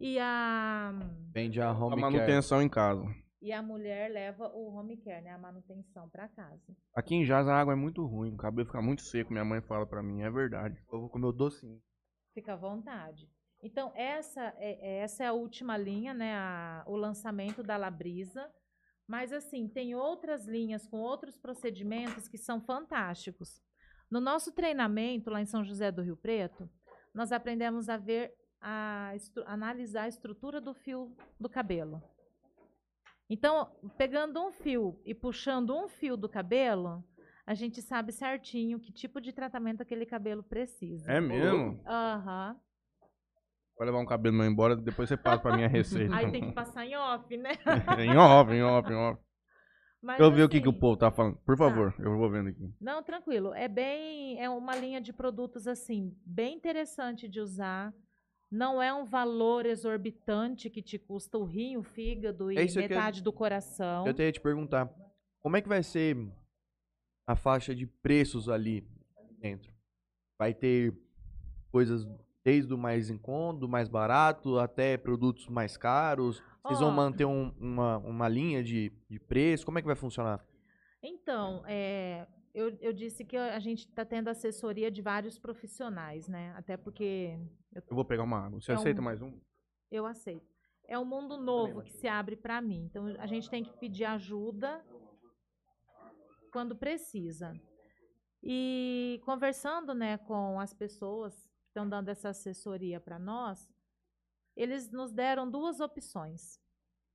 S2: E a
S3: Vende a
S1: A
S3: home care.
S1: manutenção em casa.
S2: e a mulher leva o home care, né, a manutenção para casa.
S1: Aqui em Jazz a água é muito ruim, o cabelo fica muito seco, minha mãe fala pra mim, é verdade.
S3: Eu vou comer o docinho.
S2: Fica à vontade. Então, essa é, é- essa é a última linha, né? a- o lançamento da Labrisa. Mas, assim, tem outras linhas com outros procedimentos que são fantásticos. No nosso treinamento, lá em São José do Rio Preto, nós aprendemos a ver, a analisar a estrutura do fio do cabelo. Então, pegando um fio e puxando um fio do cabelo, a gente sabe certinho que tipo de tratamento aquele cabelo precisa.
S1: É mesmo?
S2: Aham.
S1: Vai levar um cabelo meu embora, depois você passa pra minha receita.
S2: Aí tem que passar em off, né?
S1: em off, em off, em off.
S2: Mas,
S1: Eu vi o que, que o
S2: assim,
S1: povo tá falando. Por favor, eu vou vendo aqui.
S2: Não, tranquilo. É bem. É uma linha de produtos, assim, bem interessante de usar. Não é um valor exorbitante que te custa o rim, o fígado e
S3: É que eu-
S2: metade do coração.
S3: Eu até ia te perguntar, como é que vai ser a faixa de preços ali dentro? Vai ter coisas desde o mais em conta, do mais barato, até produtos mais caros? Vocês vão
S2: Ó.
S3: manter um- uma, uma linha de, de preço? Como é que vai funcionar?
S2: Então, é, eu, eu disse que a gente está tendo assessoria de vários profissionais, né? Até porque
S1: Eu vou pegar uma água. Você
S2: É um-
S1: aceita mais um?
S2: eu aceito. É um mundo novo que se abre para mim. Então, a gente tem que pedir ajuda quando precisa. E conversando né, com as pessoas que estão dando essa assessoria para nós, eles nos deram duas opções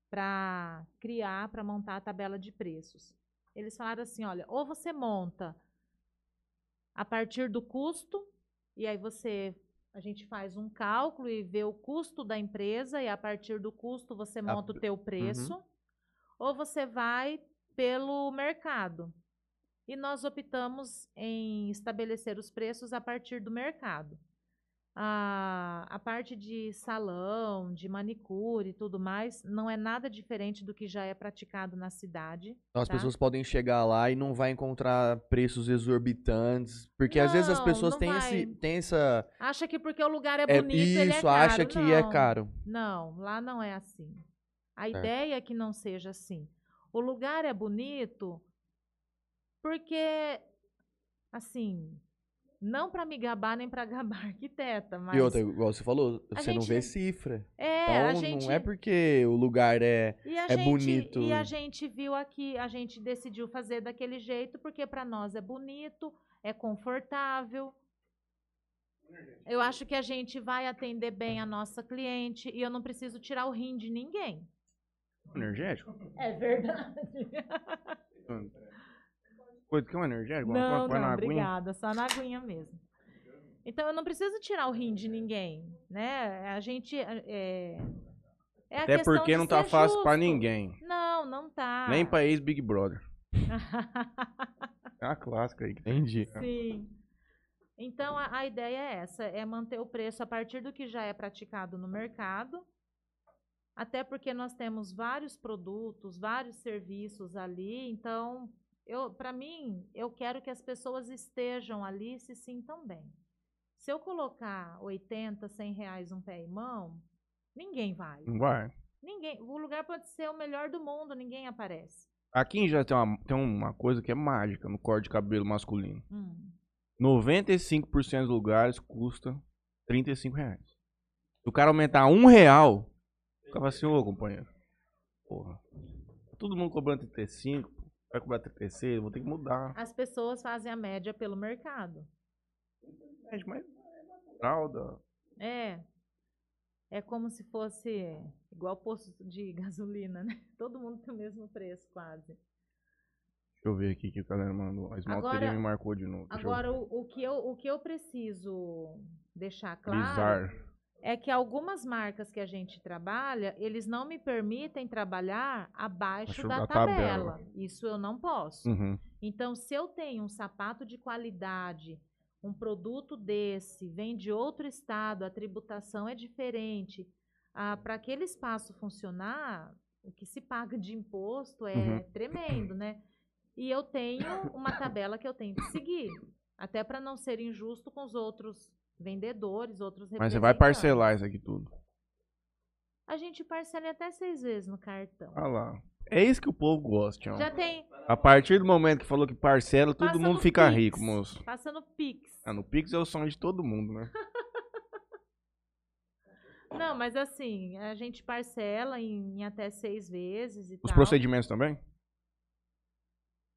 S2: para criar, para montar a tabela de preços. Eles falaram assim: olha, ou você monta a partir do custo, e aí você a gente faz um cálculo e vê o custo da empresa e a partir do custo você monta o
S3: p-
S2: teu preço, ou você vai pelo mercado. E nós optamos em estabelecer os preços a partir do mercado. A, a parte de salão, de manicure e tudo mais, não é nada diferente do que já é praticado na cidade.
S3: Então as
S2: tá?
S3: pessoas podem chegar lá e não vai encontrar preços exorbitantes. Porque às vezes as
S2: Não,
S3: pessoas
S2: não
S3: têm,
S2: vai.
S3: esse, têm essa.
S2: Acha que porque o lugar é
S3: é,
S2: bonito, ele é
S3: isso,
S2: caro.
S3: acha que é
S2: Não.
S3: caro.
S2: Não, lá não é assim. A
S3: Certo.
S2: ideia é que não seja assim. O lugar é bonito porque, assim, não para me gabar nem para gabar arquiteta, mas
S3: E outra, igual você falou, você não vê
S2: gente-
S3: cifra.
S2: é,
S3: então
S2: a gente
S3: não é porque o lugar é.
S2: e a
S3: é
S2: gente,
S3: bonito.
S2: E a gente viu aqui, a gente decidiu fazer daquele jeito porque para nós é bonito, é confortável. Eu acho que a gente vai atender bem a nossa cliente e eu não preciso tirar o rim de ninguém.
S1: Energético?
S2: É verdade.
S1: Coisa que é um energético? Uma-
S2: Não,
S1: na
S2: não,
S1: aguinha.
S2: obrigada, só na aguinha mesmo. Então eu não preciso tirar o rim de ninguém, né? A gente é, é a
S1: Até porque não tá fácil pra
S2: justo.
S1: ninguém.
S2: Não, não tá.
S1: Nem pra ex-Big Brother. É uma clássica aí.
S3: Entendi.
S2: Sim. Então a, a ideia é essa, é manter o preço a partir do que já é praticado no mercado. Até porque nós temos vários produtos, vários serviços ali, então eu, para mim, eu quero que as pessoas estejam ali e se sintam bem. Se eu colocar 80, 100 reais um pé e mão, ninguém vai.
S1: Não vai.
S2: Ninguém, o lugar pode ser o melhor do mundo, ninguém aparece.
S1: Aqui já tem uma, tem uma coisa que é mágica no corte de cabelo masculino.
S2: Hum.
S1: 95% dos lugares custa 35 reais. Se o cara aumentar um real, ficava assim, ô companheiro. Porra. Tá Todo mundo cobrando 35, pô. Vai cobrar 36, vou ter que mudar.
S2: As pessoas fazem a média pelo mercado.
S1: Mas mas é.
S2: É. É como se fosse igual posto de gasolina, né? Todo mundo tem o mesmo preço, quase.
S1: Deixa eu ver aqui que o galera mandou. A esmalteria
S2: Agora-
S1: me marcou de novo. Deixa
S2: Agora, o, o que eu, o que eu preciso deixar claro
S1: Bizarro.
S2: É que algumas marcas que a gente trabalha, eles não me permitem trabalhar abaixo da, tabela.
S1: tabela.
S2: Isso eu não posso.
S1: Uhum.
S2: Então, se eu tenho um sapato de qualidade, um produto desse, vem de outro estado, a tributação é diferente, para aquele espaço funcionar, o que se paga de imposto é
S1: Uhum.
S2: tremendo, né? E eu tenho uma tabela que eu tenho que seguir, até para não ser injusto com os outros vendedores, outros
S1: Mas você vai parcelar isso aqui tudo.
S2: A gente parcela em até seis vezes no cartão.
S1: Olha lá. É isso que o povo gosta, Tião.
S2: Já tem.
S1: A partir do momento que falou que parcela, todo
S2: passa
S1: mundo
S2: no
S1: fica
S2: Pix,
S1: rico, moço.
S2: Passa no Pix.
S1: Ah, no Pix é o sonho de todo mundo, né?
S2: Não, mas assim, a gente parcela em, em até seis vezes e
S1: Os
S2: tal.
S1: procedimentos também?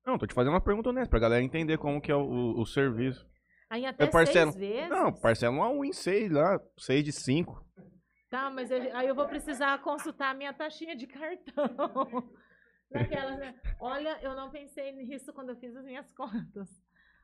S1: Não, tô te fazendo uma pergunta honesta, pra galera entender como que é o, o- o serviço.
S2: Aí até
S1: parcelo-
S2: seis vezes?
S1: Não, parcela um a um em seis lá, seis de cinco.
S2: Tá, mas eu- aí eu vou precisar consultar a minha taxinha de cartão. Naquelas, né? Olha, eu não pensei nisso quando eu fiz as minhas contas.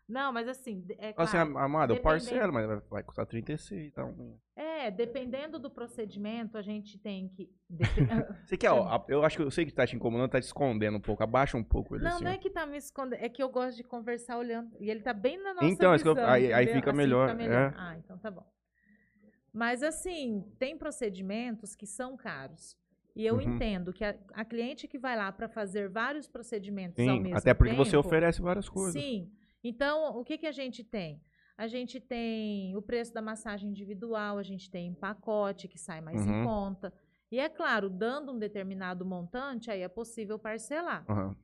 S2: Não, mas assim, é
S1: assim,
S2: claro,
S1: amada, eu
S2: dependendo-
S1: parcelo, mas vai, custar 36, então...
S2: É, dependendo do procedimento, a gente tem que...
S1: Você quer, ó, eu acho que eu sei que tá te incomodando, tá te escondendo um pouco, abaixa um pouco ele
S2: Não,
S1: assim.
S2: não é que tá me escondendo, é que eu gosto de conversar olhando. E ele tá bem na nossa
S1: Então, é eu-
S2: visão,
S1: aí- aí fica
S2: Assim
S1: melhor, é.
S2: Ah, então tá bom. Mas assim, tem procedimentos que são caros. E eu
S1: Uhum.
S2: entendo que a, a cliente que vai lá para fazer vários procedimentos ao
S1: Sim,
S2: mesmo
S1: até porque você
S2: tempo-
S1: oferece várias coisas.
S2: Sim. Então, o que, que a gente tem? A gente tem o preço da massagem individual, a gente tem pacote que sai mais
S1: Uhum.
S2: em conta. E é claro, dando um determinado montante, aí é possível parcelar.
S1: Aham.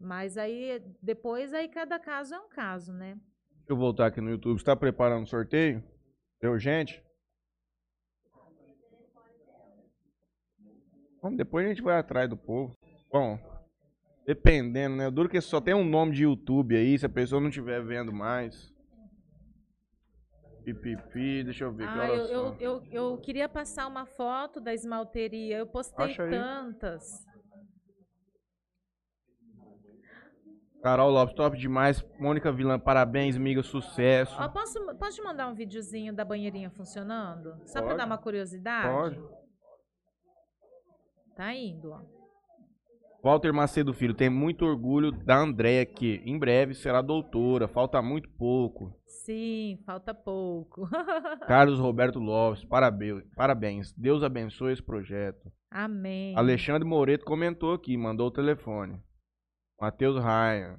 S2: Mas aí, depois, aí cada caso é um caso, né?
S1: Deixa eu voltar aqui no YouTube. Você tá preparando o sorteio? É urgente? Bom, depois a gente vai atrás do povo. Bom, dependendo, né? Duro que só tem um nome de YouTube aí, se a pessoa não estiver vendo mais. Pipipi, deixa eu ver.
S2: Ah, eu, eu, eu, eu queria passar uma foto da esmalteria. Eu postei tantas.
S1: Carol Lopes, top demais. Mônica Vilã, parabéns, amiga, sucesso.
S2: Ó, posso, posso te mandar um videozinho da banheirinha funcionando? Só para dar uma curiosidade?
S1: Pode.
S2: Tá indo, ó.
S1: Walter Macedo Filho, tem muito orgulho da Andréia que em breve será doutora, falta muito pouco.
S2: Sim, falta pouco.
S1: Carlos Roberto Lopes, parabéns, parabéns. Deus abençoe esse projeto.
S2: Amém.
S1: Alexandre Moreto comentou aqui, mandou o telefone. Matheus Raia.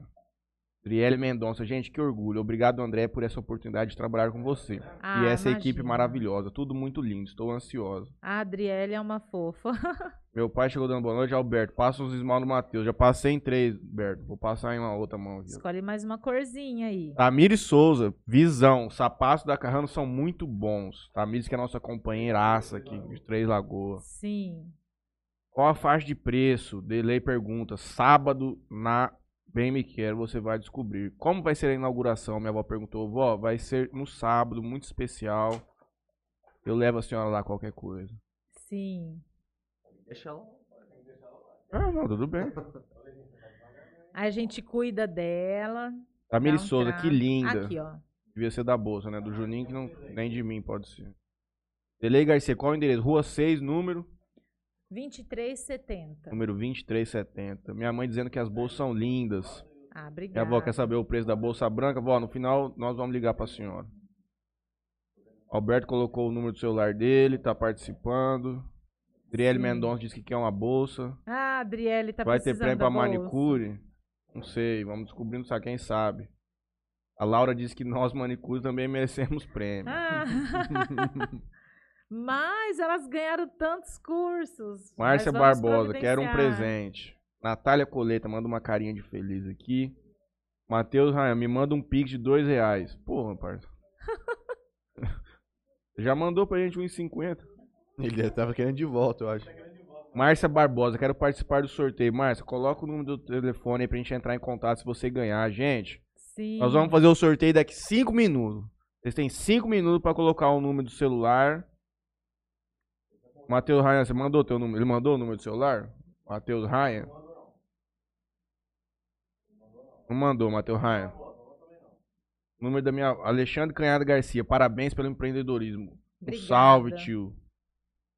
S1: Adriele Mendonça, gente, que orgulho. Obrigado, André, por essa oportunidade de trabalhar com você.
S2: Ah,
S1: e essa equipe
S2: imagina.
S1: maravilhosa, tudo muito lindo, estou ansioso.
S2: A Adriele é uma fofa.
S1: Meu pai chegou dando boa noite, Alberto. Passa uns esmal no Matheus. Já passei em três, Alberto. Vou passar em uma outra mão aqui.
S2: Escolhe mais uma corzinha aí.
S1: Tamires Souza, visão. Sapatos da Carrano são muito bons. Tamires, que é a nossa companheiraça aqui de Três Lagoas.
S2: Sim.
S1: Qual a faixa de preço? Delay pergunta. Sábado na Bem Me Quero você vai descobrir. Como vai ser a inauguração? Minha avó perguntou. Vó, vai ser no sábado, muito especial. Eu levo a senhora lá qualquer coisa.
S2: Sim.
S3: Deixa lá.
S1: Ah, não, tudo bem.
S2: A gente cuida dela.
S1: Tamires
S2: dá um
S1: Souza, que linda.
S2: Aqui, ó.
S1: Devia ser da bolsa, né? Do Juninho, que não, nem de mim pode ser. Delei Garcia, qual é o endereço? Rua 6, número?
S2: 23,70.
S1: Número 2370. Minha mãe dizendo que as bolsas são lindas.
S2: Ah,
S1: Minha
S2: obrigada.
S1: avó quer saber o preço da bolsa branca. Vó, no final nós vamos ligar pra senhora. Alberto colocou o número do celular dele, tá participando. Adriele. Mendonça disse que quer uma bolsa.
S2: Ah, a Adriele tá
S1: Vai ter prêmio pra manicure? Não sei, vamos descobrindo só quem sabe. A Laura disse que nós manicures também merecemos prêmio.
S2: Ah. Mas elas ganharam tantos cursos.
S1: Márcia Barbosa, quero um presente. Natália Coleta, manda uma carinha de feliz aqui. Matheus Raia, me manda um pix de dois reais. Porra, parça. Já mandou pra gente 1,50.
S3: Ele tava querendo de volta, eu acho.
S1: Márcia Barbosa, quero participar do sorteio. Márcia, coloca o número do telefone aí pra gente entrar em contato se você ganhar. Gente,
S2: Sim.
S1: nós vamos fazer o sorteio daqui 5 minutos. Vocês têm 5 minutos pra colocar o número do celular. Matheus Raia, você mandou teu número? Ele mandou o número do celular? Matheus Raia? Não mandou, Matheus Raia. Número da minha. Alexandre Canhada Garcia, parabéns pelo empreendedorismo. Um salve, tio.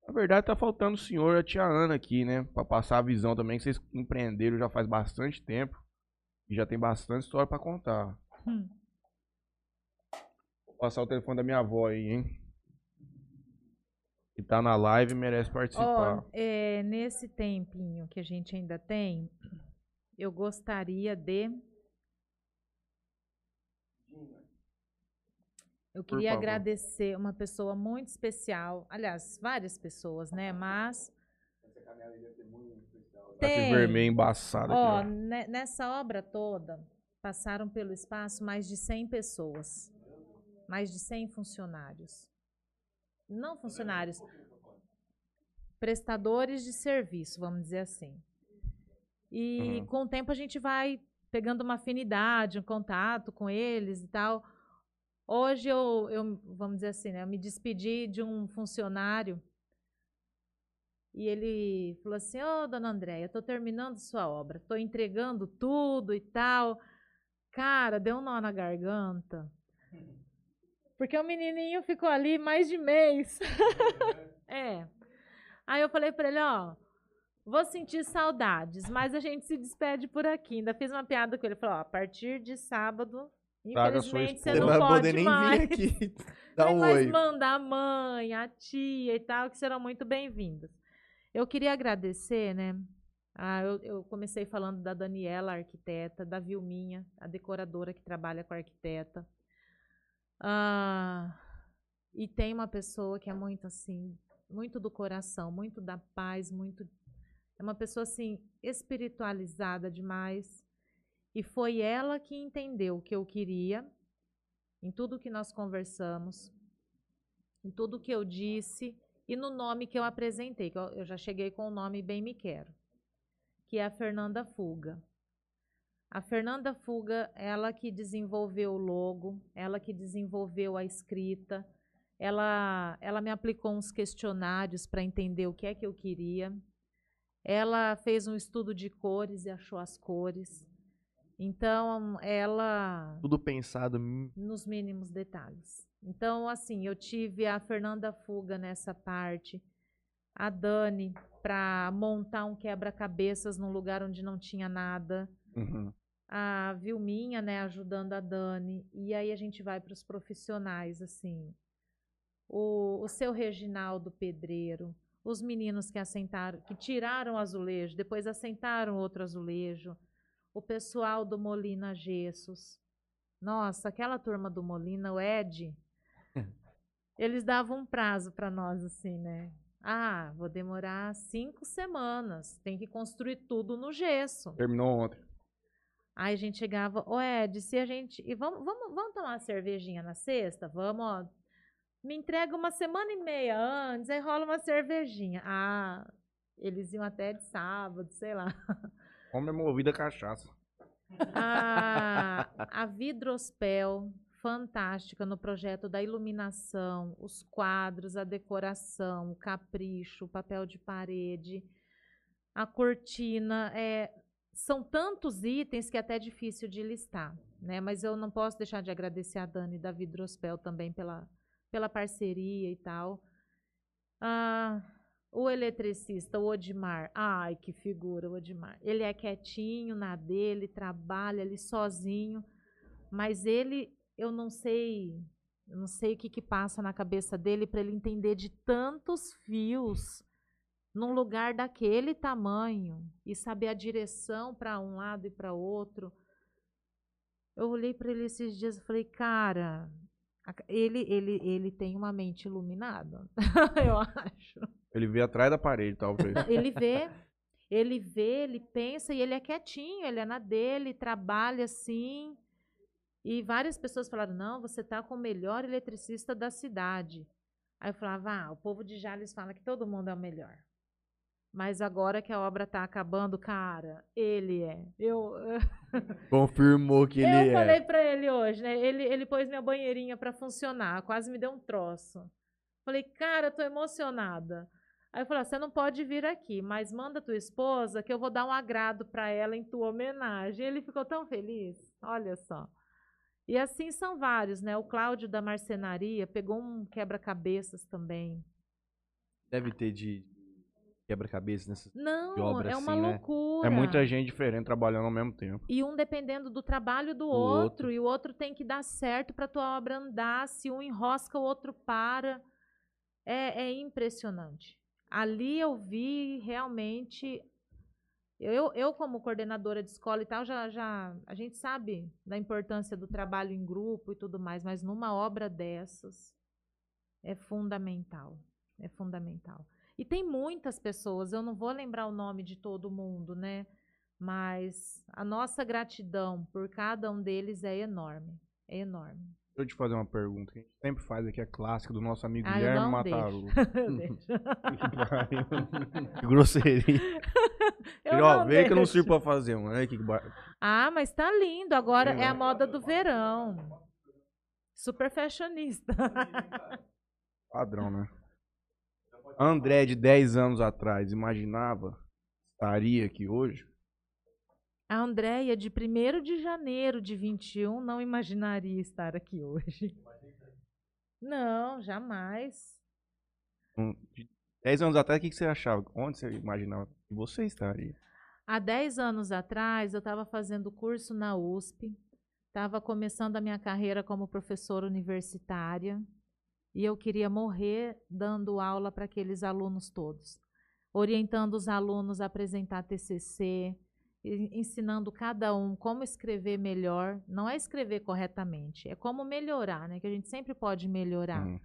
S1: Na verdade, tá faltando o senhor e a tia Ana aqui, né? Pra passar a visão também, que vocês empreenderam já faz bastante tempo. E já tem bastante história pra contar.
S2: Hum.
S1: Vou passar o telefone da minha avó aí, hein? Que tá na live e merece participar.
S2: Ó, é, nesse tempinho que a gente ainda tem, eu gostaria de. Eu queria agradecer uma pessoa muito especial, aliás, várias pessoas, né? Mas.
S1: Tá esse vermelho embaçado
S2: Ó,
S1: aqui,
S2: ne- nessa obra toda, passaram pelo espaço mais de 100 pessoas. Mais de 100 funcionários. Não funcionários. Prestadores de serviço, vamos dizer assim. E
S1: Uhum.
S2: com o tempo a gente vai pegando uma afinidade, um contato com eles e tal. Hoje eu, eu vamos dizer assim, né, eu me despedi de um funcionário e ele falou assim: Ô, dona Andréia, estou terminando sua obra, estou entregando tudo e tal. Cara, deu um nó na garganta. Porque o menininho ficou ali mais de mês. é. Aí eu falei para ele: Ó, vou sentir saudades, mas a gente se despede por aqui. Ainda fiz uma piada com ele. Falou: Ó, a partir de sábado,
S1: Traga
S2: infelizmente você não
S3: vai
S2: pode
S3: poder nem
S2: mais.
S3: vir aqui. Dá um
S2: mais
S3: oi.
S2: mandar a mãe, a tia e tal, que serão muito bem-vindos. Eu queria agradecer, né? Ah, eu, eu comecei falando da Daniela, a arquiteta, da Vilminha, a decoradora que trabalha com a arquiteta. Ah, e tem uma pessoa que é muito assim, muito do coração, muito da paz, muito. É uma pessoa assim, espiritualizada demais. E foi ela que entendeu o que eu queria, em tudo que nós conversamos, em tudo que eu disse e no nome que eu apresentei, que eu já cheguei com o nome Bem Me Quero, que é a Fernanda Fuga. A Fernanda Fuga, ela que desenvolveu o logo, ela que desenvolveu a escrita, ela, ela me aplicou uns questionários para entender o que é que eu queria. Ela fez um estudo de cores e achou as cores. Então, ela.
S3: Tudo pensado.
S2: Nos mínimos detalhes. Então, assim, eu tive a Fernanda Fuga nessa parte, a Dani para montar um quebra-cabeças num lugar onde não tinha nada.
S1: Uhum.
S2: A Vilminha, né, ajudando a Dani. E aí a gente vai para os profissionais, assim o, o seu Reginaldo Pedreiro, os meninos que assentaram, que tiraram o azulejo, depois assentaram outro azulejo, o pessoal do Molina Gessos. Nossa, aquela turma do Molina, o Ed, eles davam um prazo para nós, assim, né? Ah, vou demorar cinco semanas, tem que construir tudo no gesso.
S1: Terminou ontem.
S2: Aí a gente chegava, ô Ed, se a gente. E vamos, vamos, vamos tomar uma cervejinha na sexta? Vamos, ó, me entrega uma semana e meia antes, aí rola uma cervejinha. Ah, eles iam até de sábado, sei lá.
S1: Homem é movido a cachaça.
S2: A, a Vidrospel, fantástica no projeto da iluminação, os quadros, a decoração, o capricho, o papel de parede, a cortina. É, são tantos itens que é até difícil de listar. Né? Mas eu não posso deixar de agradecer a Dani da Vidrospel também pela, pela parceria e tal. Ah, o eletricista, o Odimar. Ai, que figura o Odimar. Ele é quietinho na dele, trabalha ali sozinho, mas ele, eu não sei, eu não sei o que, que passa na cabeça dele para ele entender de tantos fios num lugar daquele tamanho e saber a direção para um lado e para outro. Eu olhei para ele esses dias e falei, cara, ele, ele, ele tem uma mente iluminada, eu acho.
S1: Ele vê atrás da parede, talvez.
S2: Ele vê, ele vê, ele pensa e ele é quietinho, ele é na dele, trabalha assim. E várias pessoas falaram: não, você está com o melhor eletricista da cidade. Aí eu falava: ah, o povo de Jales fala que todo mundo é o melhor. Mas agora que a obra está acabando, cara, ele é. Eu
S3: confirmou que ele
S2: eu
S3: é.
S2: Eu falei para ele hoje, né? Ele, ele pôs minha banheirinha para funcionar, quase me deu um troço. Falei, cara, tô emocionada. Aí eu falei, você não pode vir aqui, mas manda tua esposa que eu vou dar um agrado para ela em tua homenagem. Ele ficou tão feliz. Olha só. E assim são vários, né? O Cláudio da marcenaria pegou um quebra-cabeças também.
S3: Deve ter de quebra-cabeça nessa
S2: Não,
S3: obra
S2: é uma
S3: assim, né?
S2: loucura.
S1: É muita gente diferente trabalhando ao mesmo tempo.
S2: E um dependendo do trabalho do, outro, outro, e o outro tem que dar certo para tua obra andar. Se um enrosca, o outro para. É, é impressionante. Ali eu vi realmente. Eu, eu, como coordenadora de escola e tal, já, já a gente sabe da importância do trabalho em grupo e tudo mais, mas numa obra dessas é fundamental. É fundamental. E tem muitas pessoas, eu não vou lembrar o nome de todo mundo, né? Mas a nossa gratidão por cada um deles é enorme. É enorme.
S1: Deixa eu te fazer uma pergunta que a gente sempre faz aqui, é clássico do nosso amigo
S2: Ah,
S1: Guilherme Mataru.
S2: deixo.
S1: que grosseria.
S2: Eu
S1: Ó,
S2: não
S1: vê que eu não
S2: deixo.
S1: sirvo pra fazer um. Olha que.
S2: Ah, mas tá lindo. Agora
S1: Sim,
S2: é a
S1: né?
S2: moda do verão. Super fashionista.
S1: padrão, né? André, de 10 anos atrás, imaginava estaria aqui hoje?
S2: A Andréia, de 1 de janeiro de 21, não imaginaria estar aqui hoje. Não, jamais.
S1: Um, de 10 anos atrás, o que que você achava? Onde você imaginava que você estaria?
S2: Há 10 anos atrás, eu estava fazendo curso na USP, estava começando a minha carreira como professora universitária e eu queria morrer dando aula para aqueles alunos todos, orientando os alunos a apresentar TCC, ensinando cada um como escrever melhor. Não é escrever corretamente, é como melhorar, né? Que a gente sempre pode melhorar.
S1: Hum.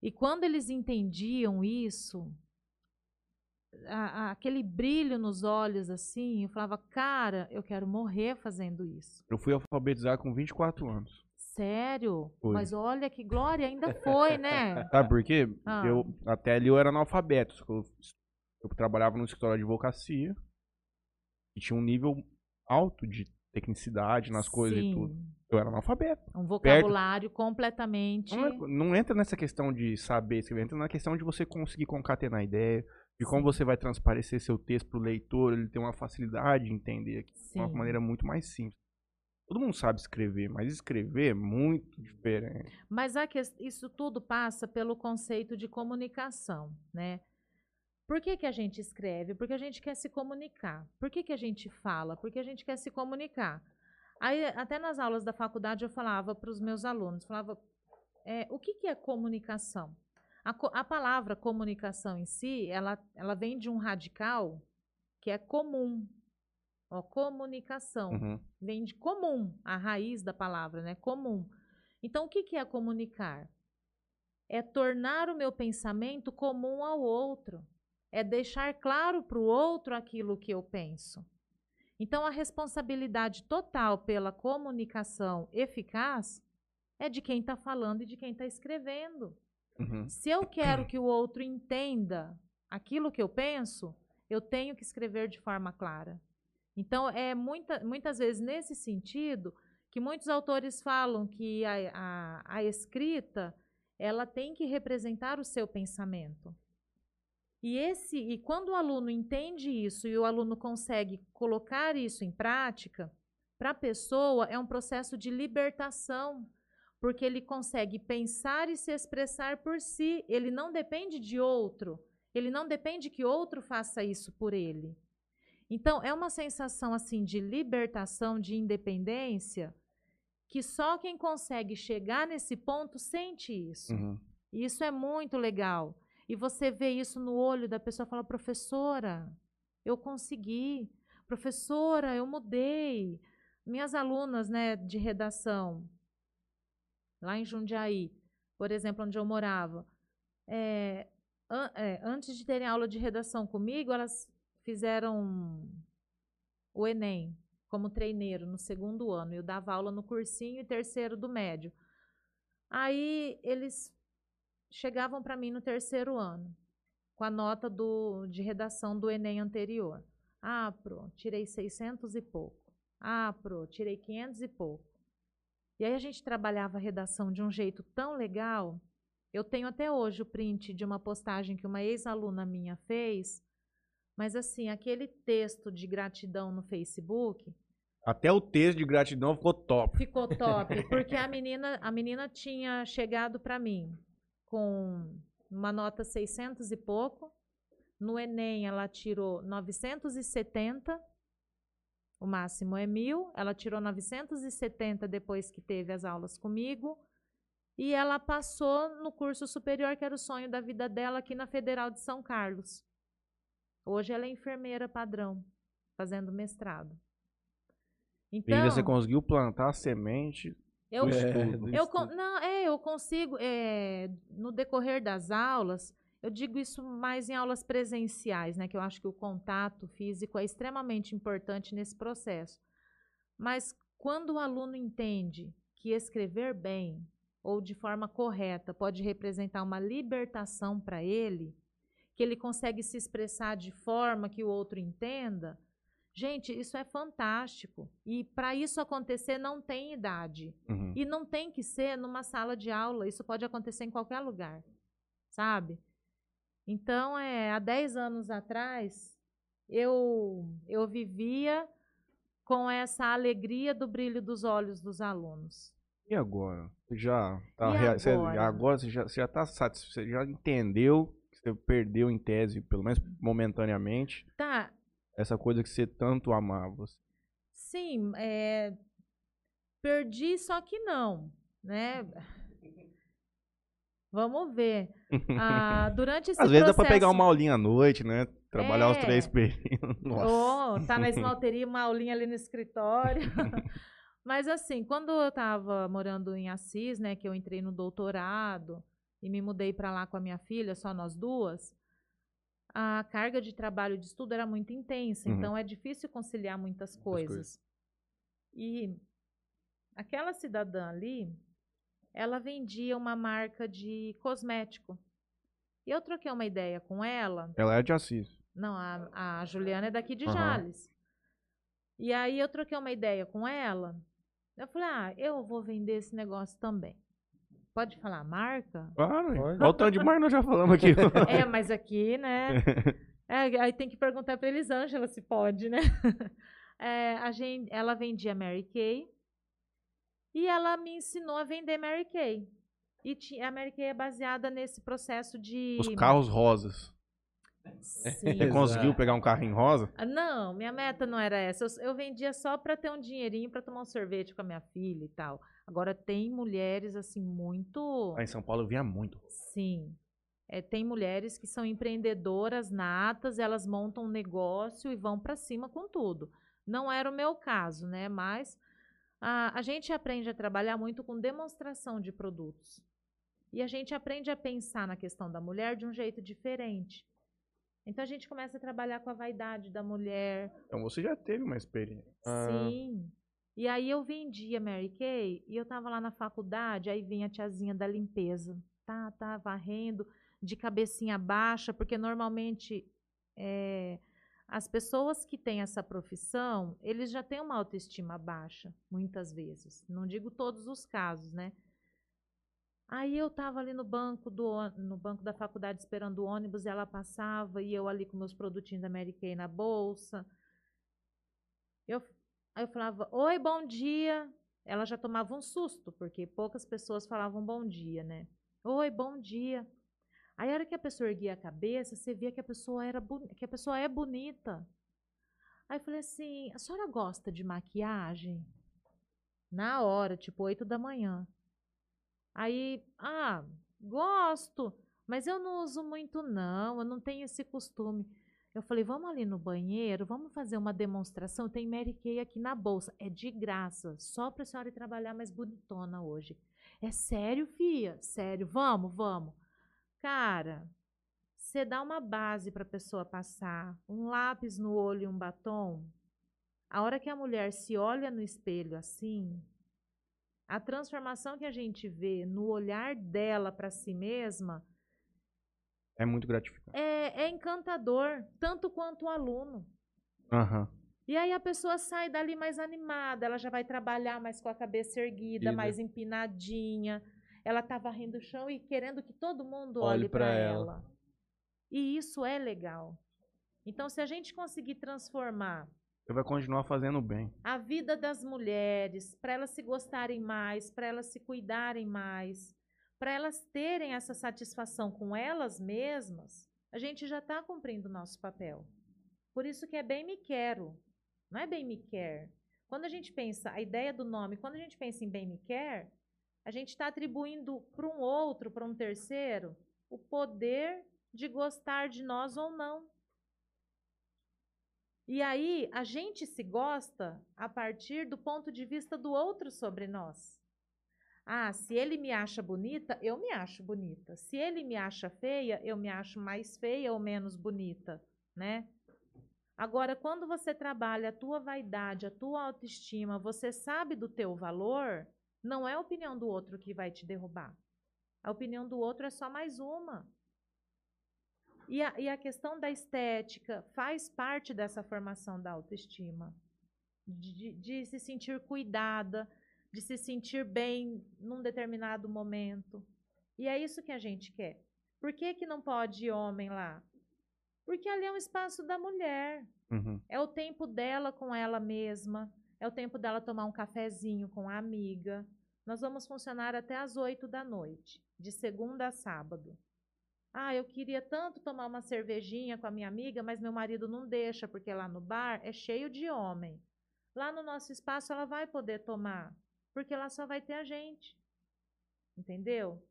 S2: E quando eles entendiam isso, a- a- aquele brilho nos olhos, assim, eu falava, cara, eu quero morrer fazendo isso.
S1: Eu fui alfabetizado com 24 anos.
S2: Sério?
S1: Foi.
S2: Mas olha que glória, ainda foi, né?
S1: Sabe por quê?
S2: Ah.
S1: Eu, até ali eu era analfabeto. Eu, eu trabalhava no escritório de advocacia e tinha um nível alto de tecnicidade nas coisas e
S2: Sim,
S1: tudo. Eu era analfabeto.
S2: Um vocabulário completamente.
S1: Não, é- não entra nessa questão de saber escrever, entra na questão de você conseguir concatenar ideia, de como você vai transparecer seu texto pro leitor, ele ter uma facilidade de entender aqui de uma
S2: Sim.
S1: maneira muito mais simples. Todo mundo sabe escrever, mas escrever é muito diferente.
S2: Mas a ques- isso tudo passa pelo conceito de comunicação, né? Por que, que a gente escreve? Porque a gente quer se comunicar. Por que, que a gente fala? Porque a gente quer se comunicar. Aí, até nas aulas da faculdade, eu falava para os meus alunos, falava, é, o que, que é comunicação? A, a palavra comunicação em si, ela, ela vem de um radical que é comum. Ó, comunicação
S1: Uhum.
S2: vem de comum, a raiz da palavra, né? Comum. Então, o que, que é comunicar? É tornar o meu pensamento comum ao outro. É deixar claro para o outro aquilo que eu penso. Então, a responsabilidade total pela comunicação eficaz é de quem está falando e de quem está escrevendo.
S1: Uhum.
S2: Se eu quero que o outro entenda aquilo que eu penso, eu tenho que escrever de forma clara. Então, é muita, muitas vezes nesse sentido que muitos autores falam que a, a, a escrita ela tem que representar o seu pensamento. E esse e quando o aluno entende isso e o aluno consegue colocar isso em prática, para a pessoa é um processo de libertação, porque ele consegue pensar e se expressar por si, ele não depende de outro, ele não depende que outro faça isso por ele. Então, é uma sensação assim de libertação, de independência, que só quem consegue chegar nesse ponto sente isso.
S1: Uhum.
S2: E isso é muito legal. E você vê isso no olho da pessoa e fala: professora, eu consegui. Professora, eu mudei. Minhas alunas né, de redação, lá em Jundiaí, por exemplo, onde eu morava, é, an- é, antes de terem aula de redação comigo, elas fizeram o Enem como treineiro no segundo ano. Eu dava aula no cursinho e terceiro do médio. Aí eles chegavam para mim no terceiro ano, com a nota do, de redação do Enem anterior. Ah, pro, tirei 600 e pouco. Ah, pro, tirei 500 e pouco. E aí a gente trabalhava a redação de um jeito tão legal. Eu tenho até hoje o print de uma postagem que uma ex-aluna minha fez, mas assim, aquele texto de gratidão no Facebook,
S1: Até o texto de gratidão ficou top.
S2: Ficou top, porque a menina, a menina tinha chegado para mim com uma nota 600 e pouco. No Enem ela tirou 970. O máximo é mil. Ela tirou 970 depois que teve as aulas comigo. E ela passou no curso superior, que era o sonho da vida dela, aqui na Federal de São Carlos. Hoje ela é enfermeira padrão, fazendo mestrado.
S1: E ainda você
S2: Então,
S1: conseguiu plantar a semente
S2: eu,
S3: É,
S1: estudo.
S3: do
S2: eu, não, é, eu consigo, é, no decorrer das aulas, eu digo isso mais em aulas presenciais, né, que eu acho que o contato físico é extremamente importante nesse processo. Mas quando o aluno entende que escrever bem ou de forma correta pode representar uma libertação para ele, que ele consegue se expressar de forma que o outro entenda, gente, isso é fantástico. E para isso acontecer não tem idade.
S1: Uhum.
S2: E não tem que ser numa sala de aula, isso pode acontecer em qualquer lugar, sabe? Então, é, há 10 anos atrás, eu, eu vivia com essa alegria do brilho dos olhos dos alunos.
S1: E agora? Você já tá
S2: E
S1: rea- você-
S2: agora?
S1: agora você já, você já tá satisfeito, você já entendeu que você perdeu em tese, pelo menos momentaneamente,
S2: Tá,
S1: essa coisa que você tanto amava.
S2: sim, é, perdi, só que não, né? Vamos ver. Ah, durante esse
S1: Às vezes dá pra pegar uma aulinha à noite, né? Trabalhar os
S2: É.
S1: três períodos. Nossa.
S2: Oh, tá na esmalteria, uma aulinha ali no escritório. Mas assim, quando eu estava morando em Assis, né, que eu entrei no doutorado e me mudei para lá com a minha filha, só nós duas, a carga de trabalho de estudo era muito intensa,
S1: Uhum.
S2: então é difícil conciliar muitas coisas.
S3: coisas.
S2: E aquela cidadã ali, ela vendia uma marca de cosmético. E eu troquei uma ideia com ela.
S1: Ela é de Assis.
S2: Não, a, a Juliana é daqui de
S1: Aham.
S2: Jales. E aí eu troquei uma ideia com ela. Eu falei, ah, eu vou vender esse negócio também. Pode falar a marca?
S1: Claro,
S3: Pode.
S1: olha o tanto de mar nós já falamos aqui.
S2: É, mas aqui, né? É, aí tem que perguntar pra Elisângela se pode, né? É, a gente, ela vendia Mary Kay e ela me ensinou a vender Mary Kay. E ti- a Mary Kay é baseada nesse processo de.
S1: Os carros rosas.
S2: Sim.
S1: Você conseguiu pegar um carrinho rosa?
S2: Ah, Não, minha meta não era essa. Eu, eu vendia só para ter um dinheirinho para tomar um sorvete com a minha filha e tal. Agora tem mulheres assim muito,
S1: Lá em São Paulo eu via muito.
S2: sim. É, tem mulheres que são empreendedoras natas, elas montam um negócio e vão para cima com tudo. Não era o meu caso, né? Mas a, a gente aprende a trabalhar muito com demonstração de produtos. E a gente aprende a pensar na questão da mulher de um jeito diferente. Então a gente começa a trabalhar com a vaidade da mulher,
S1: Então você já teve uma experiência.
S3: Ah.
S2: Sim. E aí eu vendia Mary Kay e eu tava lá na faculdade, aí vinha a tiazinha da limpeza. Tá, tá, varrendo, de cabecinha baixa, porque normalmente é, as pessoas que têm essa profissão, eles já têm uma autoestima baixa, muitas vezes. Não digo todos os casos, né? Aí eu tava ali no banco do no banco da faculdade esperando o ônibus, e ela passava e eu ali com meus produtinhos da Mary Kay na bolsa. Eu, aí eu falava, oi, bom dia. Ela já tomava um susto, porque poucas pessoas falavam bom dia, né? Oi, bom dia. Aí a hora que a pessoa erguia a cabeça, você via que a pessoa era que a pessoa é bonita. Aí eu falei assim, a senhora gosta de maquiagem? Na hora, tipo 8 da manhã. Aí, ah, gosto, mas eu não uso muito não, eu não tenho esse costume. Eu falei, vamos ali no banheiro, vamos fazer uma demonstração. Tem Mary Kay aqui na bolsa, é de graça, só para a senhora ir trabalhar mais bonitona hoje. É sério, fia? Sério, vamos, vamos. Cara, você dá uma base para a pessoa passar, um lápis no olho e um batom. A hora que a mulher se olha no espelho assim, a transformação que a gente vê no olhar dela para si mesma
S1: É muito gratificante.
S2: é, é encantador, tanto quanto o aluno.
S1: Aham.
S2: E aí a pessoa sai dali mais animada, ela já vai trabalhar mais com a cabeça erguida,
S3: Erguida.
S2: mais empinadinha. Ela tá varrendo o chão e querendo que todo mundo
S3: Olhe
S2: olhe para
S3: ela.
S2: ela. E isso é legal. Então, se a gente conseguir transformar
S1: Você vai continuar fazendo bem.
S2: a vida das mulheres, para elas se gostarem mais, para elas se cuidarem mais, para elas terem essa satisfação com elas mesmas, a gente já está cumprindo o nosso papel. Por isso que é bem me quero, não é bem me quer. Quando a gente pensa, a ideia do nome, quando a gente pensa em bem me quer, a gente está atribuindo para um outro, para um terceiro, o poder de gostar de nós ou não. E aí, a gente se gosta a partir do ponto de vista do outro sobre nós. Ah, se ele me acha bonita, eu me acho bonita. Se ele me acha feia, eu me acho mais feia ou menos bonita, né? Agora, quando você trabalha a tua vaidade, a tua autoestima, você sabe do teu valor, não é a opinião do outro que vai te derrubar. A opinião do outro é só mais uma. E a, e a questão da estética faz parte dessa formação da autoestima. De, de- de se sentir cuidada, de se sentir bem num determinado momento. E é isso que a gente quer. Por que, que não pode homem lá? Porque ali é um espaço da mulher.
S1: Uhum.
S2: É o tempo dela com ela mesma. É o tempo dela tomar um cafezinho com a amiga. Nós vamos funcionar até às oito da noite, de segunda a sábado. Ah, eu queria tanto tomar uma cervejinha com a minha amiga, mas meu marido não deixa, porque lá no bar é cheio de homem. Lá no nosso espaço ela vai poder tomar, porque lá só vai ter a gente. Entendeu?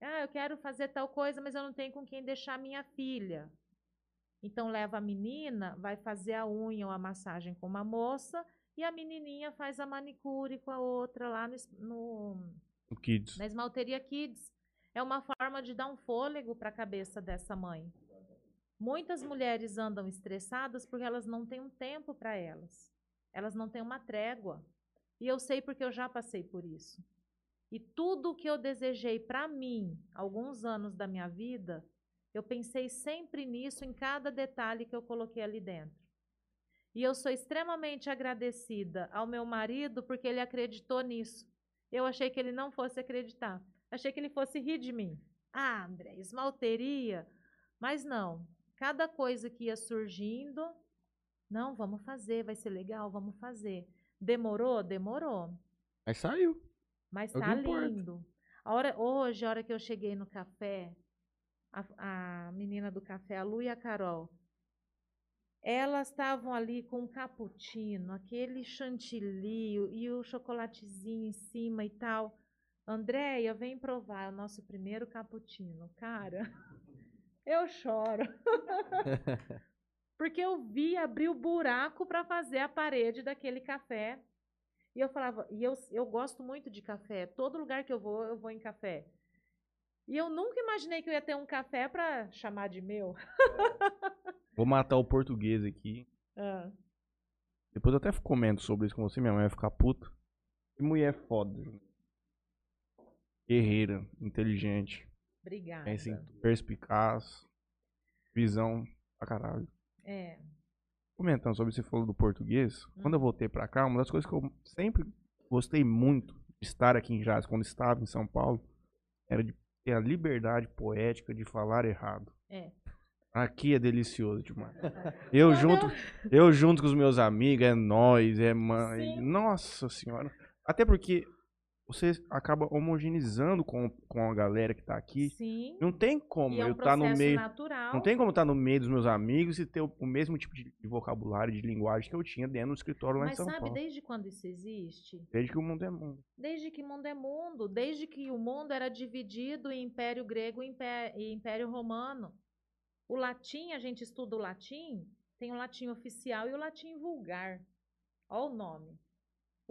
S2: Ah, eu quero fazer tal coisa, mas eu não tenho com quem deixar minha filha. Então leva a menina, vai fazer a unha ou a massagem com uma moça e a menininha faz a manicure com a outra lá no, no,
S1: O Kids.
S2: na Esmalteria Kids. É uma forma de dar um fôlego para a cabeça dessa mãe. Muitas mulheres andam estressadas porque elas não têm um tempo para elas. Elas não têm uma trégua. E eu sei porque eu já passei por isso. E tudo o que eu desejei para mim, alguns anos da minha vida, eu pensei sempre nisso em cada detalhe que eu coloquei ali dentro. E eu sou extremamente agradecida ao meu marido porque ele acreditou nisso. Eu achei que ele não fosse acreditar. Achei que ele fosse rir de mim. Ah, André, esmalteria. Mas não. Cada coisa que ia surgindo, não, vamos fazer, vai ser legal, vamos fazer. Demorou? Demorou.
S3: Mas saiu.
S2: Mas
S3: É
S2: tá
S3: importa.
S2: lindo. A hora, hoje, a hora que eu cheguei no café, a, a menina do café, a Lu e a Carol, elas estavam ali com um cappuccino, aquele chantilly e o chocolatezinho em cima e tal. Andréia, vem provar é o nosso primeiro cappuccino. Cara, eu choro. Porque eu vi abrir o buraco para fazer a parede daquele café. E eu falava, e eu, eu gosto muito de café. Todo lugar que eu vou, eu vou em café. E eu nunca imaginei que eu ia ter um café para chamar de meu.
S1: Vou matar o português aqui.
S2: Ah,
S1: Depois eu até comento sobre isso com você, minha mãe vai ficar puta. Que mulher foda. Guerreira, inteligente,
S2: obrigada.
S1: em perspicaz, visão pra caralho.
S2: É.
S1: Comentando sobre você falou do português, quando eu voltei pra cá, uma das coisas que eu sempre gostei muito de estar aqui em Jazz, quando estava em São Paulo, era de ter a liberdade poética de falar errado.
S2: É.
S1: Aqui é delicioso demais. Eu
S2: Quando
S1: junto, eu junto com os meus amigos, é nós, é mãe.
S2: Sim.
S1: Nossa senhora. Até porque você acaba homogeneizando com, com a galera que tá aqui.
S2: Sim.
S1: Não tem como
S2: é um
S1: eu estar no
S2: processo
S1: meio.
S2: natural.
S1: Não tem como estar no meio dos meus amigos e ter o, o mesmo tipo de, de vocabulário, de linguagem que eu tinha dentro do escritório lá
S2: Mas
S1: em São
S2: sabe
S1: Paulo.
S2: desde quando isso existe?
S1: Desde que o mundo é mundo.
S2: Desde que mundo é mundo, desde que o mundo era dividido em Império Grego e Império Romano. O latim, a gente estuda o latim, tem o latim oficial e o latim vulgar. Olha o nome.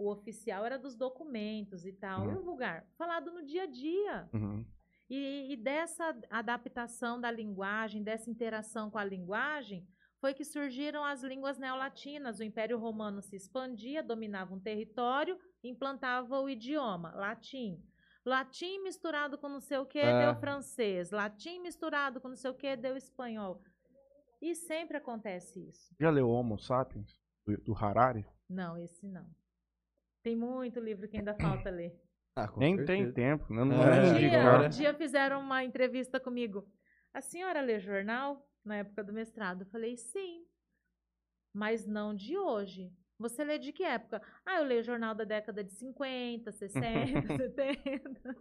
S2: O oficial era dos documentos e tal.
S1: Uhum.
S2: O vulgar? Falado no dia a dia.
S1: Uhum.
S2: E, e dessa adaptação da linguagem, dessa interação com a linguagem, foi que surgiram as línguas neolatinas. O Império Romano se expandia, dominava um território, implantava o idioma, latim. Latim misturado com não sei o que,
S3: É.
S2: deu francês. Latim misturado com não sei o que, deu espanhol. E sempre acontece isso.
S1: Já leu Homo Sapiens? Do, do Harari?
S2: Não, esse não. Tem muito livro que ainda falta ler.
S3: Ah,
S1: Nem tem
S3: certeza.
S1: tempo. Não, não
S3: É,
S1: é
S2: Um dia, um dia fizeram uma entrevista comigo. A senhora lê jornal na época do mestrado? Eu falei, sim. Mas não de hoje. Você lê de que época? Ah, eu leio jornal da década de 50, 60, 70.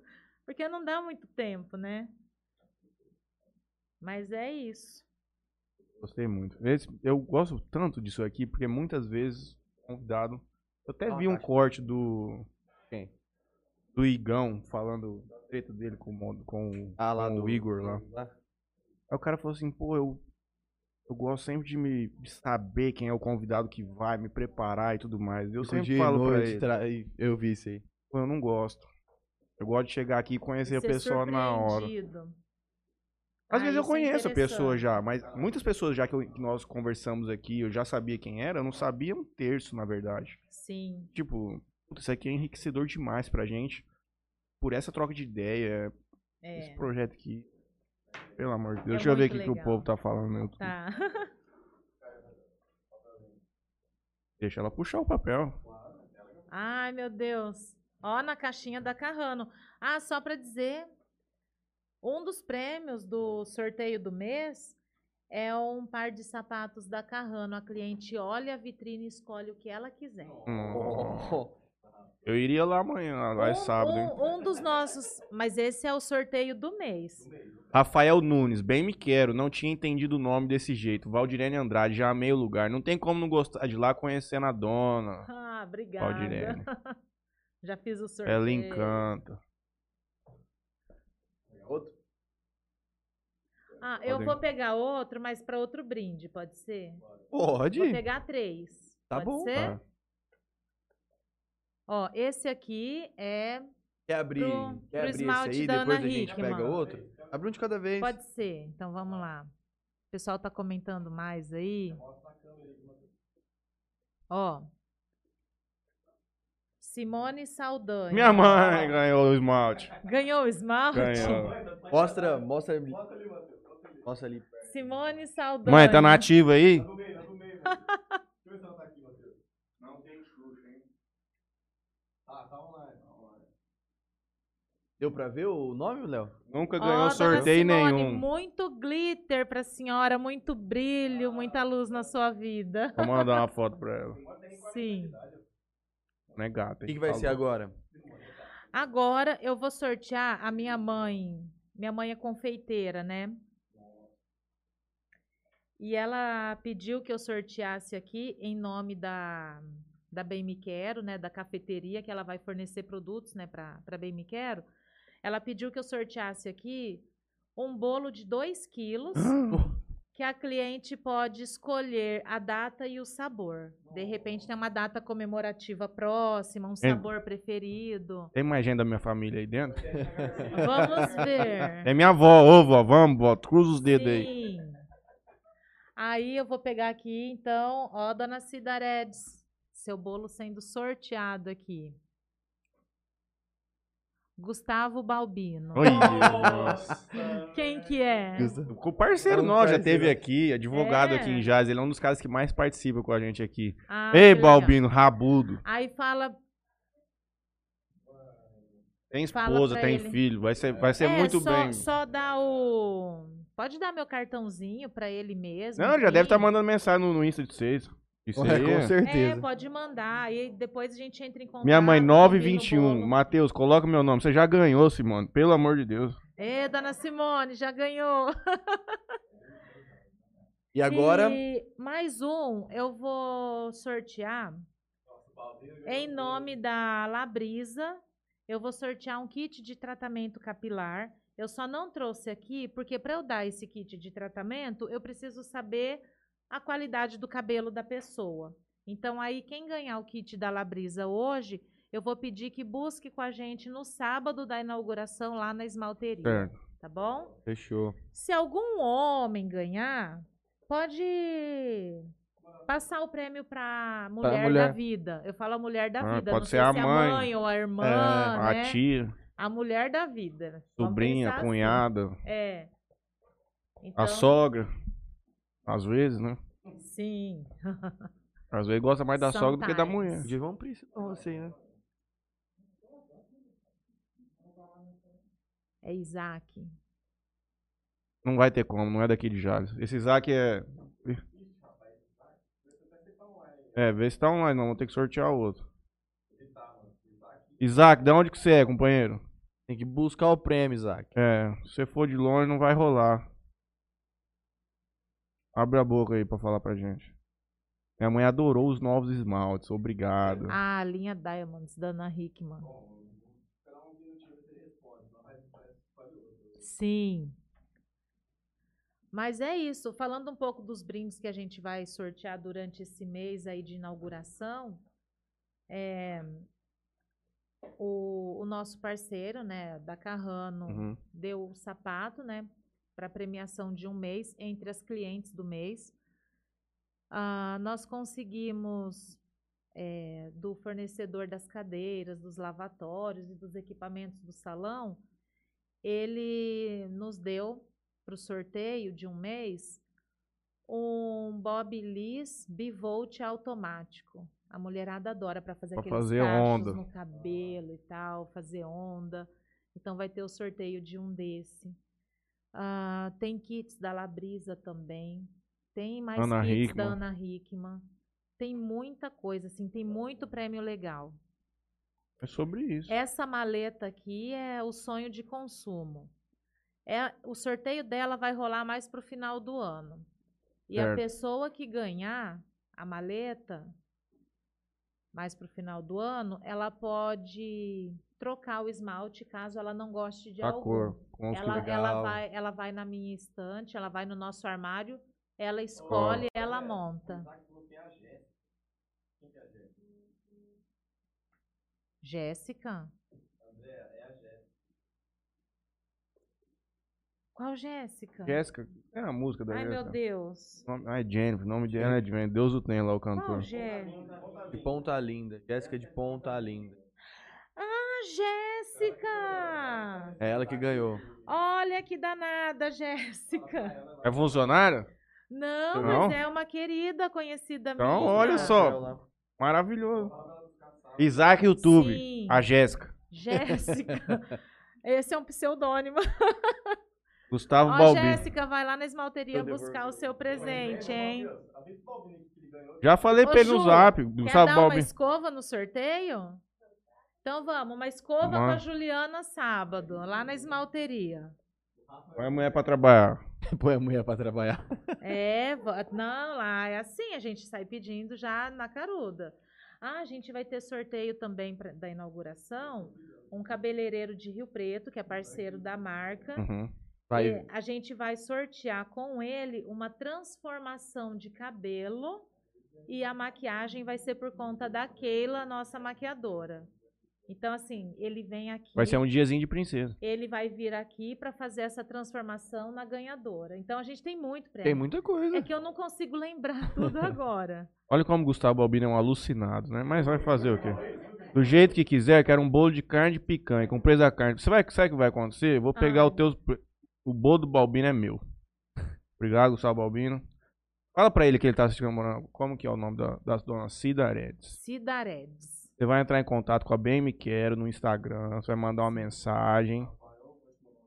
S2: Porque não dá muito tempo, né? Mas é isso.
S1: Gostei muito. Esse- eu gosto tanto disso aqui, porque muitas vezes, convidado. Eu até vi um corte do.
S3: Quem?
S1: Do Igão falando da treta dele com, o com, o-
S3: Ah, lá
S1: com
S3: do
S1: o Igor lá.
S3: lá.
S1: Aí o cara falou assim, pô, eu. Eu gosto sempre de me de saber quem é o convidado que vai, me preparar e tudo mais. Eu
S3: Outro
S1: sempre
S3: dia e
S1: falo pra ele,
S3: tra- e Eu vi isso aí.
S1: pô, eu não gosto. Eu gosto de chegar aqui e conhecer a
S2: Ser
S1: pessoa na hora. Às
S2: Ah,
S1: vezes eu
S2: é
S1: conheço a pessoa já, mas muitas pessoas já que, eu- que nós conversamos aqui, eu já sabia quem era, eu não sabia um terço, na verdade.
S2: Sim.
S1: Tipo, isso aqui é enriquecedor demais pra gente. Por essa troca de ideia, esse
S2: É.
S1: projeto aqui. Pelo amor de Deus.
S2: É
S1: Deixa eu ver o que, que o povo tá falando. YouTube.
S2: Tá.
S1: Deixa ela puxar o papel.
S2: Ai, meu Deus. Ó, na caixinha da Carrano. Ah, só para dizer, um dos prêmios do sorteio do mês é um par de sapatos da Carrano. A cliente olha a vitrine e escolhe o que ela quiser.
S1: Hum. Eu iria lá amanhã, lá é
S2: um,
S1: sábado, hein?
S2: um, um dos nossos, mas esse é o sorteio do mês.
S1: Rafael Nunes, bem me quero, não tinha entendido o nome desse jeito. Valdirene Andrade, já amei o lugar. Não tem como não gostar de lá conhecendo a dona.
S2: Ah, obrigada.
S1: Valdirene.
S2: Já fiz o sorteio.
S1: Ela encanta.
S3: Outro?
S2: Ah, eu vou pegar outro, mas para outro brinde, pode ser?
S3: Pode.
S2: Vou pegar três.
S3: Tá
S2: pode
S3: bom,
S2: ser?
S1: Tá.
S2: Ó, esse aqui é.
S3: Quer abrir,
S2: Pro-
S3: quer
S2: pro
S3: abrir esse
S2: esmalte
S3: aí,
S2: da
S3: depois
S2: Ana
S3: a gente
S2: Hickman.
S3: pega outro? Abre um de cada vez.
S2: Pode ser. Então vamos lá. O pessoal tá comentando mais aí. Ó. Simone Saldanha.
S1: Minha mãe ganhou o esmalte.
S2: Ganhou o esmalte?
S1: Ganhou.
S3: Mostra, mostra ali. Mostra ali.
S2: Simone Saldanha.
S1: Mãe, tá nativa aí?
S3: Deu pra ver o nome, Léo?
S1: Nunca ganhou
S2: dona
S1: sorteio
S2: Simone,
S1: nenhum.
S2: Muito glitter pra senhora, muito brilho, muita luz na sua vida.
S1: Vou mandar uma foto pra ela.
S2: Sim.
S1: É gata.
S3: O que, que vai ser agora?
S2: Agora eu vou sortear a minha mãe. Minha mãe é confeiteira, né? E ela pediu que eu sorteasse aqui em nome da, da Bem Me Quero, né? Da cafeteria, que ela vai fornecer produtos, né? Para Bem Me Quero. Ela pediu que eu sorteasse aqui um bolo de 2 quilos, que a cliente pode escolher a data e o sabor. De repente tem uma data comemorativa próxima, um sabor preferido.
S1: Tem mais gente da minha família aí dentro?
S2: Vamos ver.
S1: É minha avó, ô vó, vamos, vó, cruza os dedos aí.
S2: Sim. Aí eu vou pegar aqui, então, ó, dona Cidaredes, seu bolo sendo sorteado aqui. Gustavo Balbino.
S1: Oi, nossa.
S2: Quem que é?
S1: O parceiro
S3: É um
S1: nosso já teve aqui, advogado
S2: É.
S1: aqui em Jazz. Ele é um dos caras que mais participa com a gente aqui.
S2: Ah,
S1: Ei,
S2: que legal.
S1: Balbino, rabudo.
S2: Aí fala.
S1: Tem esposa, tem
S2: ele.
S1: filho. Vai ser, vai ser
S2: é,
S1: muito
S2: só,
S1: bem.
S2: Só dá o. Pode dar meu cartãozinho pra ele mesmo.
S1: Não, já
S2: enfim.
S1: deve estar mandando mensagem no, no Insta de vocês. Isso
S3: É,
S1: aí.
S3: com
S1: é.
S2: É,
S3: certeza.
S2: pode mandar. Aí depois a gente entra em contato.
S1: Minha mãe,
S2: combina o
S1: 921.
S2: bolo.
S1: Matheus, coloca meu nome. Você já ganhou, Simone. Pelo amor de Deus.
S2: Ê, dona Simone, já ganhou.
S3: E agora?
S2: E mais um, eu vou sortear em nome da Labrisa. Eu vou sortear um kit de tratamento capilar. Eu só não trouxe aqui porque para eu dar esse kit de tratamento, eu preciso saber a qualidade do cabelo da pessoa. Então aí quem ganhar o kit da Labrisa hoje, eu vou pedir que busque com a gente no sábado da inauguração lá na esmalteria,
S1: Certo.
S2: tá bom?
S3: Fechou.
S2: Se algum homem ganhar, pode passar o prêmio para mulher,
S3: mulher.
S2: da vida. Eu falo a mulher da
S1: Ah,
S2: vida,
S1: pode
S2: não
S1: ser
S2: sei
S1: a
S2: é
S1: mãe.
S2: a mãe ou a irmã,
S1: a
S2: né?
S1: tia,
S2: A mulher da vida.
S1: Sobrinha,
S2: pensar assim.
S1: cunhada,
S2: É. Então,
S1: a sogra. Às vezes, né?
S2: Sim.
S1: Às vezes gosta mais da sogra do que da mulher.
S3: Um vamos precisar com você, né?
S2: É Isaac.
S1: Não vai ter como, não é daqui de Jales. Esse Isaac é. É, vê se tá online, não. Vou ter que sortear o outro. Isaac, de onde que você é, companheiro?
S3: Tem que buscar o prêmio, Isaac.
S1: É, se você for de longe, não vai rolar. Abre a boca aí pra falar pra gente. Minha mãe adorou os novos esmaltes, obrigado.
S2: Ah, a linha Diamonds, da Ana Hickman. Sim. Mas é isso. Falando um pouco dos brindes que a gente vai sortear durante esse mês aí de inauguração, é, o, o nosso parceiro, né, da Carrano,
S1: Uhum.
S2: deu o sapato, né, para premiação de um mês entre as clientes do mês. Ah, nós conseguimos eh, do fornecedor das cadeiras, dos lavatórios e dos equipamentos do salão, ele nos deu para o sorteio de um mês um Bob Liss Bivolt automático. A mulherada adora para fazer
S1: Pra
S2: aqueles
S1: fazer onda.
S2: no cabelo e tal, fazer onda. Então vai ter o sorteio de um desse. Ah, tem kits da Labrisa também. Tem mais
S1: Ana
S2: kits
S1: Hickman.
S2: da Ana Hickman. Tem muita coisa, assim, tem muito prêmio legal.
S1: É sobre isso.
S2: Essa maleta aqui é o sonho de consumo. É, o sorteio dela vai rolar mais para o final do ano. E a
S1: Certo.
S2: pessoa que ganhar a maleta mais para o final do ano, ela pode trocar o esmalte caso ela não goste de
S1: a
S2: algum.
S1: cor. Com os
S2: Ela, ela, vai, ela vai na minha estante, ela vai no nosso armário, ela escolhe, ela monta. Jéssica? Qual Jéssica?
S1: Jéssica, é a música da
S2: Ai, meu
S1: Jéssica.
S2: Deus.
S1: Nome- Ah, é Jennifer, o nome de ela é Jennifer. Deus o tem lá, o
S2: Qual
S1: cantor.
S2: Jé?
S3: De Ponta Linda. Jéssica de Ponta Linda.
S2: Ah, Jéssica!
S3: É ela que ganhou.
S2: Olha que danada, Jéssica.
S1: É funcionária?
S2: Não,
S1: Não?
S2: mas é uma querida conhecida
S1: Então,
S2: minha.
S1: olha só. Maravilhoso. Isaac YouTube.
S2: Sim.
S1: A Jéssica.
S2: Jéssica. Esse é um pseudônimo.
S1: Gustavo
S2: Ó,
S1: Balbi.
S2: Jéssica, vai lá na esmalteria buscar o seu presente, hein?
S1: Já falei
S2: Ô,
S1: pra ele no
S2: Ju,
S1: zap.
S2: Quer
S1: Gustavo
S2: dar uma
S1: Balbi.
S2: escova no sorteio? Então vamos, uma escova com a. Juliana sábado, lá na esmalteria.
S1: Põe a mulher pra trabalhar.
S3: Põe a mulher pra trabalhar.
S2: É, não, lá é assim, a gente sai pedindo já na caruda. Ah, a gente vai ter sorteio também pra- da inauguração, um cabeleireiro de Rio Preto, que é parceiro da marca.
S1: Uhum.
S3: Vai.
S2: E a gente vai sortear com ele uma transformação de cabelo e a maquiagem vai ser por conta da Keila, nossa maquiadora. Então, assim, ele vem aqui.
S1: Vai ser um diazinho de princesa.
S2: Ele vai vir aqui para fazer essa transformação na ganhadora. Então, a gente tem muito prêmio.
S3: Tem muita coisa.
S2: É que eu não consigo lembrar tudo agora.
S1: Olha como o Gustavo Balbino é um alucinado, né? Mas vai fazer o quê? Do jeito que quiser, quero um bolo de carne de picanha, com preço da carne. Você vai, sabe o que vai acontecer? Vou pegar
S2: Ah.
S1: o teu. O bolo do Balbino é meu. Obrigado, Gustavo Balbino. Fala pra ele que ele tá assistindo. Como que é o nome da, da dona Cida Aredes?
S2: Cidaredes.
S1: Você vai entrar em contato com a Bem Me Quero no Instagram. Você vai mandar uma mensagem.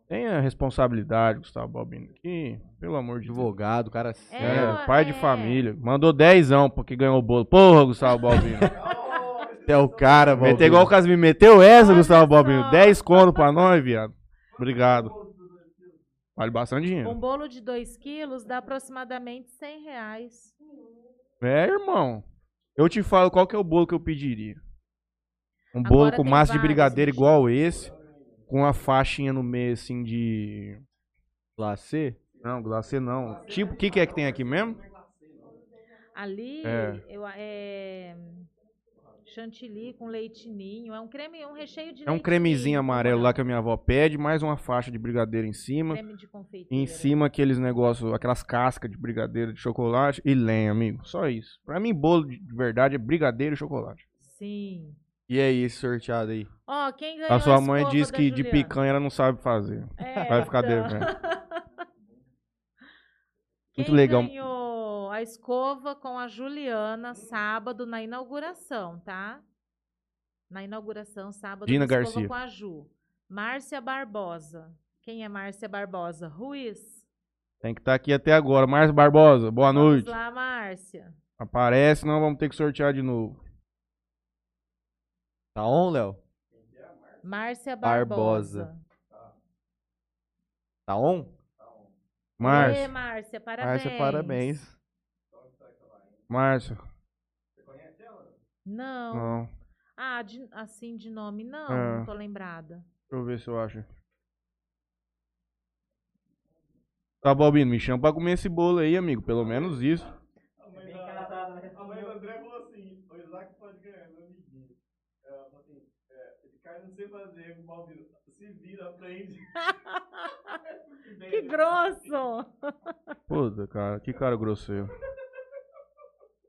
S1: Tenha responsabilidade, Gustavo Balbino. Que, pelo amor de Deus.
S3: Advogado, cara
S2: É,
S3: sério.
S1: É, pai de
S2: é.
S1: família. Mandou dezão porque ganhou o bolo. Porra, Gustavo Balbino.
S3: É o cara,
S1: Meteu
S3: Valdir.
S1: igual o Casimiro. Meteu essa, Gustavo. Balbino. 10 conto pra nós, viado. Obrigado. Vale bastante
S2: Um
S1: dinheiro.
S2: bolo de 2 quilos dá aproximadamente 100 reais.
S1: É, irmão. Eu te falo qual que é o bolo que eu pediria. Um
S2: Agora
S1: bolo com massa de brigadeiro
S2: gente.
S1: igual esse. Com uma faixinha no meio, assim, de...
S3: Glacê?
S1: Não, glacê não. Tipo, o que, que é que tem aqui mesmo?
S2: Ali
S1: É.
S2: eu, é chantilly com leite ninho. É um creme, um recheio de
S1: É um cremezinho
S2: ninho,
S1: amarelo lá que a minha avó pede, mais uma faixa de brigadeiro em cima.
S2: Creme de confeiteiro.
S1: Em cima aqueles negócios, aquelas cascas de brigadeiro de chocolate e lenha, amigo. Só isso. Pra mim, bolo de de verdade é brigadeiro e chocolate.
S2: Sim.
S3: E aí, esse sorteado aí?
S2: Ó, quem ganhou
S1: A sua mãe
S2: da
S1: que de
S2: Juliana?
S1: picanha ela não sabe fazer.
S2: É,
S1: Vai ficar
S2: então.
S1: devendo. Muito legal.
S2: ganhou a escova com a Juliana sábado na inauguração, tá? Na inauguração, sábado,
S1: Dina
S2: escova
S1: Garcia.
S2: com a Ju. Márcia Barbosa. Quem é Márcia Barbosa? Ruiz.
S1: Tem que estar aqui até agora. Márcio Barbosa, boa noite.
S2: Vamos lá, Márcia.
S1: Aparece, não vamos ter que sortear de novo.
S3: Tá on, Léo?
S2: Márcia
S3: Barbosa.
S2: Barbosa.
S3: Tá on?
S2: Ê,
S1: Márcio,
S2: Márcia, parabéns.
S3: Márcia, parabéns.
S1: Márcio.
S2: Não.
S1: Não.
S2: Ah, de- assim de nome, não.
S1: É.
S2: Não tô lembrada.
S1: Deixa eu ver se eu acho. Tá, Balbino, me chama pra comer esse bolo aí, amigo. Pelo menos isso.
S4: A mãe do André falou assim, o Isaac pode ganhar, meu amiguinho. Ela falou assim, é, esse cara não sei fazer, o Balbino se vira, aprende.
S2: Que grosso!
S1: Puta, cara, que cara grosseiro.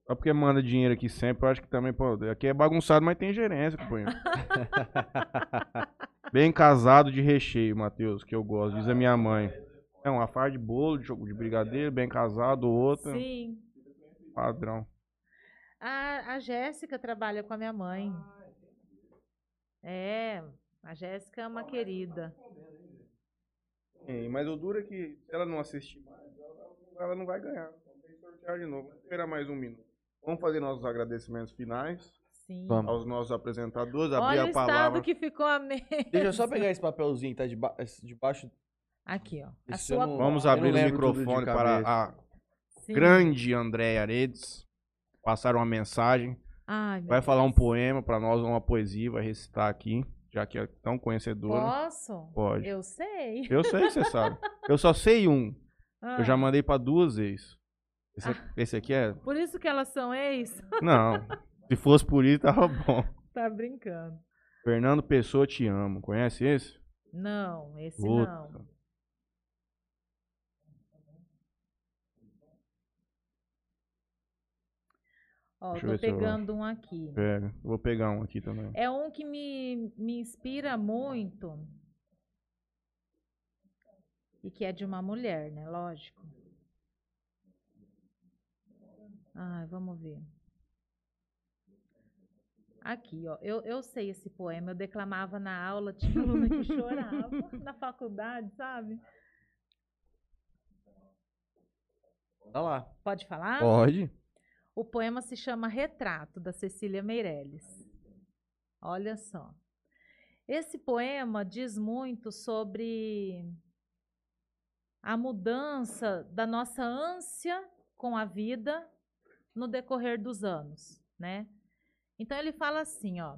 S1: Só porque manda dinheiro aqui sempre, eu acho que também, pô, aqui é bagunçado, mas tem gerência, companheiro. Bem casado de recheio, Matheus, que eu gosto, diz a minha mãe. É uma farda de bolo, de, choco- de brigadeiro, bem casado, outra,
S2: Sim.
S1: padrão.
S2: A, a Jéssica trabalha com a minha mãe. É, a Jéssica é uma querida.
S1: Sim, mas o duro é que se ela não assistir mais, ela- ela não vai ganhar. Vamos ter que sortear de novo. Vamos esperar mais um minuto. Vamos fazer nossos agradecimentos finais
S2: Sim.
S3: Vamos.
S1: aos nossos apresentadores, abrir
S2: Olha o
S1: a
S2: estado
S1: palavra.
S2: que ficou a mesa.
S3: Deixa eu só pegar esse papelzinho que tá deba- debaixo.
S2: Aqui, ó. A
S3: não-
S1: Vamos abrir o microfone para a
S2: Sim.
S1: grande Andréia Aredes. Passar uma mensagem.
S2: Ai,
S1: Vai falar um poema para nós, uma poesia, vai recitar aqui, já que é tão conhecedora.
S2: Posso?
S1: Pode.
S2: Eu sei.
S1: Eu sei que você sabe. Eu só sei um.
S2: Ah,
S1: Eu já mandei para duas vezes. Esse, ah, esse aqui é.
S2: Por isso que elas são ex?
S1: Não. Se fosse por isso, tava bom.
S2: tá brincando.
S1: Fernando Pessoa, te amo. Conhece esse?
S2: Não, esse
S1: Puta.
S2: não. Ó,
S1: Deixa
S2: tô
S1: pegando eu...
S2: um aqui.
S1: Pega, vou pegar um aqui também.
S2: É um que me, me inspira muito. E que é de uma mulher, né? Lógico. Ai, vamos ver. Aqui, ó. Eu, eu sei esse poema. Eu declamava na aula, tinha aluna que chorava na faculdade, sabe?
S3: Tá lá.
S2: Pode falar?
S3: Pode.
S2: O poema se chama Retrato, da Cecília Meirelles. Olha só. Esse poema diz muito sobre a mudança da nossa ânsia com a vida no decorrer dos anos, né? Então ele fala assim, ó: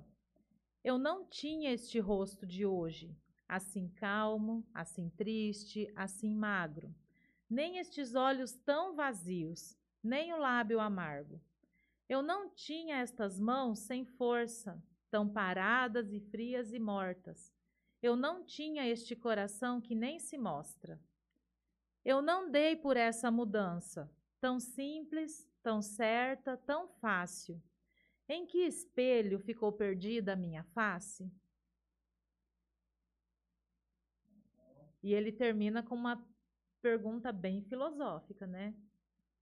S2: Eu não tinha este rosto de hoje, assim calmo, assim triste, assim magro, nem estes olhos tão vazios, nem o lábio amargo. Eu não tinha estas mãos sem força, tão paradas e frias e mortas. Eu não tinha este coração que nem se mostra. Eu não dei por essa mudança, tão simples, tão certa, tão fácil. Em que espelho ficou perdida a minha face? E ele termina com uma pergunta bem filosófica, né?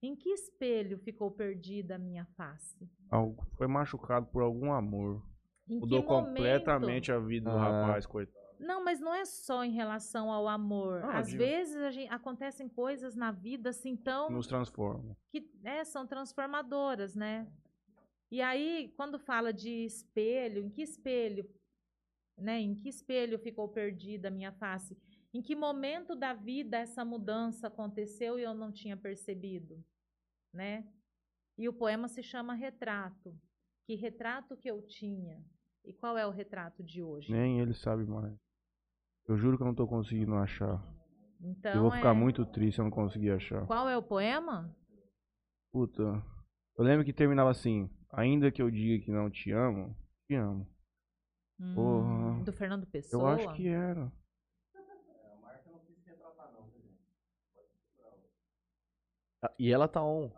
S2: Em que espelho ficou perdida a minha face?
S1: Algo- Foi machucado por algum amor.
S2: Em
S1: Mudou
S2: que momento?
S1: completamente a vida do
S3: Ah.
S1: rapaz, coitado.
S2: Não, mas não é só em relação ao amor.
S1: Ah,
S2: Às
S1: digo-
S2: vezes gente- acontecem coisas na vida assim tão
S1: Nos transforma.
S2: que é, são transformadoras, né? E aí, quando fala de espelho, em que espelho, né? Em que espelho ficou perdida a minha face? Em que momento da vida essa mudança aconteceu e eu não tinha percebido, né? E o poema se chama Retrato. Que retrato que eu tinha? E qual é o retrato de hoje?
S1: Nem ele sabe mais. Eu juro que eu não tô conseguindo achar.
S2: Então,
S1: eu vou ficar
S2: é-
S1: muito triste se eu não conseguir achar.
S2: Qual é o poema?
S1: Puta. Eu lembro que terminava assim. Ainda que eu diga que não te amo, te amo.
S2: Hum,
S1: Porra.
S2: do Fernando
S1: Eu
S2: Pessoa?
S1: acho que era.
S3: Ah, E ela tá on.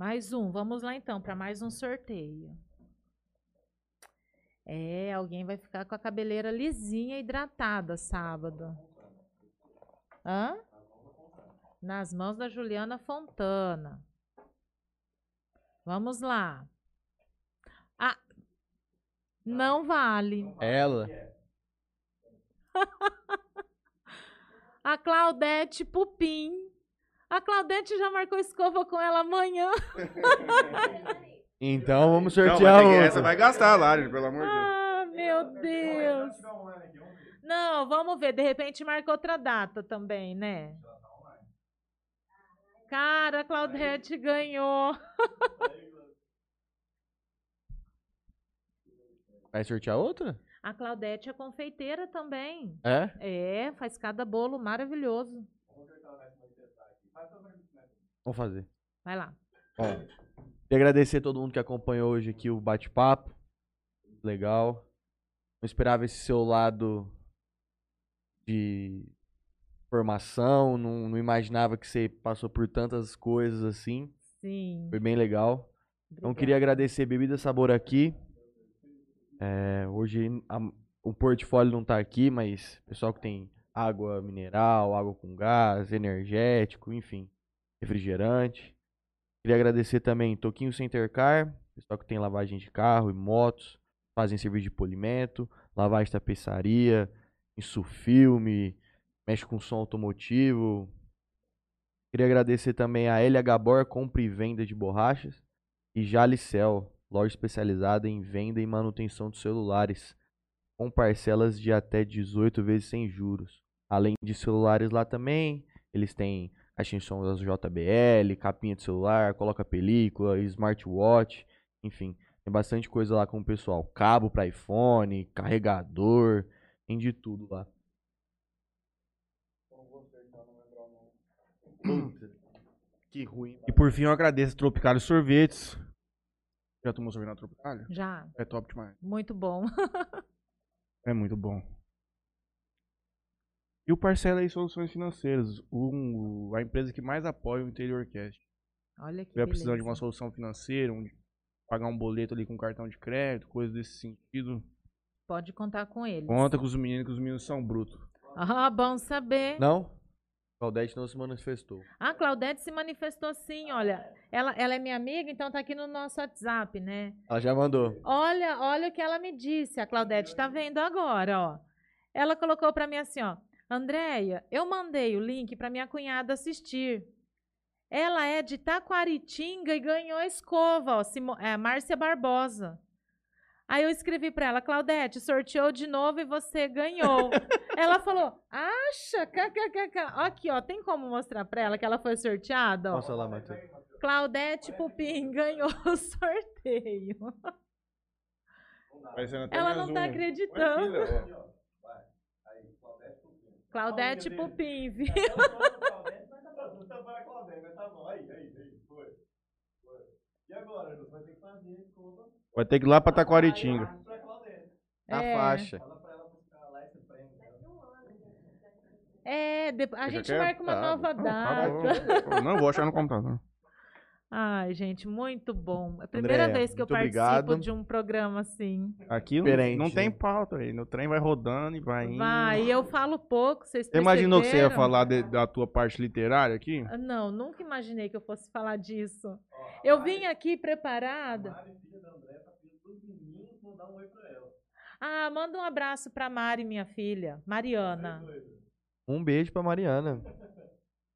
S2: Mais um, vamos lá então, para mais um sorteio. É, alguém vai ficar com a cabeleira lisinha hidratada sábado. Hã? Nas mãos da Juliana Fontana. Vamos lá. Ah, não vale.
S3: Ela.
S2: A Claudete Pupim. A Claudete já marcou escova com ela amanhã.
S3: Então vamos
S1: Não,
S3: sortear
S1: mas é essa vai gastar lá, gente, pelo amor de Deus.
S2: Ah, meu Deus. Não, vamos ver. De repente marca outra data também, né? Cara, a Claudete ganhou.
S3: Vai sortear outra?
S2: A Claudete é confeiteira também.
S3: É?
S2: É, faz cada bolo maravilhoso.
S3: Vamos fazer.
S2: Vai lá.
S3: Bom, queria agradecer a todo mundo que acompanhou hoje aqui o bate-papo. Legal. Não esperava esse seu lado de formação. Não, não imaginava que você passou por tantas coisas assim.
S2: Sim.
S3: Foi bem legal. Então
S2: obrigada.
S3: queria agradecer Bebida Sabor aqui. É, hoje a- o portfólio não tá aqui, mas pessoal que tem água mineral, água com gás, energético, enfim, refrigerante. Queria agradecer também Toquinho Center Car, pessoal que tem lavagem de carro e motos, fazem serviço de polimento, lavagem de tapeçaria, insufilme, mexe com som automotivo. Queria agradecer também a LH Bor Compra e Venda de Borrachas e Jalicel, loja especializada em venda e manutenção de celulares, com parcelas de até 18 vezes sem juros. Além de celulares lá também, eles têm de som das JBL, capinha de celular, coloca película, smartwatch, enfim, tem bastante coisa lá com o pessoal. Cabo para iPhone, carregador, tem de tudo lá. que ruim.
S1: E por fim eu agradeço a Tropicália Sorvetes. Já tomou sorvete na Tropicália?
S2: Já.
S1: É top demais.
S2: Muito bom.
S1: É muito bom. E o Parcela aí Soluções Financeiras, um- a empresa que mais apoia o Interior Cast.
S2: Olha que
S1: Se tiver precisando de uma solução financeira, um- pagar um boleto ali com cartão de crédito, coisa desse sentido,
S2: Pode contar com eles.
S1: conta com os meninos, que os meninos são brutos.
S2: Ah, bom saber.
S3: Não? Claudete não se manifestou.
S2: A Claudete se manifestou sim, olha. Ela, ela é minha amiga, então tá aqui no nosso WhatsApp, né?
S3: Ela já mandou.
S2: Olha, olha o que ela me disse. A Claudete tá vendo agora, ó. Ela colocou pra mim assim, ó. Andréia, eu mandei o link pra minha cunhada assistir. Ela é de Taquaritinga e ganhou a escova, ó. Simo, é, Márcia Barbosa. Aí eu escrevi pra ela, Claudete, sorteou de novo e você ganhou. ela falou, acha? KKKK. Aqui, ó, tem como mostrar pra ela que ela foi sorteada? Ó.
S3: Nossa lá, Matheus.
S2: Claudete Pupim ganhou o sorteio. Ela não tá acreditando. Claudete Pupim, viu?
S4: Então para a Claudete, mas tá bom. Aí, aí, aí. Foi. Foi. E agora, Ju? Vai ter que fazer a escova
S1: Vai ter que ir lá pra Taquaritinga.
S4: Claudete.
S3: Na
S2: É.
S3: faixa.
S4: Fala pra ela buscar lá esse prêmio.
S2: É, a gente
S1: quer?
S2: marca uma
S3: Tá,
S2: nova data.
S1: tá. Não, vou achar no computador.
S2: Ai, gente, muito bom. É a primeira
S3: Andréia,
S2: vez que eu participo
S3: obrigado.
S2: de um programa assim.
S1: Aqui não,
S3: Diferente,
S1: não tem
S3: né?
S1: pauta aí. No trem vai rodando e vai indo.
S2: Vai, e eu falo pouco, vocês
S1: Você imaginou que você ia
S2: perceberam?
S1: falar de- da tua parte literária aqui?
S2: Ah, Não, nunca imaginei que eu fosse falar disso. Eu vim aqui preparada.
S4: Mari, filha da André, tá filha dos meninos, vão dar um oi pra ela.
S2: Ah, manda um abraço pra Mari, minha filha. Mariana.
S3: Um beijo pra Mariana.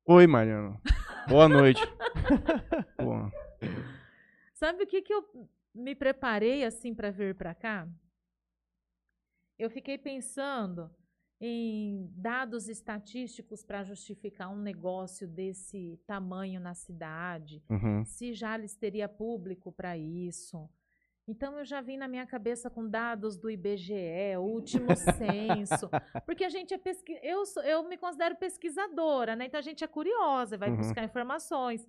S1: Oi, Mariana. Boa noite.
S2: Sabe o que, que eu me preparei assim para vir para cá? Eu fiquei pensando em dados estatísticos para justificar um negócio desse tamanho na cidade,
S1: uhum.
S2: se Jales teria público para isso. Então eu já vim na minha cabeça com dados do IBGE, último censo, porque a gente é pesqui... eu sou- eu me considero pesquisadora, né? Então a gente é curiosa, vai
S1: Uhum.
S2: buscar informações.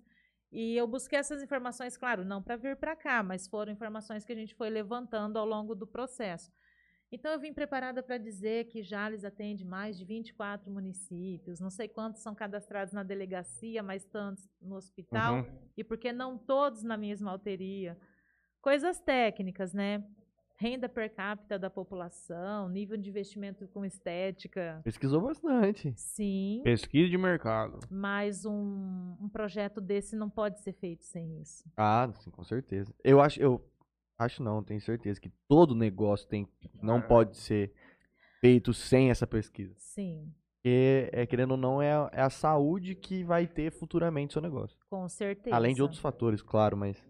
S2: E eu busquei essas informações, claro, não para vir para cá, mas foram informações que a gente foi levantando ao longo do processo. Então eu vim preparada para dizer que Jales atende mais de 24 municípios, não sei quantos são cadastrados na delegacia, mas tantos no hospital
S1: Uhum.
S2: e porque não todos na mesma alteria. Coisas técnicas, né? Renda per capita da população, nível de investimento com estética.
S3: Pesquisou bastante.
S2: Sim,
S1: Pesquisa de mercado.
S2: mas um, um projeto desse não pode ser feito sem isso.
S3: Ah, sim, com certeza. Eu acho, eu acho não, tenho certeza que todo negócio tem, não pode ser feito sem essa pesquisa.
S2: Sim,
S3: Porque, é, querendo ou não, é, a- é a saúde que vai ter futuramente seu negócio.
S2: com certeza.
S3: Além de outros fatores, claro, mas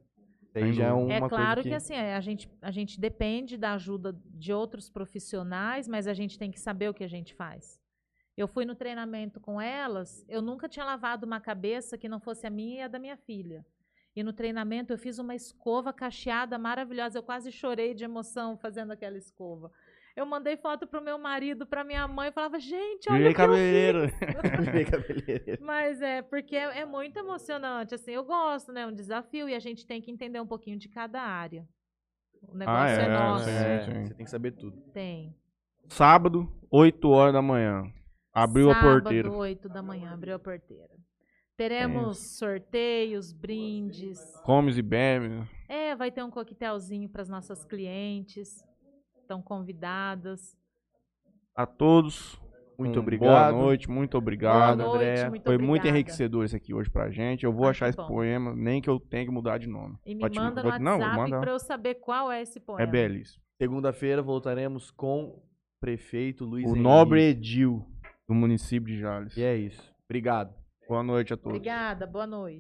S3: já é
S1: dúvida.
S3: uma
S2: É claro
S3: coisa
S2: que,
S3: que...
S2: assim, é, a gente, a gente depende da ajuda de outros profissionais, mas a gente tem que saber o que a gente faz. Eu fui no treinamento com elas, eu nunca tinha lavado uma cabeça que não fosse a minha e a da minha filha. E no treinamento eu fiz uma escova cacheada maravilhosa, eu quase chorei de emoção fazendo aquela escova. Eu mandei foto pro meu marido, pra minha mãe, e falava, gente, olha
S1: Virei
S2: o que eu fiz.
S1: cabeleireiro.
S3: Virei cabeleireiro.
S2: Mas é, porque é, é muito emocionante, assim, eu gosto, né, é um desafio, e a gente tem que entender um pouquinho de cada área. O negócio é,
S1: é,
S2: nosso.
S1: sim,
S3: É,
S1: sim.
S3: Você tem que saber tudo.
S2: Tem.
S1: Sábado, 8 horas da manhã. Abriu a
S2: Sábado,
S1: porteira.
S2: 8 da manhã, abriu a porteira. Teremos sorteios, brindes.
S1: Comes e bebe.
S2: É, vai ter um coquetelzinho para as nossas clientes. Estão convidadas.
S1: A todos.
S3: Muito
S1: um
S3: obrigado.
S1: Boa noite, muito obrigado,
S2: Boa noite,
S1: Andréa.
S2: muito
S1: Foi muito
S2: obrigada.
S1: enriquecedor isso aqui hoje pra gente. Eu vou
S2: Ah,
S1: achar esse
S2: bom.
S1: poema, nem que eu tenha que mudar de nome.
S2: E me
S1: Pode-
S2: manda no
S1: pode- não, vou
S2: WhatsApp
S1: mandar.
S2: para eu saber qual é esse poema.
S1: É belíssimo.
S3: Segunda-feira voltaremos com o prefeito Luiz
S1: O
S3: Henrique.
S1: nobre Edil do município de Jales.
S3: E é isso. Obrigado.
S1: Boa noite a todos.
S2: Obrigada, boa noite.